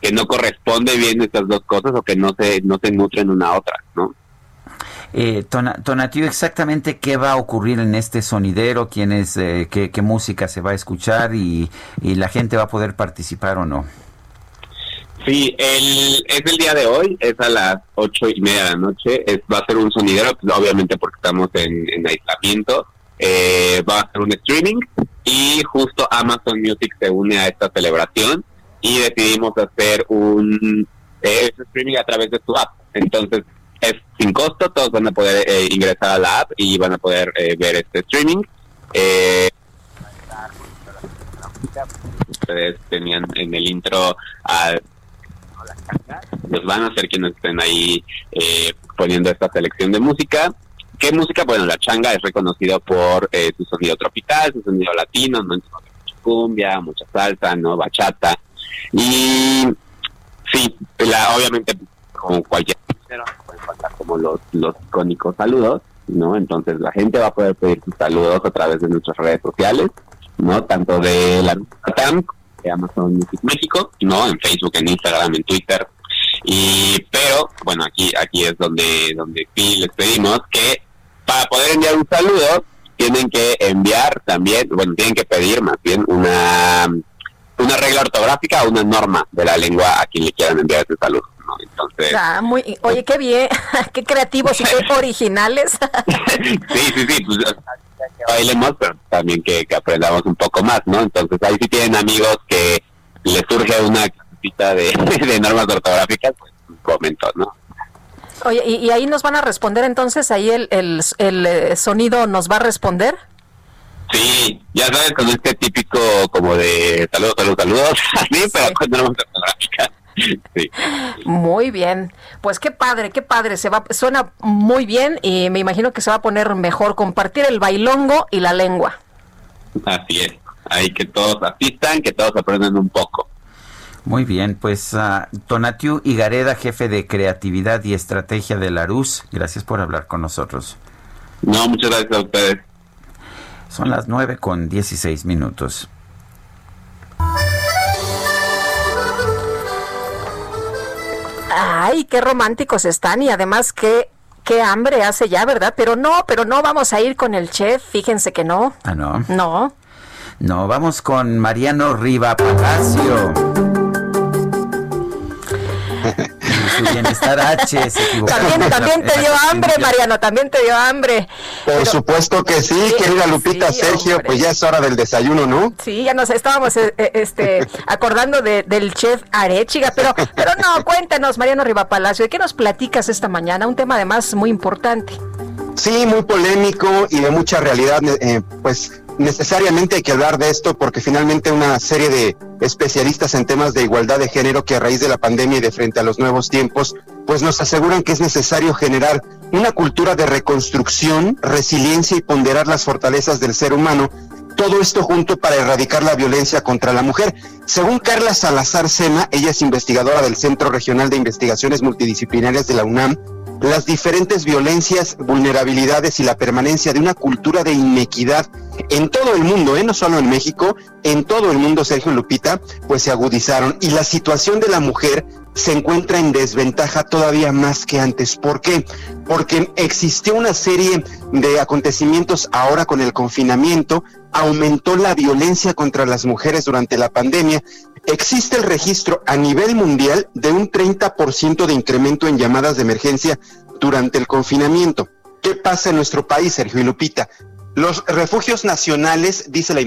que no corresponde bien estas dos cosas o que no se no se nutren una a otra, ¿no? Eh, Tonatiu, exactamente qué va a ocurrir en este sonidero, quién es, eh, qué, qué música se va a escuchar y, y la gente va a poder participar o no. Sí, el, es el día de hoy, es a las ocho y media de la noche, es, va a ser un sonidero, pues, obviamente porque estamos en, aislamiento, eh, va a ser un streaming y justo Amazon Music se une a esta celebración y decidimos hacer un eh, streaming a través de su app. Entonces es sin costo, todos van a poder eh, ingresar a la app y van a poder eh, ver este streaming. ustedes tenían en el intro a pues van a ser quienes estén ahí eh, poniendo esta selección de música. ¿Qué música? Bueno, la changa es reconocido por eh, su sonido tropical, su sonido latino, ¿no? mucha cumbia, mucha salsa, ¿no? Bachata. Y sí, la, obviamente, como cualquier pueden faltar como los, los icónicos saludos, ¿no? Entonces la gente va a poder pedir sus saludos a través de nuestras redes sociales, ¿no? Tanto de la TAM de Amazon Music México, ¿no? En Facebook, en Instagram, en Twitter. Y, pero, bueno, aquí, aquí es donde, donde sí les pedimos que para poder enviar un saludo, tienen que enviar también, bueno, tienen que pedir más bien una, una regla ortográfica o una norma de la lengua a quien le quieran enviar ese saludo. ¿no? Entonces, ah, muy, oye, qué bien, qué creativos y qué originales. sí, sí, sí, pues, bailemos, pero también que, aprendamos un poco más, ¿no? Entonces ahí si tienen amigos que les surge una cita de, de normas ortográficas, pues comento, ¿no? Oye, ¿y, ahí nos van a responder entonces? ¿Ahí el, el, el, eh, sonido nos va a responder? Sí, ya sabes, con este típico como de saludos, saludos, saludos, así, pero con normas ortográficas. Sí. Muy bien. Pues qué padre, qué padre. Se va, suena muy bien y me imagino que se va a poner mejor compartir el bailongo y la lengua. Así es. Hay que todos asistan, que todos aprendan un poco. Muy bien, pues uh, Tonatiu Igareda, jefe de creatividad y estrategia de la RUS, gracias por hablar con nosotros. No, muchas gracias a ustedes. Son las 9 con 16 minutos. Ay, qué románticos están y además qué qué hambre hace ya, ¿verdad? Pero no, pero no vamos a ir con el chef, fíjense que no. Ah, no. No. No, vamos con Mariano Riva Palacio. Bienestar H se equivocó. También, también te dio hambre, Mariano, también te dio hambre. Por supuesto que sí, querida Lupita, sí, Sergio, hombre. pues ya es hora del desayuno, ¿no? Sí, ya nos estábamos eh, eh, este, acordando de, del chef Arechiga, pero, pero no, cuéntanos, Mariano Riva Palacio, ¿de qué nos platicas esta mañana? Un tema además muy importante. Sí, muy polémico y de mucha realidad, eh, pues necesariamente hay que hablar de esto porque finalmente una serie de especialistas en temas de igualdad de género que a raíz de la pandemia y de frente a los nuevos tiempos, pues nos aseguran que es necesario generar una cultura de reconstrucción, resiliencia y ponderar las fortalezas del ser humano. Todo esto junto para erradicar la violencia contra la mujer. Según Carla Salazar Sena, ella es investigadora del Centro Regional de Investigaciones Multidisciplinarias de la UNAM, las diferentes violencias, vulnerabilidades y la permanencia de una cultura de inequidad en todo el mundo, ¿eh? no solo en México, en todo el mundo, Sergio Lupita, pues se agudizaron y la situación de la mujer se encuentra en desventaja todavía más que antes. ¿Por qué? Porque existió una serie de acontecimientos ahora con el confinamiento, aumentó la violencia contra las mujeres durante la pandemia. Existe el registro a nivel mundial de un 30% de incremento en llamadas de emergencia durante el confinamiento. ¿Qué pasa en nuestro país, Sergio y Lupita? Los refugios nacionales, dice la,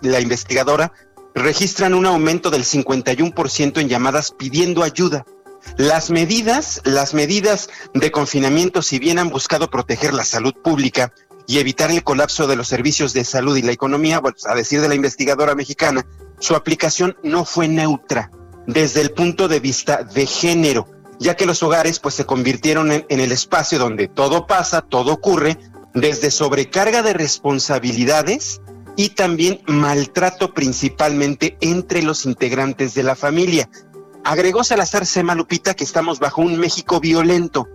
la investigadora, registran un aumento del 51% en llamadas pidiendo ayuda. Las medidas, las medidas de confinamiento, si bien han buscado proteger la salud pública y evitar el colapso de los servicios de salud y la economía, bueno, a decir de la investigadora mexicana, su aplicación no fue neutra desde el punto de vista de género, ya que los hogares pues se convirtieron en, en el espacio donde todo pasa, todo ocurre, desde sobrecarga de responsabilidades y también maltrato principalmente entre los integrantes de la familia. Agregó Salazar Sema Lupita que estamos bajo un México violento,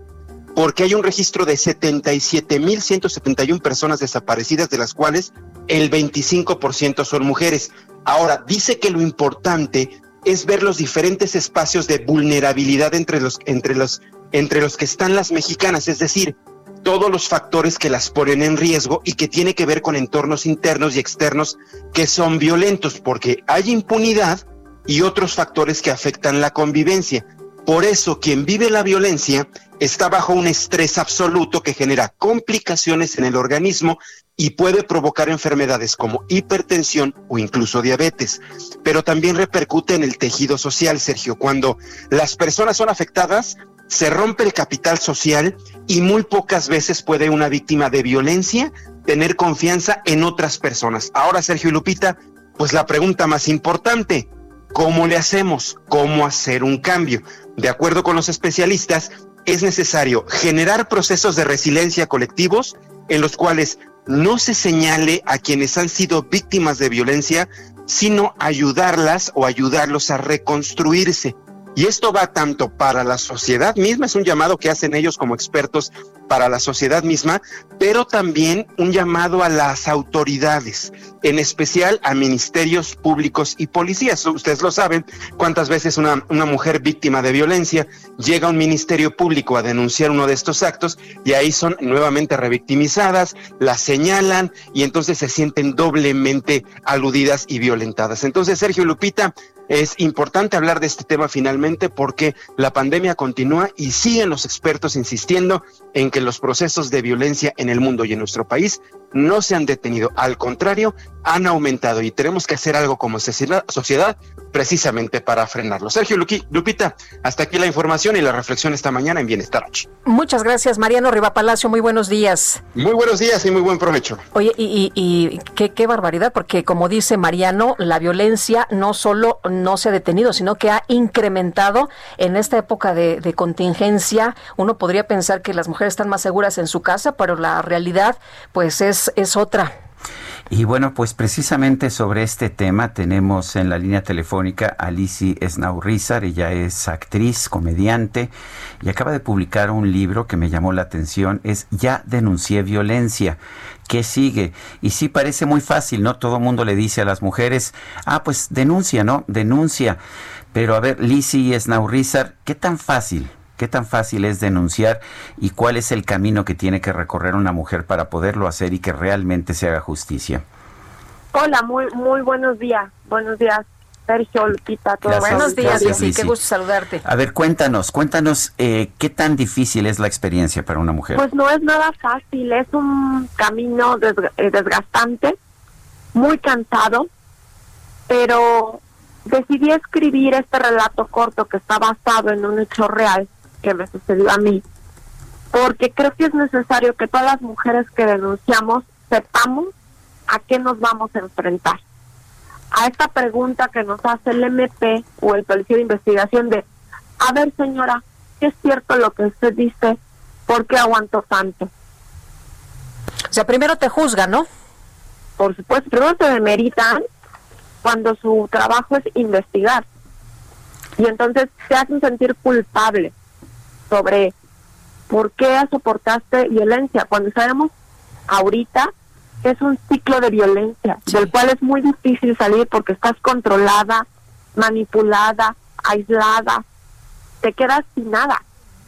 porque hay un registro de 77.171 personas desaparecidas, de las cuales el 25% son mujeres. Ahora, dice que lo importante es ver los diferentes espacios de vulnerabilidad entre los, entre los, entre los que están las mexicanas, es decir, todos los factores que las ponen en riesgo y que tiene que ver con entornos internos y externos que son violentos, porque hay impunidad y otros factores que afectan la convivencia. Por eso quien vive la violencia está bajo un estrés absoluto que genera complicaciones en el organismo y puede provocar enfermedades como hipertensión o incluso diabetes. Pero también repercute en el tejido social, Sergio. Cuando las personas son afectadas, se rompe el capital social y muy pocas veces puede una víctima de violencia tener confianza en otras personas. Ahora, Sergio y Lupita, pues la pregunta más importante, ¿cómo le hacemos? ¿Cómo hacer un cambio? De acuerdo con los especialistas, es necesario generar procesos de resiliencia colectivos en los cuales no se señale a quienes han sido víctimas de violencia, sino ayudarlas o ayudarlos a reconstruirse. Y esto va tanto para la sociedad misma, es un llamado que hacen ellos como expertos para la sociedad misma, pero también un llamado a las autoridades, en especial a ministerios públicos y policías. Ustedes lo saben, cuántas veces una, mujer víctima de violencia llega a un ministerio público a denunciar uno de estos actos y ahí son nuevamente revictimizadas, las señalan y entonces se sienten doblemente aludidas y violentadas. Entonces, Sergio Lupita, es importante hablar de este tema finalmente porque la pandemia continúa y siguen los expertos insistiendo en que los procesos de violencia en el mundo y en nuestro país no se han detenido, al contrario, han aumentado y tenemos que hacer algo como sociedad precisamente para frenarlo. Sergio Luqui- Lupita, hasta aquí la información y la reflexión esta mañana en Bienestar H. Muchas gracias, Mariano Riva Palacio. Muy buenos días. Muy buenos días y muy buen provecho. Oye, y, y- y qué, qué barbaridad, porque como dice Mariano, la violencia no solo no se ha detenido, sino que ha incrementado en esta época de, de contingencia. Uno podría pensar que las mujeres están más seguras en su casa, pero la realidad, pues, es, es otra. Y bueno, pues precisamente sobre este tema tenemos en la línea telefónica a Lisi Esnaurrizar. Ella es actriz, comediante y acaba de publicar un libro que me llamó la atención. Es Ya denuncié violencia. ¿Qué sigue? Y sí parece muy fácil, ¿no? Todo mundo le dice a las mujeres, ah, pues denuncia, ¿no? Denuncia. Pero a ver, Lisi Esnaurrizar, ¿qué tan fácil? ¿Qué tan fácil es denunciar y cuál es el camino que tiene que recorrer una mujer para poderlo hacer y que realmente se haga justicia? Hola, muy muy buenos días. Buenos días, Sergio, Lupita, todo Gracias, Buenos días, gracias. Qué gusto saludarte. A ver, cuéntanos, cuéntanos eh, qué tan difícil es la experiencia para una mujer. Pues no es nada fácil, es un camino eh, desgastante, muy cansado, pero decidí escribir este relato corto que está basado en un hecho real que me sucedió a mí, porque creo que es necesario que todas las mujeres que denunciamos sepamos a qué nos vamos a enfrentar. A esta pregunta que nos hace el MP o el Policía de Investigación de, a ver señora, ¿qué es cierto lo que usted dice? ¿Por qué aguanto tanto? O sea, primero te juzgan, ¿no? Por supuesto, primero te demeritan cuando su trabajo es investigar. Y entonces te hacen sentir culpable sobre por qué soportaste violencia, cuando sabemos ahorita que es un ciclo de violencia, del cual es muy difícil salir porque estás controlada, manipulada, aislada, te quedas sin nada.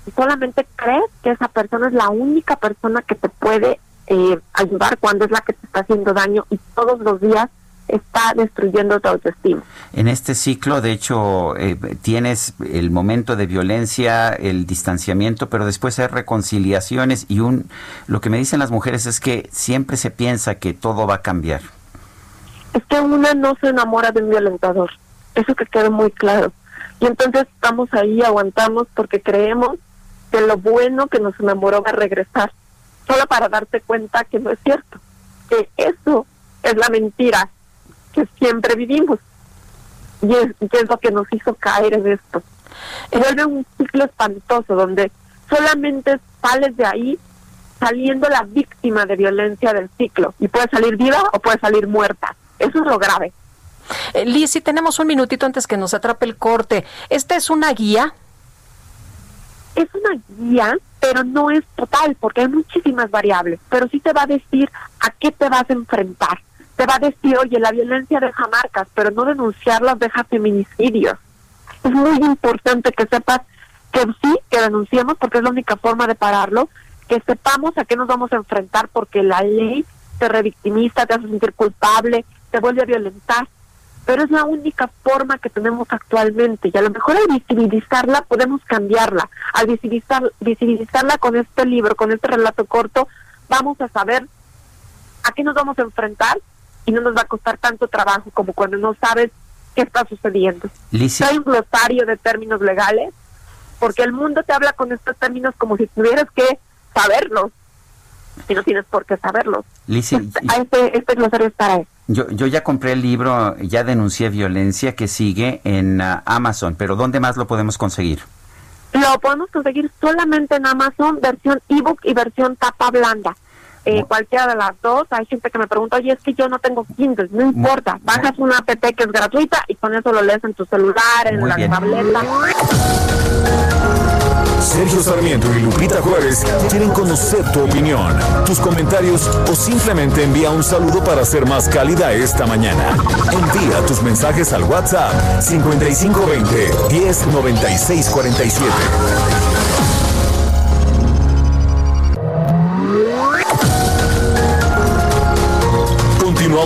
Y solamente crees que esa persona es la única persona que te puede eh, ayudar cuando es la que te está haciendo daño y todos los días está destruyendo tu autoestima. En este ciclo, de hecho, eh, tienes el momento de violencia, el distanciamiento, pero después hay reconciliaciones y un lo que me dicen las mujeres es que siempre se piensa que todo va a cambiar. Es que una no se enamora de un violentador, eso que quede muy claro. Y entonces estamos ahí, aguantamos porque creemos que lo bueno que nos enamoró va a regresar, solo para darte cuenta que no es cierto, que eso es la mentira que siempre vivimos. Y es, y es lo que nos hizo caer en esto. Se vuelve un ciclo espantoso donde solamente sales de ahí saliendo la víctima de violencia del ciclo y puede salir viva o puede salir muerta. Eso es lo grave. Eh, Lisi, tenemos un minutito antes que nos atrape el corte. ¿Esta es una guía? Es una guía, pero no es total porque hay muchísimas variables, pero sí te va a decir a qué te vas a enfrentar. Te va a decir, oye, la violencia deja marcas, pero no denunciarlas deja feminicidios. Es muy importante que sepas que sí, que denunciemos porque es la única forma de pararlo, que sepamos a qué nos vamos a enfrentar porque la ley te revictimiza, te hace sentir culpable, te vuelve a violentar, pero es la única forma que tenemos actualmente y a lo mejor al visibilizarla podemos cambiarla. Al visibilizar, visibilizarla con este libro, con este relato corto, vamos a saber a qué nos vamos a enfrentar y no nos va a costar tanto trabajo como cuando no sabes qué está sucediendo. Lisi, Hay un glosario de términos legales porque el mundo te habla con estos términos como si tuvieras que saberlos y no tienes por qué saberlos. Lisi, Este, este glosario es para eso. yo, yo ya compré el libro, ya denuncié violencia que sigue en ah, Amazon, pero ¿dónde más lo podemos conseguir? Lo podemos conseguir solamente en Amazon, versión ebook y versión tapa blanda. Eh, cualquiera de las dos. Hay gente que me pregunta, oye, es que yo no tengo Kindle. No importa. Bajas una app que es gratuita y con eso lo lees en tu celular, en Muy la bien. tableta. Sergio Sarmiento y Lupita Juárez quieren conocer tu opinión, tus comentarios o simplemente envía un saludo para ser más cálida esta mañana. Envía tus mensajes al WhatsApp 5520 109647.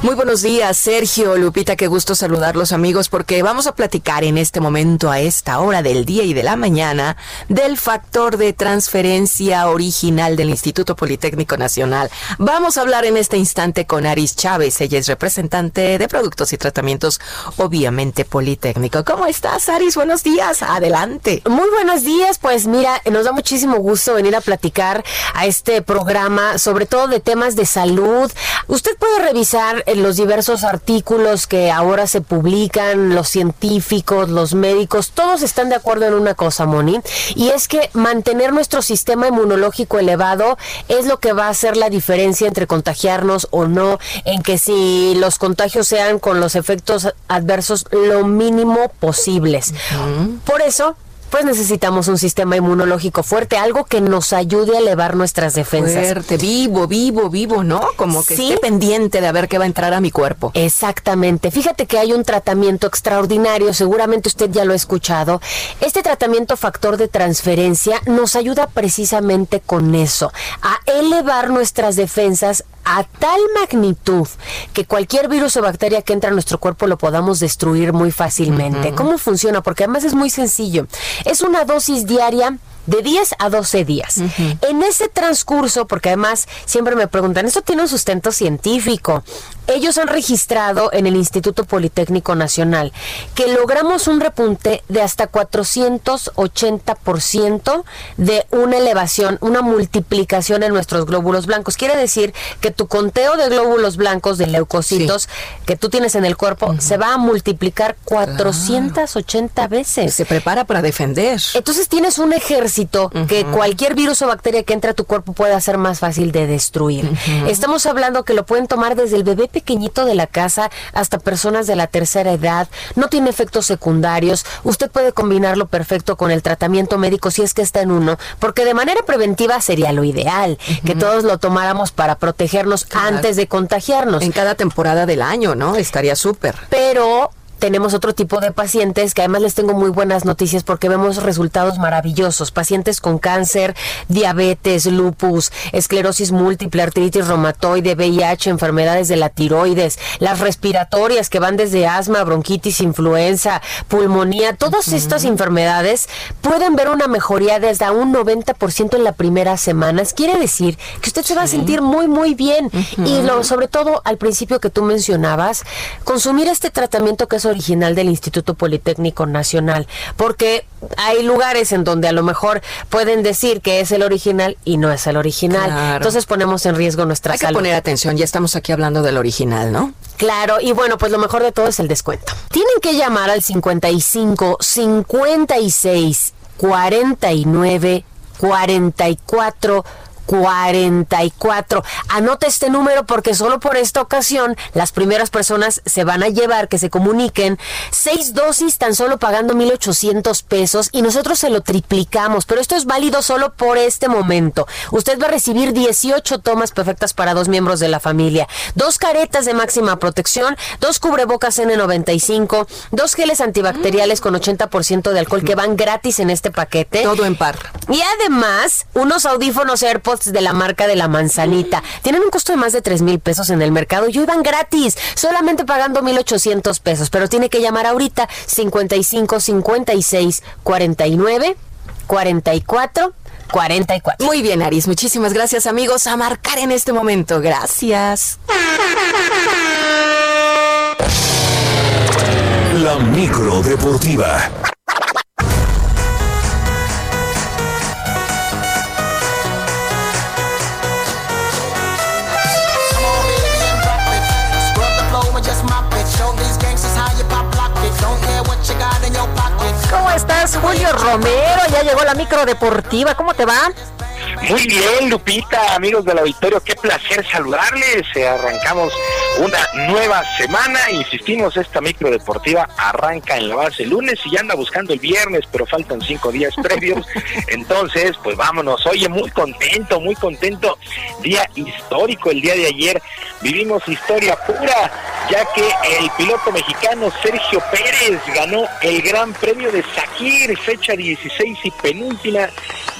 Muy buenos días, Sergio, Lupita, qué gusto saludarlos amigos porque vamos a platicar en este momento, a esta hora del día y de la mañana, del factor de transferencia original del Instituto Politécnico Nacional. Vamos a hablar en este instante con Aris Chávez, ella es representante de productos y tratamientos, obviamente Politécnico. ¿Cómo estás, Aris? Buenos días, adelante. Muy buenos días, pues mira, nos da muchísimo gusto venir a platicar a este programa, sobre todo de temas de salud. Usted puede revisar en los diversos artículos que ahora se publican, los científicos, los médicos, todos están de acuerdo en una cosa, Moni, y es que mantener nuestro sistema inmunológico elevado es lo que va a hacer la diferencia entre contagiarnos o no, en que si los contagios sean con los efectos adversos lo mínimo posibles. Por eso, pues necesitamos un sistema inmunológico fuerte, algo que nos ayude a elevar nuestras defensas. Fuerte, vivo, vivo, vivo, ¿no? Como que Sí. esté pendiente de a ver qué va a entrar a mi cuerpo. Exactamente. Fíjate que hay un tratamiento extraordinario, seguramente usted ya lo ha escuchado. Este tratamiento factor de transferencia nos ayuda precisamente con eso, a elevar nuestras defensas a tal magnitud que cualquier virus o bacteria que entra a nuestro cuerpo lo podamos destruir muy fácilmente. ¿Cómo funciona? Porque además es muy sencillo. Es una dosis diaria de 10 a 12 días. En ese transcurso, porque además siempre me preguntan, ¿eso tiene un sustento científico? Ellos han registrado en el Instituto Politécnico Nacional que logramos un repunte de hasta 480% de una elevación, una multiplicación en nuestros glóbulos blancos. Quiere decir que tu conteo de glóbulos blancos, de leucocitos que tú tienes en el cuerpo, se va a multiplicar 480 veces. Se prepara para defender. Entonces tienes un que cualquier virus o bacteria que entre a tu cuerpo puede hacer más fácil de destruir. Estamos hablando que lo pueden tomar desde el bebé pequeñito de la casa hasta personas de la tercera edad. No tiene efectos secundarios. Usted puede combinarlo perfecto con el tratamiento médico si es que está en uno, porque de manera preventiva sería lo ideal, que todos lo tomáramos para protegernos antes de contagiarnos. En cada temporada del año, ¿no? Estaría súper. Pero tenemos otro tipo de pacientes que además les tengo muy buenas noticias porque vemos resultados maravillosos. Pacientes con cáncer, diabetes, lupus, esclerosis múltiple, artritis reumatoide, VIH, enfermedades de la tiroides, las respiratorias que van desde asma, bronquitis, influenza, pulmonía, todas estas enfermedades pueden ver una mejoría desde un 90% en las primeras semanas. Quiere decir que usted se va a sentir muy, muy bien. Y lo, sobre todo al principio que tú mencionabas, consumir este tratamiento que es original del Instituto Politécnico Nacional, porque hay lugares en donde a lo mejor pueden decir que es el original y no es el original. Claro. Entonces ponemos en riesgo nuestra Hay que salud. poner atención, ya estamos aquí hablando del original, ¿no? Claro, y bueno, pues lo mejor de todo es el descuento. Tienen que llamar al 55 56 49 44 44. Anota este número porque solo por esta ocasión las primeras personas se van a llevar que se comuniquen seis dosis tan solo pagando 1.800 pesos y nosotros se lo triplicamos, pero esto es válido solo por este momento. Usted va a recibir 18 tomas perfectas para dos miembros de la familia, dos caretas de máxima protección, dos cubrebocas N95, dos geles antibacteriales con 80% de alcohol que van gratis en este paquete. Todo en par. Y además, unos audífonos AirPods de la marca de la manzanita. Tienen un costo de más de 3 mil pesos en el mercado y hoy van gratis, solamente pagando 1,800 pesos. Pero tiene que llamar ahorita 55 56 49 44 44. Muy bien, Aris. Muchísimas gracias, amigos. A marcar en este momento. Gracias. La micro deportiva. Estás, Julio Romero? Ya llegó la micro deportiva. ¿Cómo te va? Muy bien, Lupita, amigos del auditorio, qué placer saludarles. Eh, Arrancamos una nueva semana, insistimos, esta micro deportiva arranca en la base el lunes y ya anda buscando el viernes, pero faltan cinco días previos. Entonces, pues vámonos. Oye, muy contento, muy contento. Día histórico el día de ayer. Vivimos historia pura, ya que el piloto mexicano Sergio Pérez ganó el Gran Premio de Sakir, fecha 16 y penúltima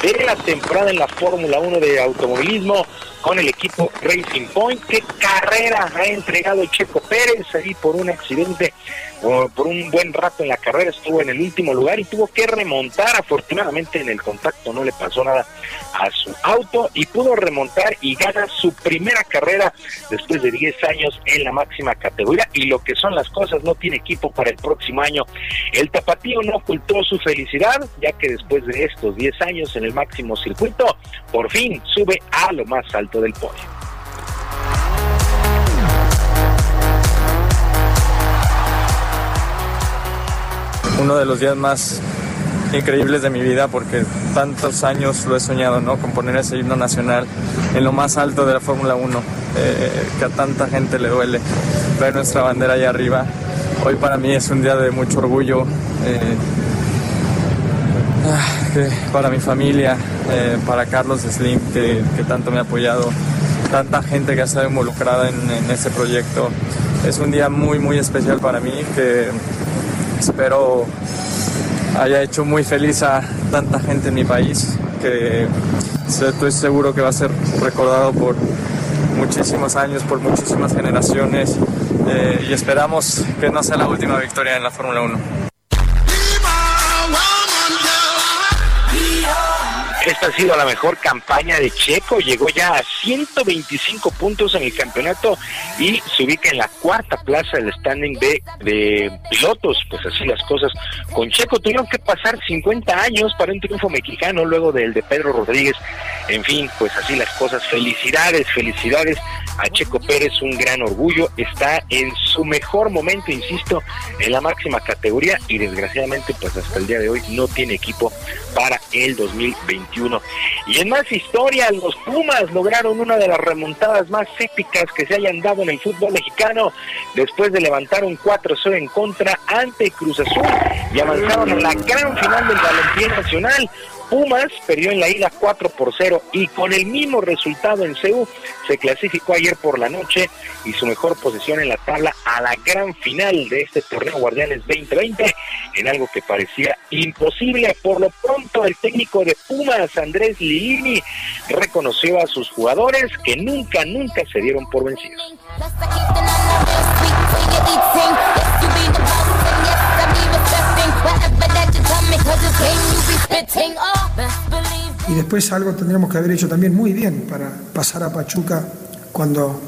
de la temporada en la Fórmula 1 de automovilismo con el equipo Racing Point. ¿Qué carrera ha entregado Checo Pérez ahí por un accidente? Por, un buen rato en la carrera estuvo en el último lugar y tuvo que remontar. Afortunadamente en el contacto no le pasó nada a su auto y pudo remontar y gana su primera carrera después de 10 años en la máxima categoría. Y lo que son las cosas, no tiene equipo para el próximo año. El tapatío no ocultó su felicidad, ya que después de estos 10 años en el máximo circuito, por fin sube a lo más alto del podio. uno de los días más increíbles de mi vida porque tantos años lo he soñado, ¿no? Con poner ese himno nacional en lo más alto de la Fórmula 1, eh, que a tanta gente le duele ver nuestra bandera allá arriba. Hoy para mí es un día de mucho orgullo. eh, para mi familia, eh, para Carlos Slim, que, que tanto me ha apoyado, tanta gente que ha estado involucrada en, en este proyecto. Es un día muy, muy especial para mí que espero haya hecho muy feliz a tanta gente en mi país, que estoy seguro que va a ser recordado por muchísimos años, por muchísimas generaciones eh, y esperamos que no sea la última victoria en la Fórmula 1. Esta ha sido la mejor campaña de Checo, llegó ya a 125 puntos en el campeonato y se ubica en la cuarta plaza del standing de, de pilotos, pues así las cosas. Con Checo tuvieron que pasar 50 años para un triunfo mexicano luego del de Pedro Rodríguez. En fin, pues así las cosas. Felicidades, felicidades a Checo Pérez, un gran orgullo. Está en su mejor momento, insisto, en la máxima categoría y desgraciadamente pues hasta el día de hoy no tiene equipo para el 2021. Y en más historia, los Pumas lograron una de las remontadas más épicas que se hayan dado en el fútbol mexicano después de levantar un 4-0 en contra ante Cruz Azul y avanzaron a la gran final del Balompié Nacional. Pumas perdió en la ida 4 por 0 y con el mismo resultado en CEU se clasificó ayer por la noche y su mejor posición en la tabla a la gran final de este torneo Guardianes 2020 en algo que parecía imposible. Por lo pronto el técnico de Pumas, Andrés Lilini, reconoció a sus jugadores que nunca, nunca se dieron por vencidos. Y después algo tendríamos que haber hecho también muy bien para pasar a Pachuca cuando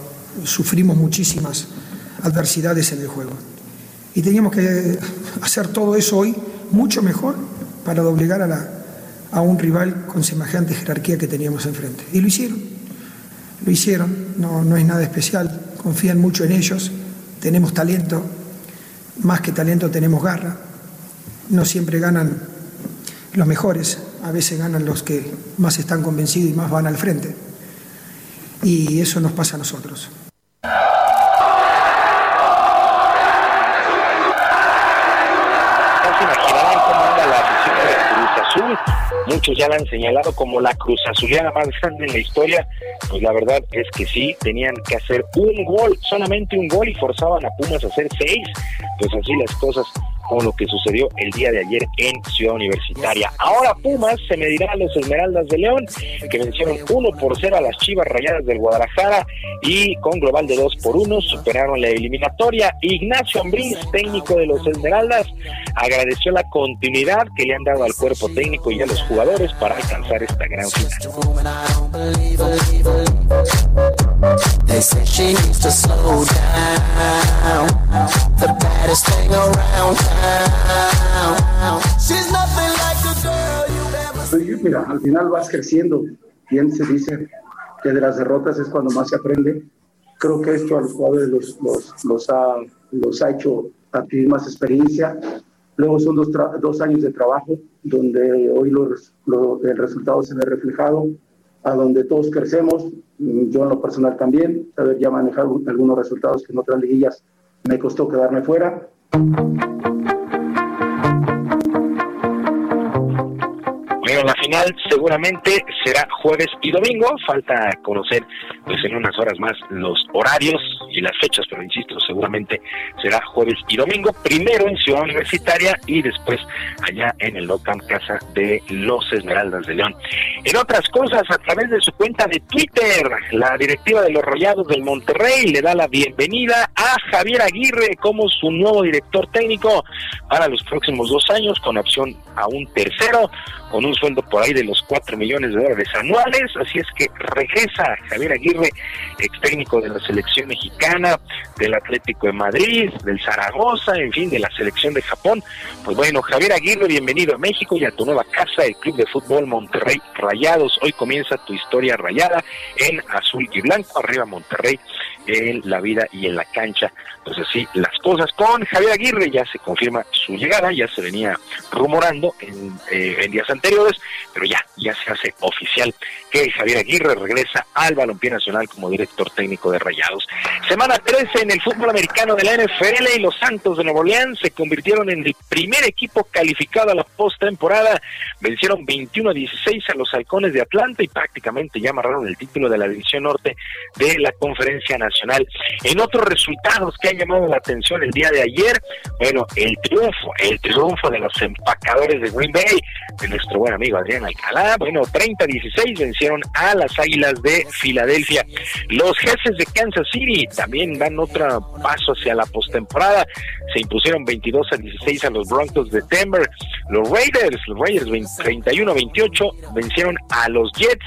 sufrimos muchísimas adversidades en el juego. Y teníamos que hacer todo eso hoy mucho mejor para doblegar a, la, a un rival con semejante jerarquía que teníamos enfrente. Y lo hicieron, lo hicieron, no, no es nada especial, confían mucho en ellos, tenemos talento, más que talento tenemos garra, no siempre ganan los mejores, a veces ganan los que más están convencidos y más van al frente. Y eso nos pasa a nosotros. Muchos ya la han señalado como la Cruz Azuliana más grande en la historia. Pues la verdad es que sí, tenían que hacer un gol, solamente un gol y forzaban a Pumas a hacer seis. Pues así las cosas con lo que sucedió el día de ayer en Ciudad Universitaria. Ahora Pumas se medirá a los Esmeraldas de León, que vencieron 1 por 0 a las Chivas Rayadas del Guadalajara y con global de 2 por 1 superaron la eliminatoria. Ignacio Ambriz, técnico de los Esmeraldas, agradeció la continuidad que le han dado al cuerpo técnico y a los jugadores para alcanzar esta gran final. They say she needs to slow down. The baddest thing around town. She's nothing like girl you've ever Mira, al final vas creciendo. Bien se dice que de las derrotas es cuando más se aprende. Creo que esto a los jugadores los, los, los, ha, los ha hecho adquirir más experiencia. Luego son dos, dos años de trabajo donde hoy los- lo- el resultado se ve reflejado, a donde todos crecemos, mm, yo en lo personal también, saber ya manejar un- algunos resultados que en otras liguillas me costó quedarme fuera. Seguramente será jueves y domingo. Falta conocer, pues en unas horas más, los horarios y las fechas, pero insisto, seguramente será jueves y domingo, primero en Ciudad Universitaria y después allá en el local Casa de los Esmeraldas de León. En otras cosas, a través de su cuenta de Twitter, la directiva de los Rayados del Monterrey le da la bienvenida a Javier Aguirre como su nuevo director técnico para los próximos dos años, con opción a un tercero, con un sueldo por ahí de los 4 millones de dólares anuales. Así es que regresa Javier Aguirre, ex técnico de la selección mexicana, del Atlético de Madrid, del Zaragoza, en fin, de la selección de Japón. Pues bueno, Javier Aguirre, bienvenido a México y a tu nueva casa, el Club de Fútbol Monterrey Rayados. Hoy comienza tu historia rayada en azul y blanco, arriba Monterrey en la vida y en la cancha. Pues así las cosas con Javier Aguirre, ya se confirma su llegada, ya se venía rumorando en, eh, en días anteriores, pero ya, ya se hace oficial que Javier Aguirre regresa al Balompié Nacional como director técnico de Rayados. Semana 13 en el fútbol americano de la NFL y los Santos de Nuevo León se convirtieron en el primer equipo calificado a la postemporada. Vencieron 21 a 16 a los Halcones de Atlanta y prácticamente ya amarraron el título de la División Norte de la Conferencia Nacional. En otros resultados que han llamado la atención el día de ayer, bueno, el triunfo, el triunfo de los empacadores de Green Bay, de nuestro buen amigo Adrián Alcalá, bueno, 30 a 16 vencieron a las Águilas de Filadelfia. Los jefes de Kansas City también dan otro paso hacia la postemporada, se impusieron 22 a 16 a los Broncos de Denver. Los Raiders, los Raiders 31 a 28 vencieron a los Jets.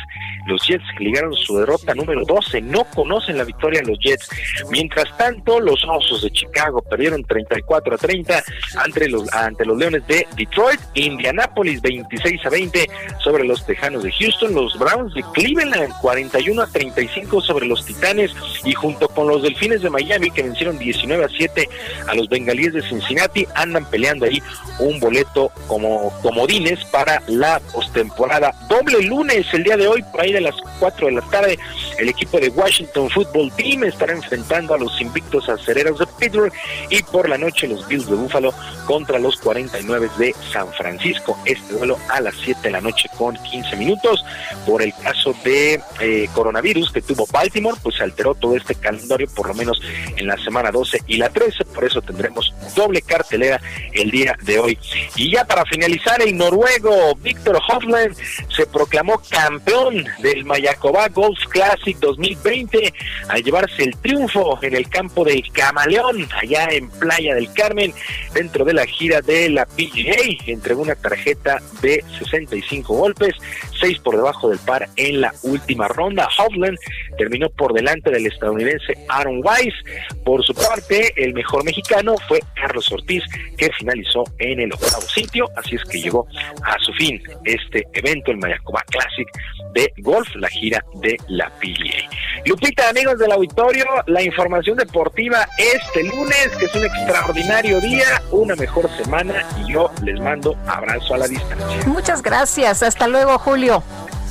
Los Jets ligaron su derrota número 12, no conocen la victoria en Jets. Mientras tanto, los Osos de Chicago perdieron 34 a 30 ante los, ante los Leones de Detroit, Indianapolis 26 a 20 sobre los Tejanos de Houston, los Browns de Cleveland 41 a 35 sobre los Titanes y junto con los Delfines de Miami que vencieron 19 a 7 a los Bengalíes de Cincinnati andan peleando ahí un boleto como comodines para la postemporada. Doble lunes el día de hoy por ahí de las 4 de la tarde el equipo de Washington Football Team estará enfrentando a los invictos acereros de Pittsburgh y por la noche los Bills de Buffalo contra los 49 de San Francisco. Este duelo a las 7 de la noche con 15 minutos. Por el caso de eh, coronavirus que tuvo Baltimore, pues se alteró todo este calendario por lo menos en la semana 12 y la 13. Por eso tendremos doble cartelera el día de hoy. Y ya para finalizar, el noruego Víctor Hovland se proclamó campeón del Mayakoba Golf Classic 2020 al llevarse el triunfo en el campo del Camaleón, allá en Playa del Carmen, dentro de la gira de la PGA. Entregó una tarjeta de 65 golpes, 6 por debajo del par en la última ronda. Hovland terminó por delante del estadounidense Aaron Wise. Por su parte, el mejor mexicano fue Carlos Ortiz, que finalizó en el octavo sitio, así es que llegó a su fin este evento, el Mayacoba Classic de golf, la gira de la PGA. Lupita, amigos del auditorio, la información deportiva este lunes, que es un extraordinario día, una mejor semana y yo les mando abrazo a la distancia. Muchas gracias. Hasta luego, Julio.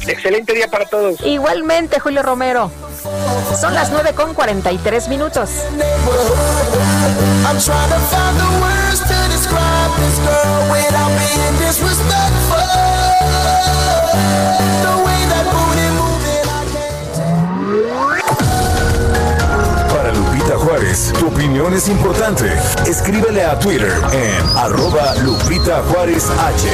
Excelente día para todos. Igualmente, Julio Romero. Son las 9 con 43 minutos. Tu opinión es importante. Escríbele a Twitter en arroba Lupita Juárez H.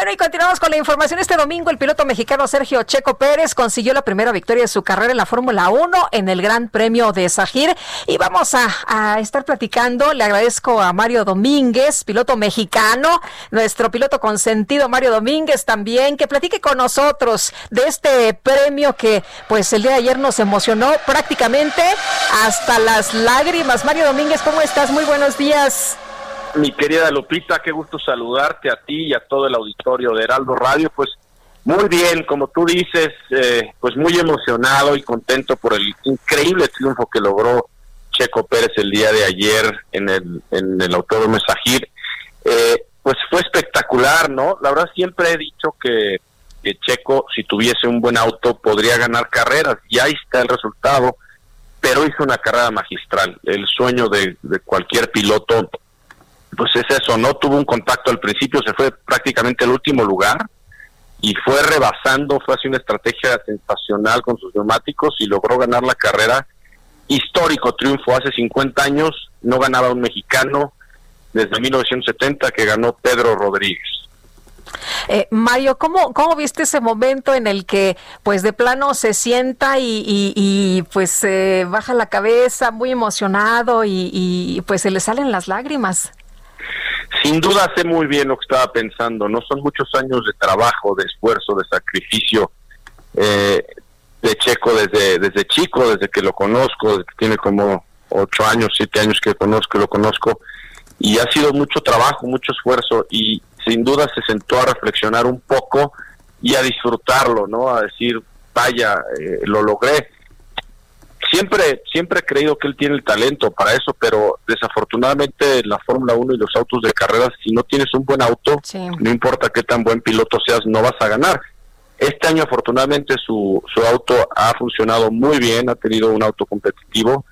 Bueno, y continuamos con la información. Este domingo el piloto mexicano Sergio Checo Pérez consiguió la primera victoria de su carrera en la Fórmula 1 en el Gran Premio de Sajir. Y vamos a, a estar platicando. Le agradezco a Mario Domínguez, piloto mexicano, nuestro piloto consentido Mario Domínguez también, que platique con nosotros de este premio que pues el día de ayer nos emocionó prácticamente hasta las lágrimas. Mario Domínguez, ¿cómo estás? Muy buenos días. Mi querida Lupita, qué gusto saludarte a ti y a todo el auditorio de Heraldo Radio. Pues muy bien, como tú dices, eh, pues muy emocionado y contento por el increíble triunfo que logró Checo Pérez el día de ayer en el, en el Autódromo Sajir. Eh, pues fue espectacular, ¿no? La verdad siempre he dicho que, Checo, si tuviese un buen auto, podría ganar carreras y ahí está el resultado, pero hizo una carrera magistral. El sueño de cualquier piloto pues es eso, no tuvo un contacto al principio, se fue prácticamente el último lugar y fue rebasando, fue haciendo una estrategia sensacional con sus neumáticos y logró ganar la carrera. Histórico triunfo, hace 50 años no ganaba un mexicano desde 1970 que ganó Pedro Rodríguez. Eh, Mario, ¿cómo, ¿cómo viste ese momento en el que pues de plano se sienta y, y, pues eh, baja la cabeza muy emocionado y pues se le salen las lágrimas? Sin duda sé muy bien lo que estaba pensando, no son muchos años de trabajo, de esfuerzo, de sacrificio eh, de Checo desde, desde chico, desde que lo conozco, desde que tiene como ocho años, siete años que conozco, lo conozco, y ha sido mucho trabajo, mucho esfuerzo, y sin duda se sentó a reflexionar un poco y a disfrutarlo, ¿no? A decir, vaya, eh, lo logré siempre siempre he creído que él tiene el talento para eso, pero desafortunadamente la Fórmula 1 y los autos de carreras, si no tienes un buen auto, no importa qué tan buen piloto seas, no vas a ganar. Este año afortunadamente su, su auto ha funcionado muy bien, ha tenido un auto competitivo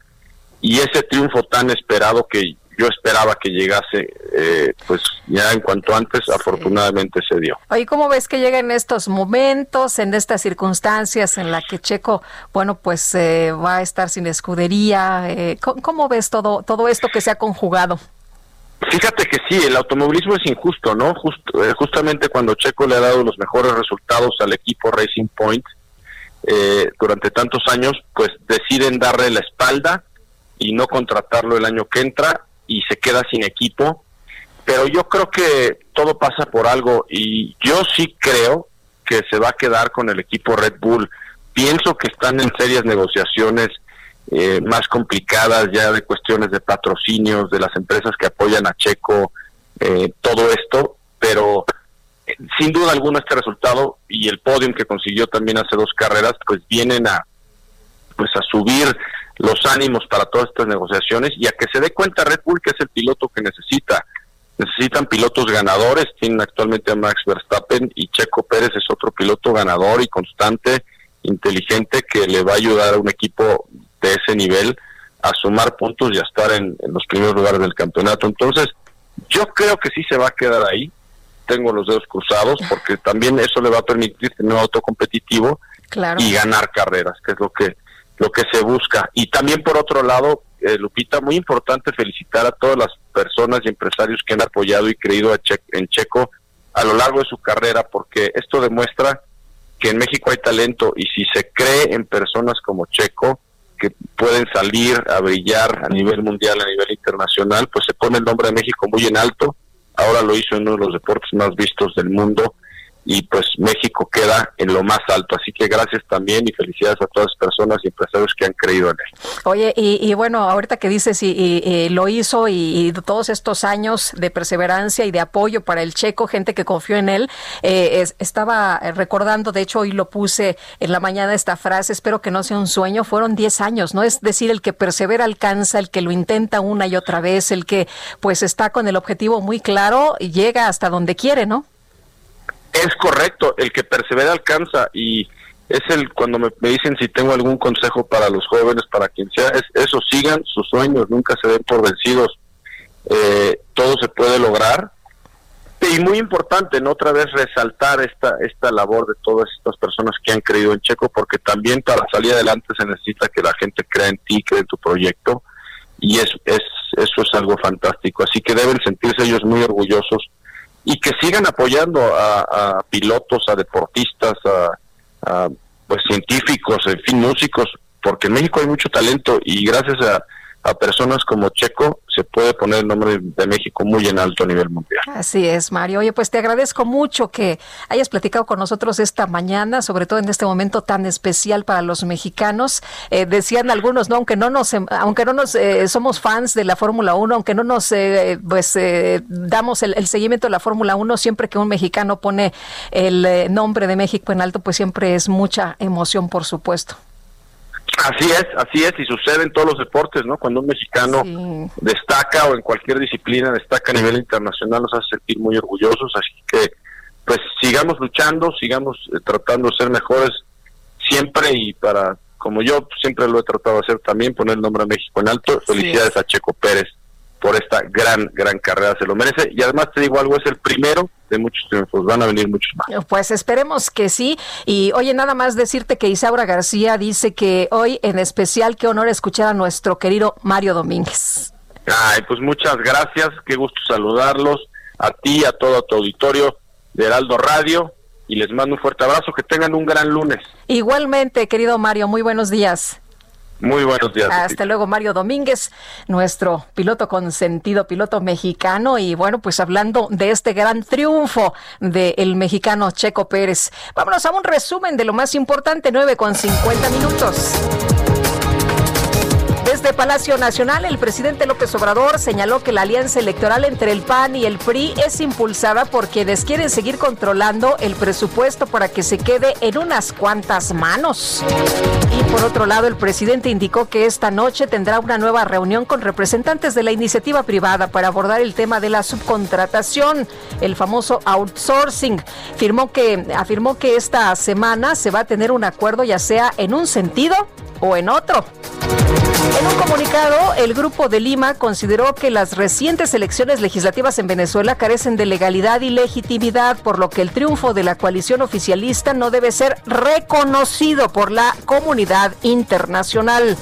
y ese triunfo tan esperado que yo esperaba que llegase, eh, pues ya en cuanto antes, afortunadamente se dio. Oye, ¿cómo ves que llega en estos momentos, en estas circunstancias en la que Checo, bueno, pues eh, va a estar sin escudería? Eh, ¿cómo, ves todo, todo esto que se ha conjugado? Fíjate que sí, el automovilismo es injusto, ¿no? Eh, justamente cuando Checo le ha dado los mejores resultados al equipo Racing Point durante tantos años, pues deciden darle la espalda y no contratarlo el año que entra y se queda sin equipo. Pero yo creo que todo pasa por algo y yo sí creo que se va a quedar con el equipo Red Bull. Pienso que están en serias negociaciones eh, más complicadas ya de cuestiones de patrocinios, de las empresas que apoyan a Checo, eh, todo esto, pero eh, sin duda alguna este resultado y el podium que consiguió también hace dos carreras, pues vienen a pues a subir los ánimos para todas estas negociaciones y a que se dé cuenta Red Bull que es el piloto que necesita. Necesitan pilotos ganadores, tienen actualmente a Max Verstappen y Checo Pérez es otro piloto ganador y constante, inteligente, que le va a ayudar a un equipo de ese nivel a sumar puntos y a estar en, los primeros lugares del campeonato. Entonces, yo creo que sí se va a quedar ahí, tengo los dedos cruzados, porque también eso le va a permitir tener un auto competitivo y ganar carreras, que es lo que lo que se busca. Y también por otro lado, eh, Lupita, muy importante felicitar a todas las personas y empresarios que han apoyado y creído en Checo a lo largo de su carrera, porque esto demuestra que en México hay talento y si se cree en personas como Checo, que pueden salir a brillar a nivel mundial, a nivel internacional, pues se pone el nombre de México muy en alto. Ahora lo hizo en uno de los deportes más vistos del mundo y pues México queda en lo más alto. Así que gracias también y felicidades a todas las personas y empresarios que han creído en él. Oye, y, bueno, ahorita que dices y, lo hizo y, todos estos años de perseverancia y de apoyo para el checo, gente que confió en él, eh, estaba recordando, de hecho hoy lo puse en la mañana esta frase, espero que no sea un sueño, fueron 10 años, ¿no? Es decir, el que persevera alcanza, el que lo intenta una y otra vez, el que pues está con el objetivo muy claro y llega hasta donde quiere, ¿no? Es correcto, el que persevera alcanza y es el cuando me, dicen si tengo algún consejo para los jóvenes, para quien sea, es eso, sigan sus sueños, nunca se den por vencidos, eh, todo se puede lograr. Y muy importante, ¿no? Otra vez resaltar esta, esta labor de todas estas personas que han creído en Checo, porque también para salir adelante se necesita que la gente crea en ti, crea en tu proyecto, y es, es, eso es algo fantástico. Así que deben sentirse ellos muy orgullosos y que sigan apoyando a, pilotos, a deportistas, a, pues científicos, en fin, músicos, porque en México hay mucho talento y gracias a, a personas como Checo se puede poner el nombre de México muy en alto a nivel mundial. Así es, Mario. Oye, pues te agradezco mucho que hayas platicado con nosotros esta mañana, sobre todo en este momento tan especial para los mexicanos. Eh, decían algunos, no, aunque no nos, em, aunque no nos eh, somos fans de la Fórmula 1, aunque no nos, eh, pues, damos el, el, seguimiento de la Fórmula 1, siempre que un mexicano pone el nombre de México en alto, pues siempre es mucha emoción, por supuesto. Así es, así es, y sucede en todos los deportes, ¿no? Cuando un mexicano destaca o en cualquier disciplina destaca a nivel internacional, nos hace sentir muy orgullosos, así que pues sigamos luchando, sigamos eh, tratando de ser mejores siempre y para, como yo siempre lo he tratado de hacer también, poner el nombre de México en alto. Felicidades a Checo Pérez por esta gran, gran carrera, se lo merece. Y además te digo algo, es el primero de muchos triunfos, van a venir muchos más. Pues esperemos que sí. Y oye, nada más decirte que Isaura García dice que hoy en especial qué honor escuchar a nuestro querido Mario Domínguez. Ay, pues muchas gracias, qué gusto saludarlos, a ti, a todo tu auditorio de Heraldo Radio, y les mando un fuerte abrazo, que tengan un gran lunes. Igualmente, querido Mario, muy buenos días. Muy buenos días. Hasta luego, Mario Domínguez, nuestro piloto consentido, piloto mexicano. Y bueno, pues hablando de este gran triunfo del mexicano Checo Pérez. Vámonos a un resumen de lo más importante, 9 con 50 minutos. Desde Palacio Nacional, el presidente López Obrador señaló que la alianza electoral entre el PAN y el PRI es impulsada por quienes quieren seguir controlando el presupuesto para que se quede en unas cuantas manos. Y por otro lado, el presidente indicó que esta noche tendrá una nueva reunión con representantes de la iniciativa privada para abordar el tema de la subcontratación, el famoso outsourcing. Firmó que, afirmó que esta semana se va a tener un acuerdo ya sea en un sentido o en otro. En un comunicado, el Grupo de Lima consideró que las recientes elecciones legislativas en Venezuela carecen de legalidad y legitimidad, por lo que el triunfo de la coalición oficialista no debe ser reconocido por la comunidad internacional.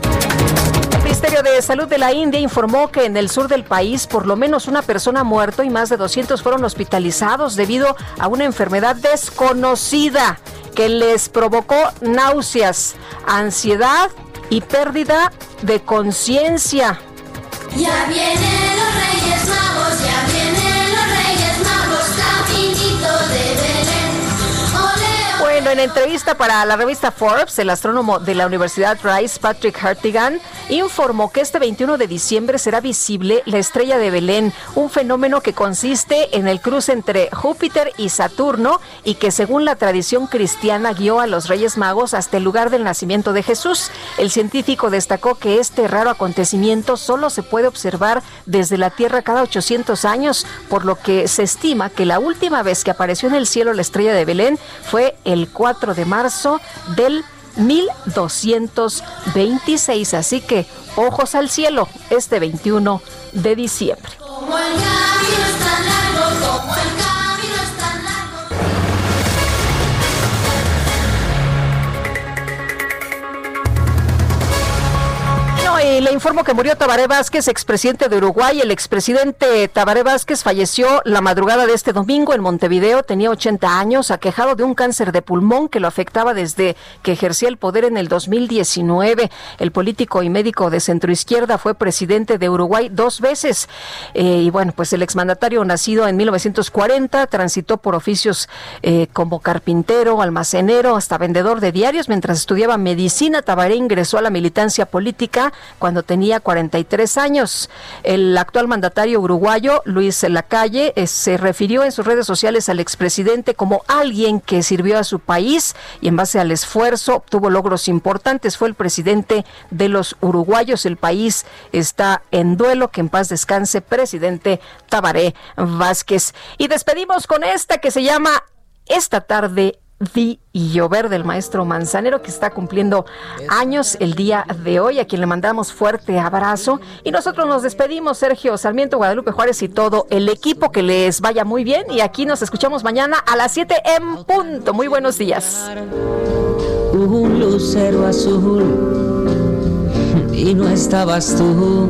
El Ministerio de Salud de la India informó que en el sur del país por lo menos una persona ha muerto y más de 200 fueron hospitalizados debido a una enfermedad desconocida que les provocó náuseas, ansiedad y pérdida de conciencia. Ya vienen los Reyes En entrevista para la revista Forbes, el astrónomo de la Universidad Rice, Patrick Hartigan, informó que este 21 de diciembre será visible la estrella de Belén, un fenómeno que consiste en el cruce entre Júpiter y Saturno y que según la tradición cristiana guió a los Reyes Magos hasta el lugar del nacimiento de Jesús. El científico destacó que este raro acontecimiento solo se puede observar desde la Tierra cada 800 años, por lo que se estima que la última vez que apareció en el cielo la estrella de Belén fue el 4 de marzo del 1226. Así que ojos al cielo este 21 de diciembre. como el camino es tan largo, como el y le informo que murió Tabaré Vázquez, expresidente de Uruguay. El expresidente Tabaré Vázquez falleció la madrugada de este domingo en Montevideo. Tenía 80 años, aquejado de un cáncer de pulmón que lo afectaba desde que ejercía el poder en el 2019. El político y médico de centroizquierda fue presidente de Uruguay dos veces. Eh, y bueno, pues el exmandatario nacido en 1940 transitó por oficios eh, como carpintero, almacenero, hasta vendedor de diarios. Mientras estudiaba medicina, Tabaré ingresó a la militancia política cuando tenía 43 años. El actual mandatario uruguayo, Luis Lacalle, eh, se refirió en sus redes sociales al expresidente como alguien que sirvió a su país y en base al esfuerzo obtuvo logros importantes. Fue el presidente de los uruguayos. El país está en duelo. Que en paz descanse, presidente Tabaré Vázquez. Y despedimos con esta que se llama Esta tarde Vi y llover del maestro Manzanero que está cumpliendo años el día de hoy, a quien le mandamos fuerte abrazo. Y nosotros nos despedimos, Sergio Sarmiento, Guadalupe Juárez y todo el equipo, que les vaya muy bien. Y aquí nos escuchamos mañana a las 7 en punto. Muy buenos días. un lucero azul y no estabas tú.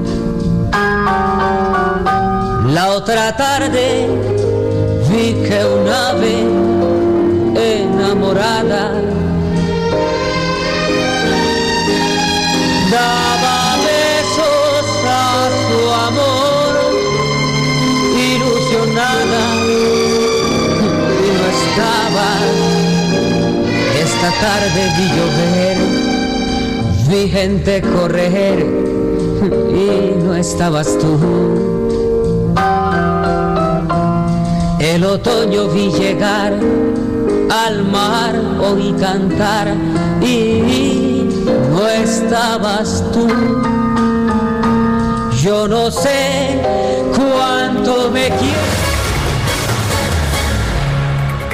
La otra tarde vi que un ave enamorada. Daba besos a su amor ilusionada y no estabas esta tarde vi llover vi gente correr y no estabas tú. El otoño vi llegar al mar oí cantar y no estabas tú. Yo no sé cuánto me quieres.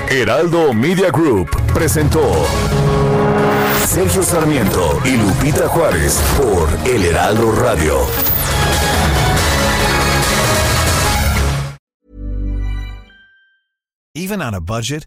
Heraldo Media Group presentó Sergio Sarmiento y Lupita Juárez por El Heraldo Radio. Even on a budget.